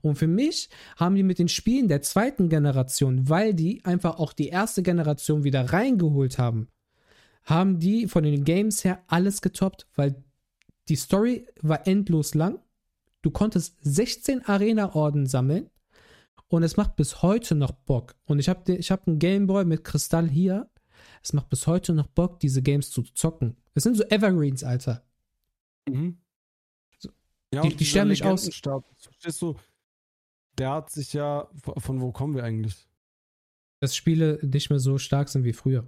Und für mich haben die mit den Spielen der zweiten Generation, weil die einfach auch die erste Generation wieder reingeholt haben, haben die von den Games her alles getoppt, weil die Story war endlos lang. Du konntest 16 Arena-Orden sammeln und es macht bis heute noch Bock. Und ich habe ich hab einen Gameboy mit Kristall hier. Es macht bis heute noch Bock, diese Games zu zocken. Es sind so Evergreens, Alter. Mhm. Ja, Die- die sterben nicht aus. Verstehst du? Der hat sich ja. Von wo kommen wir eigentlich? dass Spiele nicht mehr so stark sind wie früher.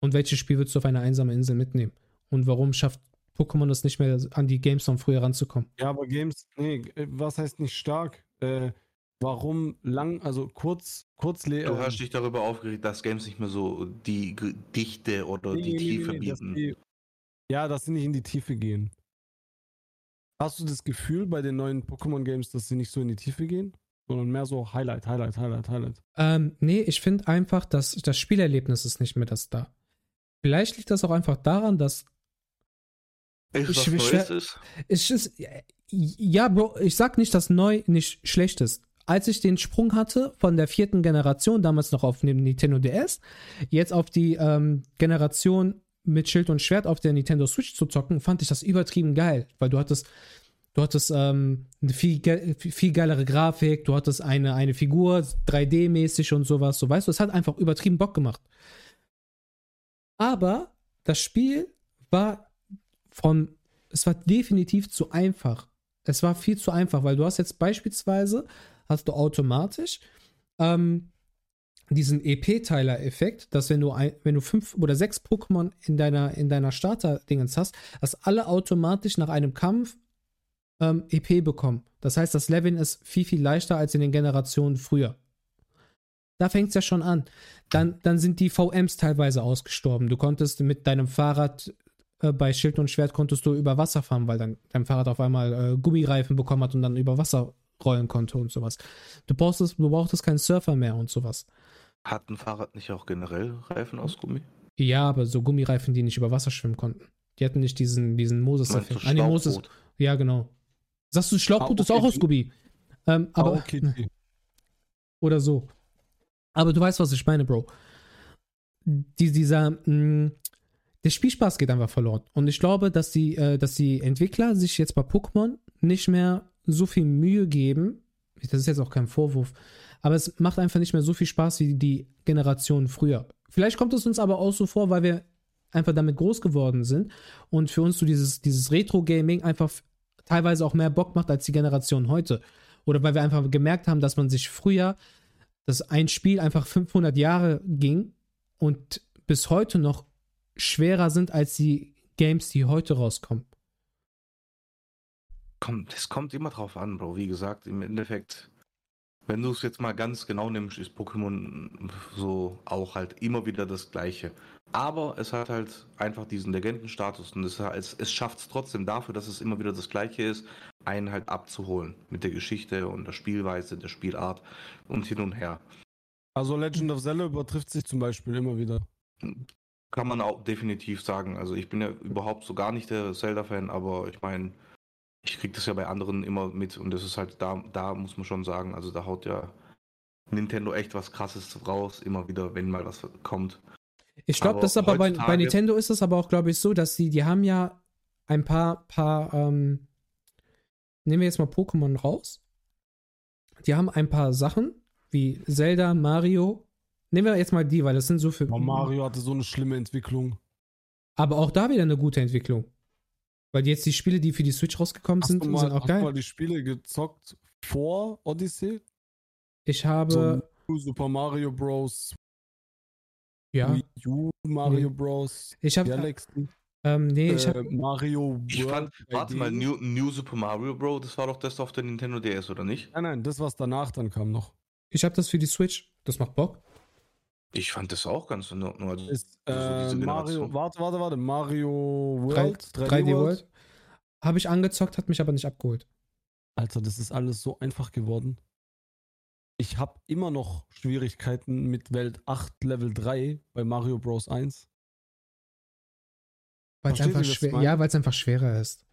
Und welches Spiel würdest du auf eine einsame Insel mitnehmen? Und warum schafft Pokémon es nicht mehr an die Games von früher ranzukommen? Ja, aber Games. Nee, äh, was heißt nicht stark? Äh, warum lang, also kurz, kurz Du hast dich darüber aufgeregt, dass Games nicht mehr so die Dichte oder nee, die nee, Tiefe nee, bieten. die, Ja, dass sie nicht in die Tiefe gehen. Hast du das Gefühl bei den neuen Pokémon-Games, dass sie nicht so in die Tiefe gehen? Sondern mehr so Highlight, Highlight, Highlight, Highlight. Ähm, nee, ich finde einfach, dass das Spielerlebnis ist nicht mehr das da. Vielleicht liegt das auch einfach daran, dass Ich- was ich Neues schwer- ist? es ist, ja, Bro, ich sag nicht, dass neu nicht schlecht ist. Als ich den Sprung hatte von der vierten Generation, damals noch auf dem Nintendo DS, jetzt auf die ähm, Generation mit Schild und Schwert auf der Nintendo Switch zu zocken, fand ich das übertrieben geil, weil du hattest, du hattest ähm, eine viel, ge viel geilere Grafik, du hattest eine, eine Figur 3D-mäßig und sowas, so weißt du, es hat einfach übertrieben Bock gemacht. Aber das Spiel war von, es war definitiv zu einfach. Es war viel zu einfach, weil du hast jetzt beispielsweise, hast du automatisch ähm, diesen EP-Teiler-Effekt, dass wenn du, ein, wenn du fünf oder sechs Pokémon in deiner, in deiner Starter-Dingens hast, dass alle automatisch nach einem Kampf ähm, EP bekommen. Das heißt, das Leveln ist viel, viel leichter als in den Generationen früher. Da fängt es ja schon an. Dann, dann sind die VMs teilweise ausgestorben. Du konntest mit deinem Fahrrad äh, bei Schild und Schwert konntest du über Wasser fahren, weil dann dein Fahrrad auf einmal äh, Gummireifen bekommen hat und dann über Wasser rollen konnte und sowas. Du brauchst du brauchtest keinen Surfer mehr und sowas. Hat ein Fahrrad nicht auch generell Reifen aus Gummi? Ja, aber so Gummireifen, die nicht über Wasser schwimmen konnten. Die hatten nicht diesen, diesen Moses-Effekt. Ah, nee, Moses. Ja, genau. Sagst du, Schlauchboot ist auch aus Gummi. Ähm, aber, okay. oder so. Aber du weißt, was ich meine, Bro. Die, dieser, mh, der Spielspaß geht einfach verloren. Und ich glaube, dass die, äh, dass die Entwickler sich jetzt bei Pokémon nicht mehr so viel Mühe geben. Das ist jetzt auch kein Vorwurf. Aber es macht einfach nicht mehr so viel Spaß wie die Generation früher. Vielleicht kommt es uns aber auch so vor, weil wir einfach damit groß geworden sind und für uns so dieses, dieses Retro-Gaming einfach teilweise auch mehr Bock macht als die Generation heute. Oder weil wir einfach gemerkt haben, dass man sich früher, dass ein Spiel einfach 500 Jahre ging und bis heute noch schwerer sind als die Games, die heute rauskommen. Es kommt immer drauf an, Bro. Wie gesagt, im Endeffekt, wenn du es jetzt mal ganz genau nimmst, ist Pokémon so auch halt immer wieder das Gleiche. Aber es hat halt einfach diesen Legendenstatus und es, es, es schafft es trotzdem dafür, dass es immer wieder das Gleiche ist, einen halt abzuholen mit der Geschichte und der Spielweise, der Spielart und hin und her. Also Legend of Zelda übertrifft sich zum Beispiel immer wieder. Kann man auch definitiv sagen. Also ich bin ja überhaupt so gar nicht der Zelda-Fan, aber ich meine, ich krieg das ja bei anderen immer mit und das ist halt da, da muss man schon sagen, also da haut ja Nintendo echt was krasses raus, immer wieder, wenn mal was kommt. Ich glaube, das ist aber bei, bei Nintendo ist es aber auch, glaube ich, so, dass sie, die haben ja ein paar, paar, ähm, nehmen wir jetzt mal Pokémon raus. Die haben ein paar Sachen, wie Zelda, Mario. Nehmen wir jetzt mal die, weil das sind so für. Aber Mario hatte so eine schlimme Entwicklung. Aber auch da wieder eine gute Entwicklung. Weil jetzt die Spiele, die für die Switch rausgekommen Hast sind, mal, sind auch hast du mal geil. die Spiele gezockt vor Odyssey? Ich habe, So New Super Mario Bros. ja, Wii U Mario Bros. ich habe, Galaxy. Ähm, nee, ich hab, äh, Mario Ich fand, World warte 3D. mal, New, New Super Mario Bros., das war doch das auf der Nintendo DS, oder nicht? Nein, nein, das, was danach dann kam noch. ich hab das für die Switch. Das macht Bock. Ich fand das auch ganz in Ordnung. Also, Ist Also äh, diese Mario, warte, warte, warte, Mario World, 3D World. Habe ich angezockt, hat mich aber nicht abgeholt. Alter, das ist alles so einfach geworden. Ich habe immer noch Schwierigkeiten mit Welt 8 Level 3 bei Mario Bros 1. Weil es einfach schwer, ja, weil es einfach schwerer ist.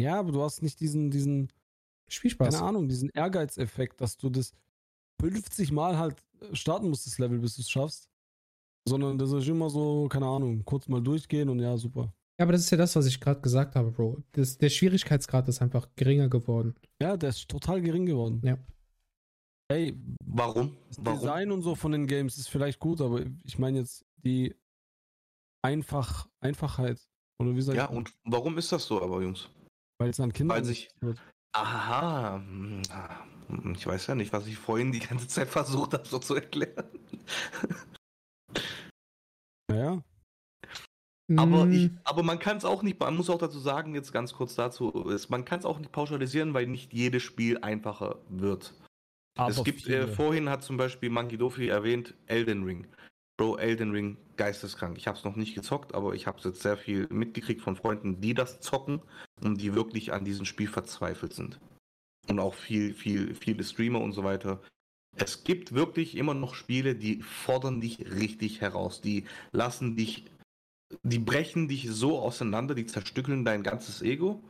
Ja, aber du hast nicht diesen, diesen, Spielspaß. keine Ahnung, diesen Ehrgeizeffekt, dass du das 50 Mal halt starten musst, das Level, bis du es schaffst. Sondern das ist immer so, keine Ahnung, kurz mal durchgehen und ja, super. Ja, aber das ist ja das, was ich gerade gesagt habe, Bro. Das, der Schwierigkeitsgrad ist einfach geringer geworden. Ja, der ist total gering geworden. Ja. Ey, warum? das Warum? Design und so von den Games ist vielleicht gut, aber ich meine jetzt die einfach, Einfachheit. Oder wie sag Ja, ich? und warum ist das so aber, Jungs? Weil es an Kinder Weil sich- wird. Aha, hm, ah, ich weiß ja nicht, was ich vorhin die ganze Zeit versucht habe, so zu erklären. Naja, Aber, Mm, ich, aber man kann es auch nicht, man muss auch dazu sagen, jetzt ganz kurz dazu, ist, man kann es auch nicht pauschalisieren, weil nicht jedes Spiel einfacher wird. es gibt, äh, vorhin hat zum Beispiel Monkey Dofi erwähnt, Elden Ring. Bro, Elden Ring, geisteskrank. Ich habe es noch nicht gezockt, aber ich habe jetzt sehr viel mitgekriegt von Freunden, die das zocken und die wirklich an diesem Spiel verzweifelt sind. Und auch viel, viel, viele Streamer und so weiter. Es gibt wirklich immer noch Spiele, die fordern dich richtig heraus. Die lassen dich, die brechen dich so auseinander, die zerstückeln dein ganzes Ego.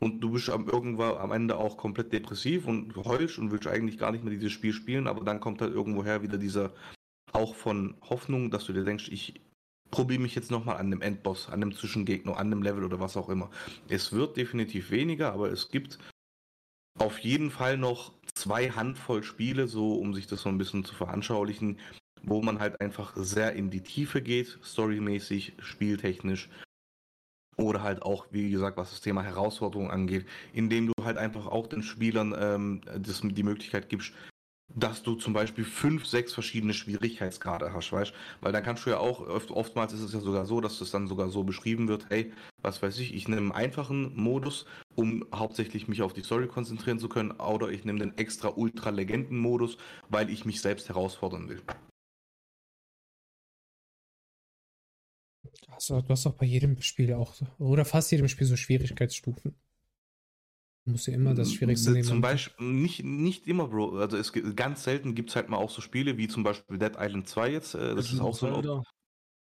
Und du bist am, irgendwann am Ende auch komplett depressiv und heulst und willst eigentlich gar nicht mehr dieses Spiel spielen, aber dann kommt halt irgendwoher wieder dieser auch von Hoffnung, dass du dir denkst, ich probiere mich jetzt nochmal an dem Endboss, an dem Zwischengegner, an dem Level oder was auch immer. Es wird definitiv weniger, aber es gibt auf jeden Fall noch zwei Handvoll Spiele, so um sich das so ein bisschen zu veranschaulichen, wo man halt einfach sehr in die Tiefe geht, storymäßig, spieltechnisch. Oder halt auch, wie gesagt, was das Thema Herausforderung angeht, indem du halt einfach auch den Spielern ähm, das, die Möglichkeit gibst, dass du zum Beispiel fünf, sechs verschiedene Schwierigkeitsgrade hast, weißt Weil dann kannst du ja auch, oft, oftmals ist es ja sogar so, dass das dann sogar so beschrieben wird, hey, was weiß ich, ich nehme einen einfachen Modus, um hauptsächlich mich auf die Story konzentrieren zu können, oder ich nehme den extra Ultra-Legenden-Modus, weil ich mich selbst herausfordern will. doch- du hast doch bei jedem Spiel auch, oder fast jedem Spiel so Schwierigkeitsstufen. Du musst ja immer das Schwierigste nehmen. Zum und- Beispiel, nicht, nicht immer, Bro. Also es gibt ganz selten gibt es halt mal auch so Spiele wie zum Beispiel Dead Island 2 jetzt. Äh, das ist auch so ein,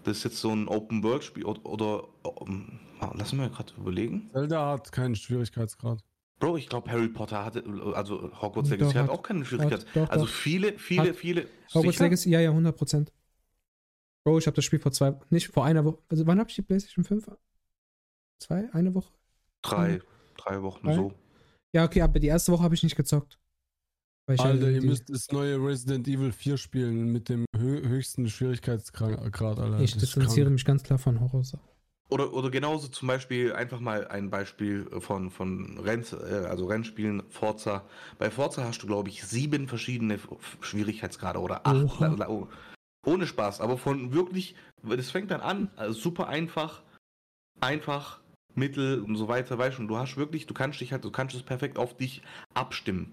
das ist jetzt so ein Open World Spiel oder, oder um, ah, lass mich mal gerade überlegen. Zelda hat keinen Schwierigkeitsgrad. Bro, ich glaube Harry Potter hatte, also Hogwarts Doch, Legacy hat, hat- auch keine Schwierigkeit. Hat- doch, Also doch. viele, viele, Hat- viele. Hogwarts sicher? Legacy, ja, ja, 100%. Bro, ich habe das Spiel vor zwei, nicht vor einer Woche, also wann hab ich die PlayStation 5? Zwei? Eine Woche? Drei, drei Wochen Drei? so. Ja, okay, aber die erste Woche habe ich nicht gezockt. Weil ich Alter, halt ihr müsst das neue Resident Evil 4 spielen mit dem hö höchsten Schwierigkeitsgrad, Alter. ich distanziere mich ganz klar von Horror. Oder, oder genauso zum Beispiel einfach mal ein Beispiel von, von Renn, äh, also Rennspielen, Forza. Bei Forza hast du, glaube ich, sieben verschiedene Schwierigkeitsgrade oder acht. Oha. La- la- oh. Ohne Spaß, aber von wirklich, das fängt dann an, also super einfach, einfach, mittel und so weiter, weißt du, und du hast wirklich, du kannst dich halt, du kannst es perfekt auf dich abstimmen.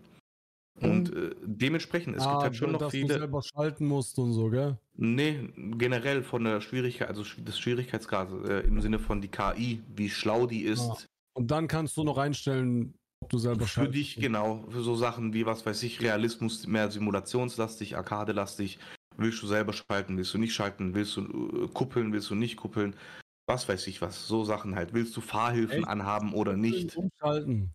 Und äh, dementsprechend, es gibt ah, halt schon noch dass du viele. selber schalten musst und so, gell? Nee, generell von der Schwierigkeit, also des Schwierigkeitsgrades äh, im Sinne von die KI, wie schlau die ist. Ah, Und dann kannst du noch einstellen, ob du selber Für schalten dich, genau, für so Sachen wie, was weiß ich, Realismus, mehr simulationslastig, arkadelastig. Willst du selber schalten, willst du nicht schalten, willst du äh, kuppeln, willst du nicht kuppeln, was weiß ich was, so Sachen halt. Willst du Fahrhilfen Echt? anhaben oder nicht? Umschalten.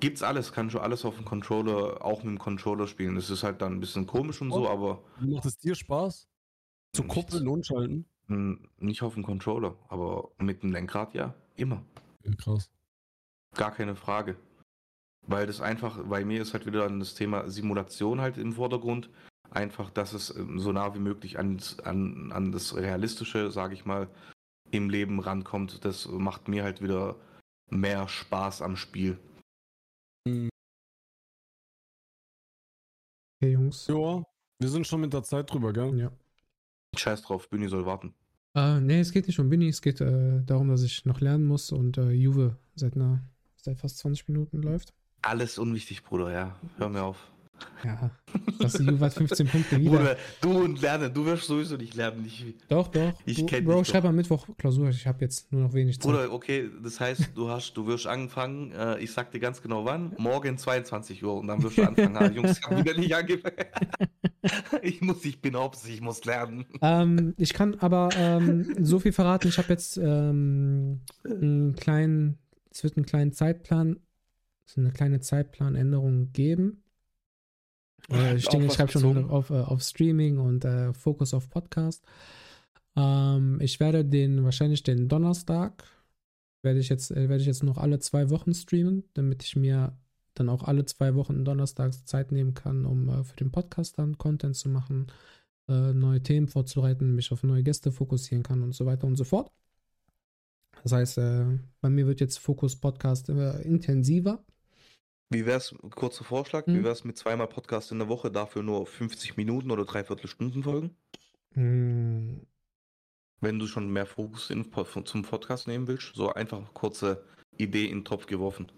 Gibt's alles, kannst du alles auf dem Controller, auch mit dem Controller spielen. Das ist halt dann ein bisschen komisch und so, aber Macht es dir Spaß? Zu Nicht. kuppeln und schalten? mh, nicht auf dem Controller, aber mit dem Lenkrad ja, immer. Ja, krass. Gar keine Frage. Weil das einfach, bei mir ist halt wieder dann das Thema Simulation halt im Vordergrund. Einfach, dass es ähm, so nah wie möglich an, an, an das Realistische, sage ich mal, im Leben rankommt. Das macht mir halt wieder mehr Spaß am Spiel. Hm. Okay, Jungs. Ja, wir sind schon mit der Zeit drüber, gell? Ja. Scheiß drauf, Bühne soll warten. Äh, nee, es geht nicht um Winnie, es geht äh, darum, dass ich noch lernen muss und äh, Juve seit, einer, seit fast 20 Minuten läuft. Alles unwichtig, Bruder, ja. Hör mir auf. Ja, das Juve hat 15 Punkte wieder. Bruder, du und lernen, du wirst sowieso nicht lernen. Nicht, Doch, doch. Ich du, Bro, schreib am Mittwoch Klausur. Ich habe jetzt nur noch wenig Zeit. Bruder, okay, das heißt, du hast, du wirst anfangen, äh, ich sag dir ganz genau wann, morgen 22 Uhr und dann wirst du anfangen. Ah, Jungs, ich wieder nicht angefangen. ich muss, ich bin obs, ich muss lernen. Ähm, ich kann aber ähm, so viel verraten. Ich habe jetzt ähm, einen kleinen, es wird einen kleinen Zeitplan, eine kleine Zeitplanänderung geben. Äh, ich ich was schreibe schon bezogen? auf, äh, auf Streaming und äh, Fokus auf Podcast. Ähm, ich werde den wahrscheinlich den Donnerstag werde ich jetzt äh, werde ich jetzt noch alle zwei Wochen streamen, damit ich mir dann auch alle zwei Wochen donnerstags Zeit nehmen kann, um äh, für den Podcast dann Content zu machen äh, neue Themen vorzubereiten, mich auf neue Gäste fokussieren kann und so weiter und so fort. Das heißt, äh, bei mir wird jetzt Fokus Podcast äh, intensiver. Wie wär's, kurzer Vorschlag, Hm? wie wär's mit zweimal Podcast in der Woche, dafür nur 50 Minuten oder dreiviertel Stunden Folgen? Hm, Wenn du schon mehr Fokus in, zum Podcast nehmen willst, so einfach kurze Idee in den Topf geworfen.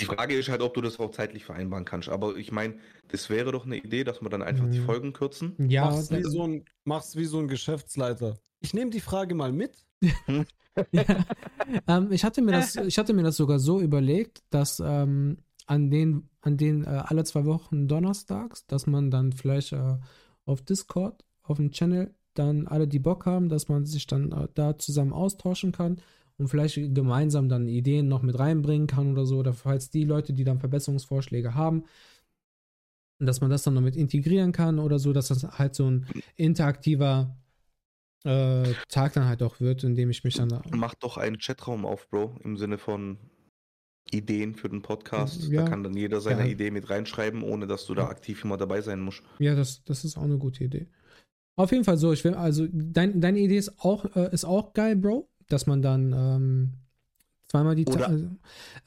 Die Frage ist halt, ob du das auch zeitlich vereinbaren kannst. Aber ich meine, das wäre doch eine Idee, dass wir dann einfach die Mhm. Folgen kürzen. ja, mach's, wie so ein, mach's wie so ein Geschäftsleiter. Ich nehme die Frage mal mit. ähm, ich, hatte mir das, ich hatte mir das sogar so überlegt, dass ähm, an den, an den äh, alle zwei Wochen donnerstags, dass man dann vielleicht äh, auf Discord, auf dem Channel, dann alle, die Bock haben, dass man sich dann äh, da zusammen austauschen kann und vielleicht gemeinsam dann Ideen noch mit reinbringen kann oder so, oder falls die Leute, die dann Verbesserungsvorschläge haben, dass man das dann noch mit integrieren kann oder so, dass das halt so ein interaktiver äh, Tag dann halt auch wird, in dem ich mich dann da Mach doch einen Chatraum auf, Bro, im Sinne von Ideen für den Podcast. Ja. Da kann dann jeder seine Ja. Idee mit reinschreiben, ohne dass du da aktiv immer dabei sein musst. Ja, das, das ist auch eine gute Idee. Auf jeden Fall so, ich will, also dein, deine Idee ist auch, äh, ist auch geil, Bro, dass man dann ähm, zweimal die Ta- Oder- also,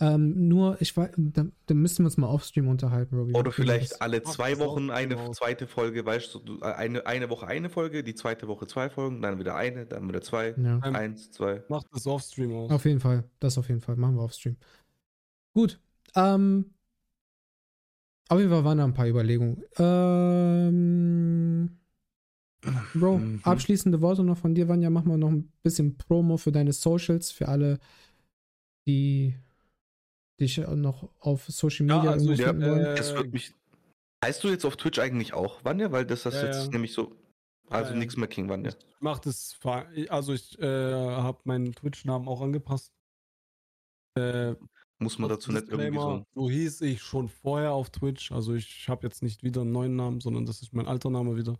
ähm, nur, ich weiß, da, da müssen wir uns mal offstream unterhalten, Bro. wie- Oder wir vielleicht alle zwei Wochen eine genau. zweite Folge, weißt du, du, eine, eine Woche eine Folge, die zweite Woche zwei Folgen, dann wieder eine, dann wieder zwei, Ja, Ähm, eins, zwei. Macht das Offstream aus. auf jeden Fall, das auf jeden Fall, machen wir offstream. Gut, ähm, auf jeden Fall waren da ein paar Überlegungen. Ähm, Bro, Mhm. abschließende Worte noch von dir, Vanja. Mach mal noch ein bisschen Promo für deine Socials, für alle, die dich noch auf Social Ja, Media also irgendwo ich, finden wollen. äh, Es wird mich. Heißt du jetzt auf Twitch eigentlich auch, Wanja? Weil das ist Ja, jetzt ja. nämlich so. Also Ja, ja. nichts mehr King Wanja. Macht es. ver- Also ich äh, habe meinen Twitch-Namen auch angepasst. Äh, Muss man dazu nicht irgendwie so. so hieß ich schon vorher auf Twitch. Also ich habe jetzt nicht wieder einen neuen Namen, sondern das ist mein alter Name wieder.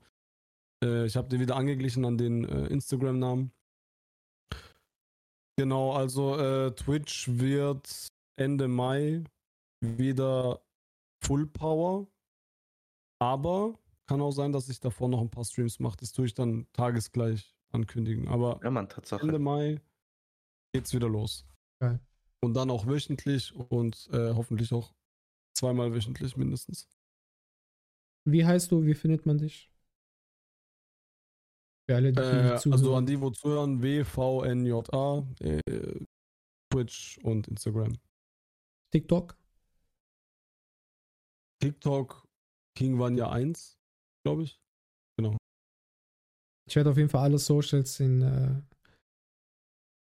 Äh, ich habe den wieder angeglichen an den äh, Instagram-Namen. Genau, also äh, Twitch wird Ende Mai wieder Full Power. Aber kann auch sein, dass ich davor noch ein paar Streams mache. Das tue ich dann tagesgleich ankündigen. Aber Ja, Mann, Tatsache. Ende Mai geht's wieder los. Geil. Und dann auch wöchentlich und äh, hoffentlich auch zweimal wöchentlich mindestens. Wie heißt du? Wie findet man dich? Für alle, die Äh, zuhören. also an die, wo zuhören, WVNJA, äh, Twitch und Instagram. TikTok. TikTok King Vanya 1, glaube ich. Ich werde auf jeden Fall alle Socials in, äh,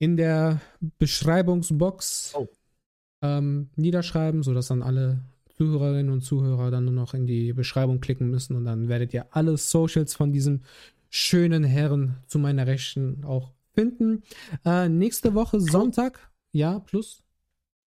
in der Beschreibungsbox Oh. ähm, niederschreiben, sodass dann alle Zuhörerinnen und Zuhörer dann nur noch in die Beschreibung klicken müssen und dann werdet ihr alle Socials von diesem schönen Herren zu meiner Rechten auch finden. Äh, nächste Woche Sonntag, ja, plus.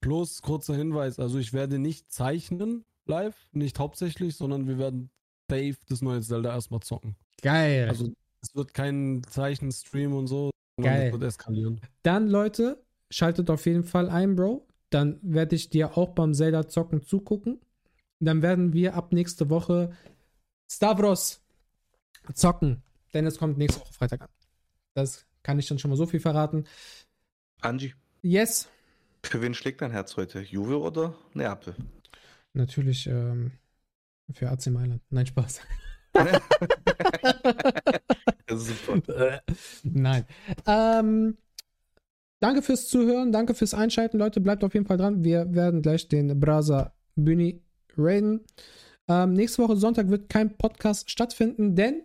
Plus kurzer Hinweis, also ich werde nicht zeichnen live, nicht hauptsächlich, sondern wir werden safe das neue Zelda erstmal zocken. Geil. Also es wird kein Zeichenstream und so, Geil. wird eskalieren. Dann, Leute, schaltet auf jeden Fall ein, Bro. Dann werde ich dir auch beim Zelda zocken zugucken. Dann werden wir ab nächste Woche Stavros zocken. Denn es kommt nächste Woche Freitag an. Das kann ich dann schon mal so viel verraten. Angie, Yes, für wen schlägt dein Herz heute? Juve oder Neapel? natürlich ähm, für AC Mailand. Nein, Spaß. Nein. Ähm, danke fürs Zuhören, danke fürs Einschalten, Leute. Bleibt auf jeden Fall dran. Wir werden gleich den Brasa Bühni raiden. Ähm, nächste Woche Sonntag wird kein Podcast stattfinden, denn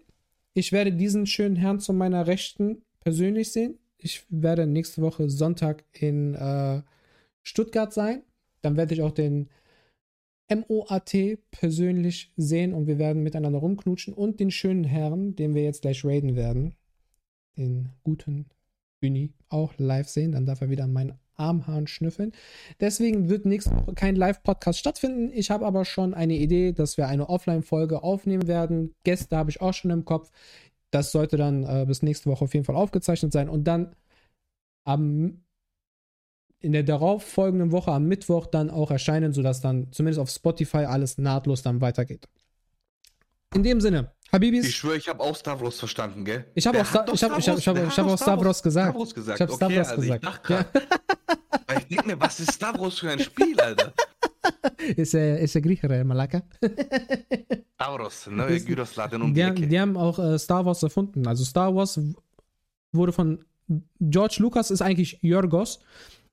ich werde diesen schönen Herrn zu meiner Rechten persönlich sehen. Ich werde nächste Woche Sonntag in äh, Stuttgart sein. Dann werde ich auch den MOAT persönlich sehen und wir werden miteinander rumknutschen und den schönen Herrn, den wir jetzt gleich raiden werden, den guten Uni, auch live sehen. Dann darf er wieder meinen Armhahn schnüffeln. Deswegen wird nächste Woche kein Live-Podcast stattfinden. Ich habe aber schon eine Idee, dass wir eine Offline-Folge aufnehmen werden. Gäste habe ich auch schon im Kopf. Das sollte dann äh, bis nächste Woche auf jeden Fall aufgezeichnet sein. Und dann am in der darauffolgenden Woche am Mittwoch dann auch erscheinen, sodass dann zumindest auf Spotify alles nahtlos dann weitergeht. In dem Sinne, Habibis. Ich schwöre, ich habe auch Stavros verstanden, gell? Ich habe auch, Sta hat doch ich hab, ich hab, ich hab, der ich hat hab doch auch Stavros gesagt. Stavros gesagt. Ich habe okay, Stavros also gesagt. Ich dachte grad, weil ich denke mir, was ist Stavros für ein Spiel, Alter? Ist er, ist er Grieche, der Malaka? Stavros, neue Ist- Gyros laden um Die die haben, Ecke. die haben auch äh, Star Wars erfunden. Also Star Wars wurde von George Lucas ist eigentlich Yorgos.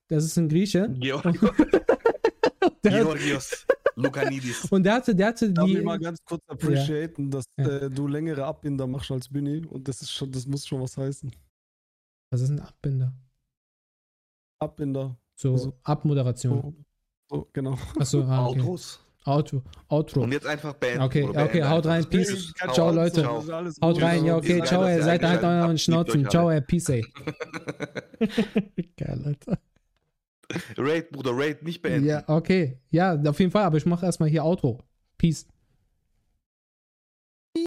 Das ist ein Grieche. Georgios, Georgios Lukanidis. und der hatte, der hatte Darf die. ich mal ganz kurz appreciaten, dass Ja. äh, du längere Abbinder machst als Bühni und das ist schon, das muss schon was heißen. Was ist ein Abbinder? Abbinder. So Also- Abmoderation. So, so genau. Achso, ah, okay. Autos. Outro. Outro. Und jetzt einfach beenden. Okay, okay, beenden haut rein, peace. Ciao, Hau- Leute. Ciao. Haut rein, ja, okay, ciao, dass seid ihr halt euren. Schnauzen. Ciao, ey, peace, ey. Geil, Alter. Raid, Bruder, Raid, nicht beenden. Ja, okay. Ja, auf jeden Fall, aber ich mache erstmal hier Outro. Peace.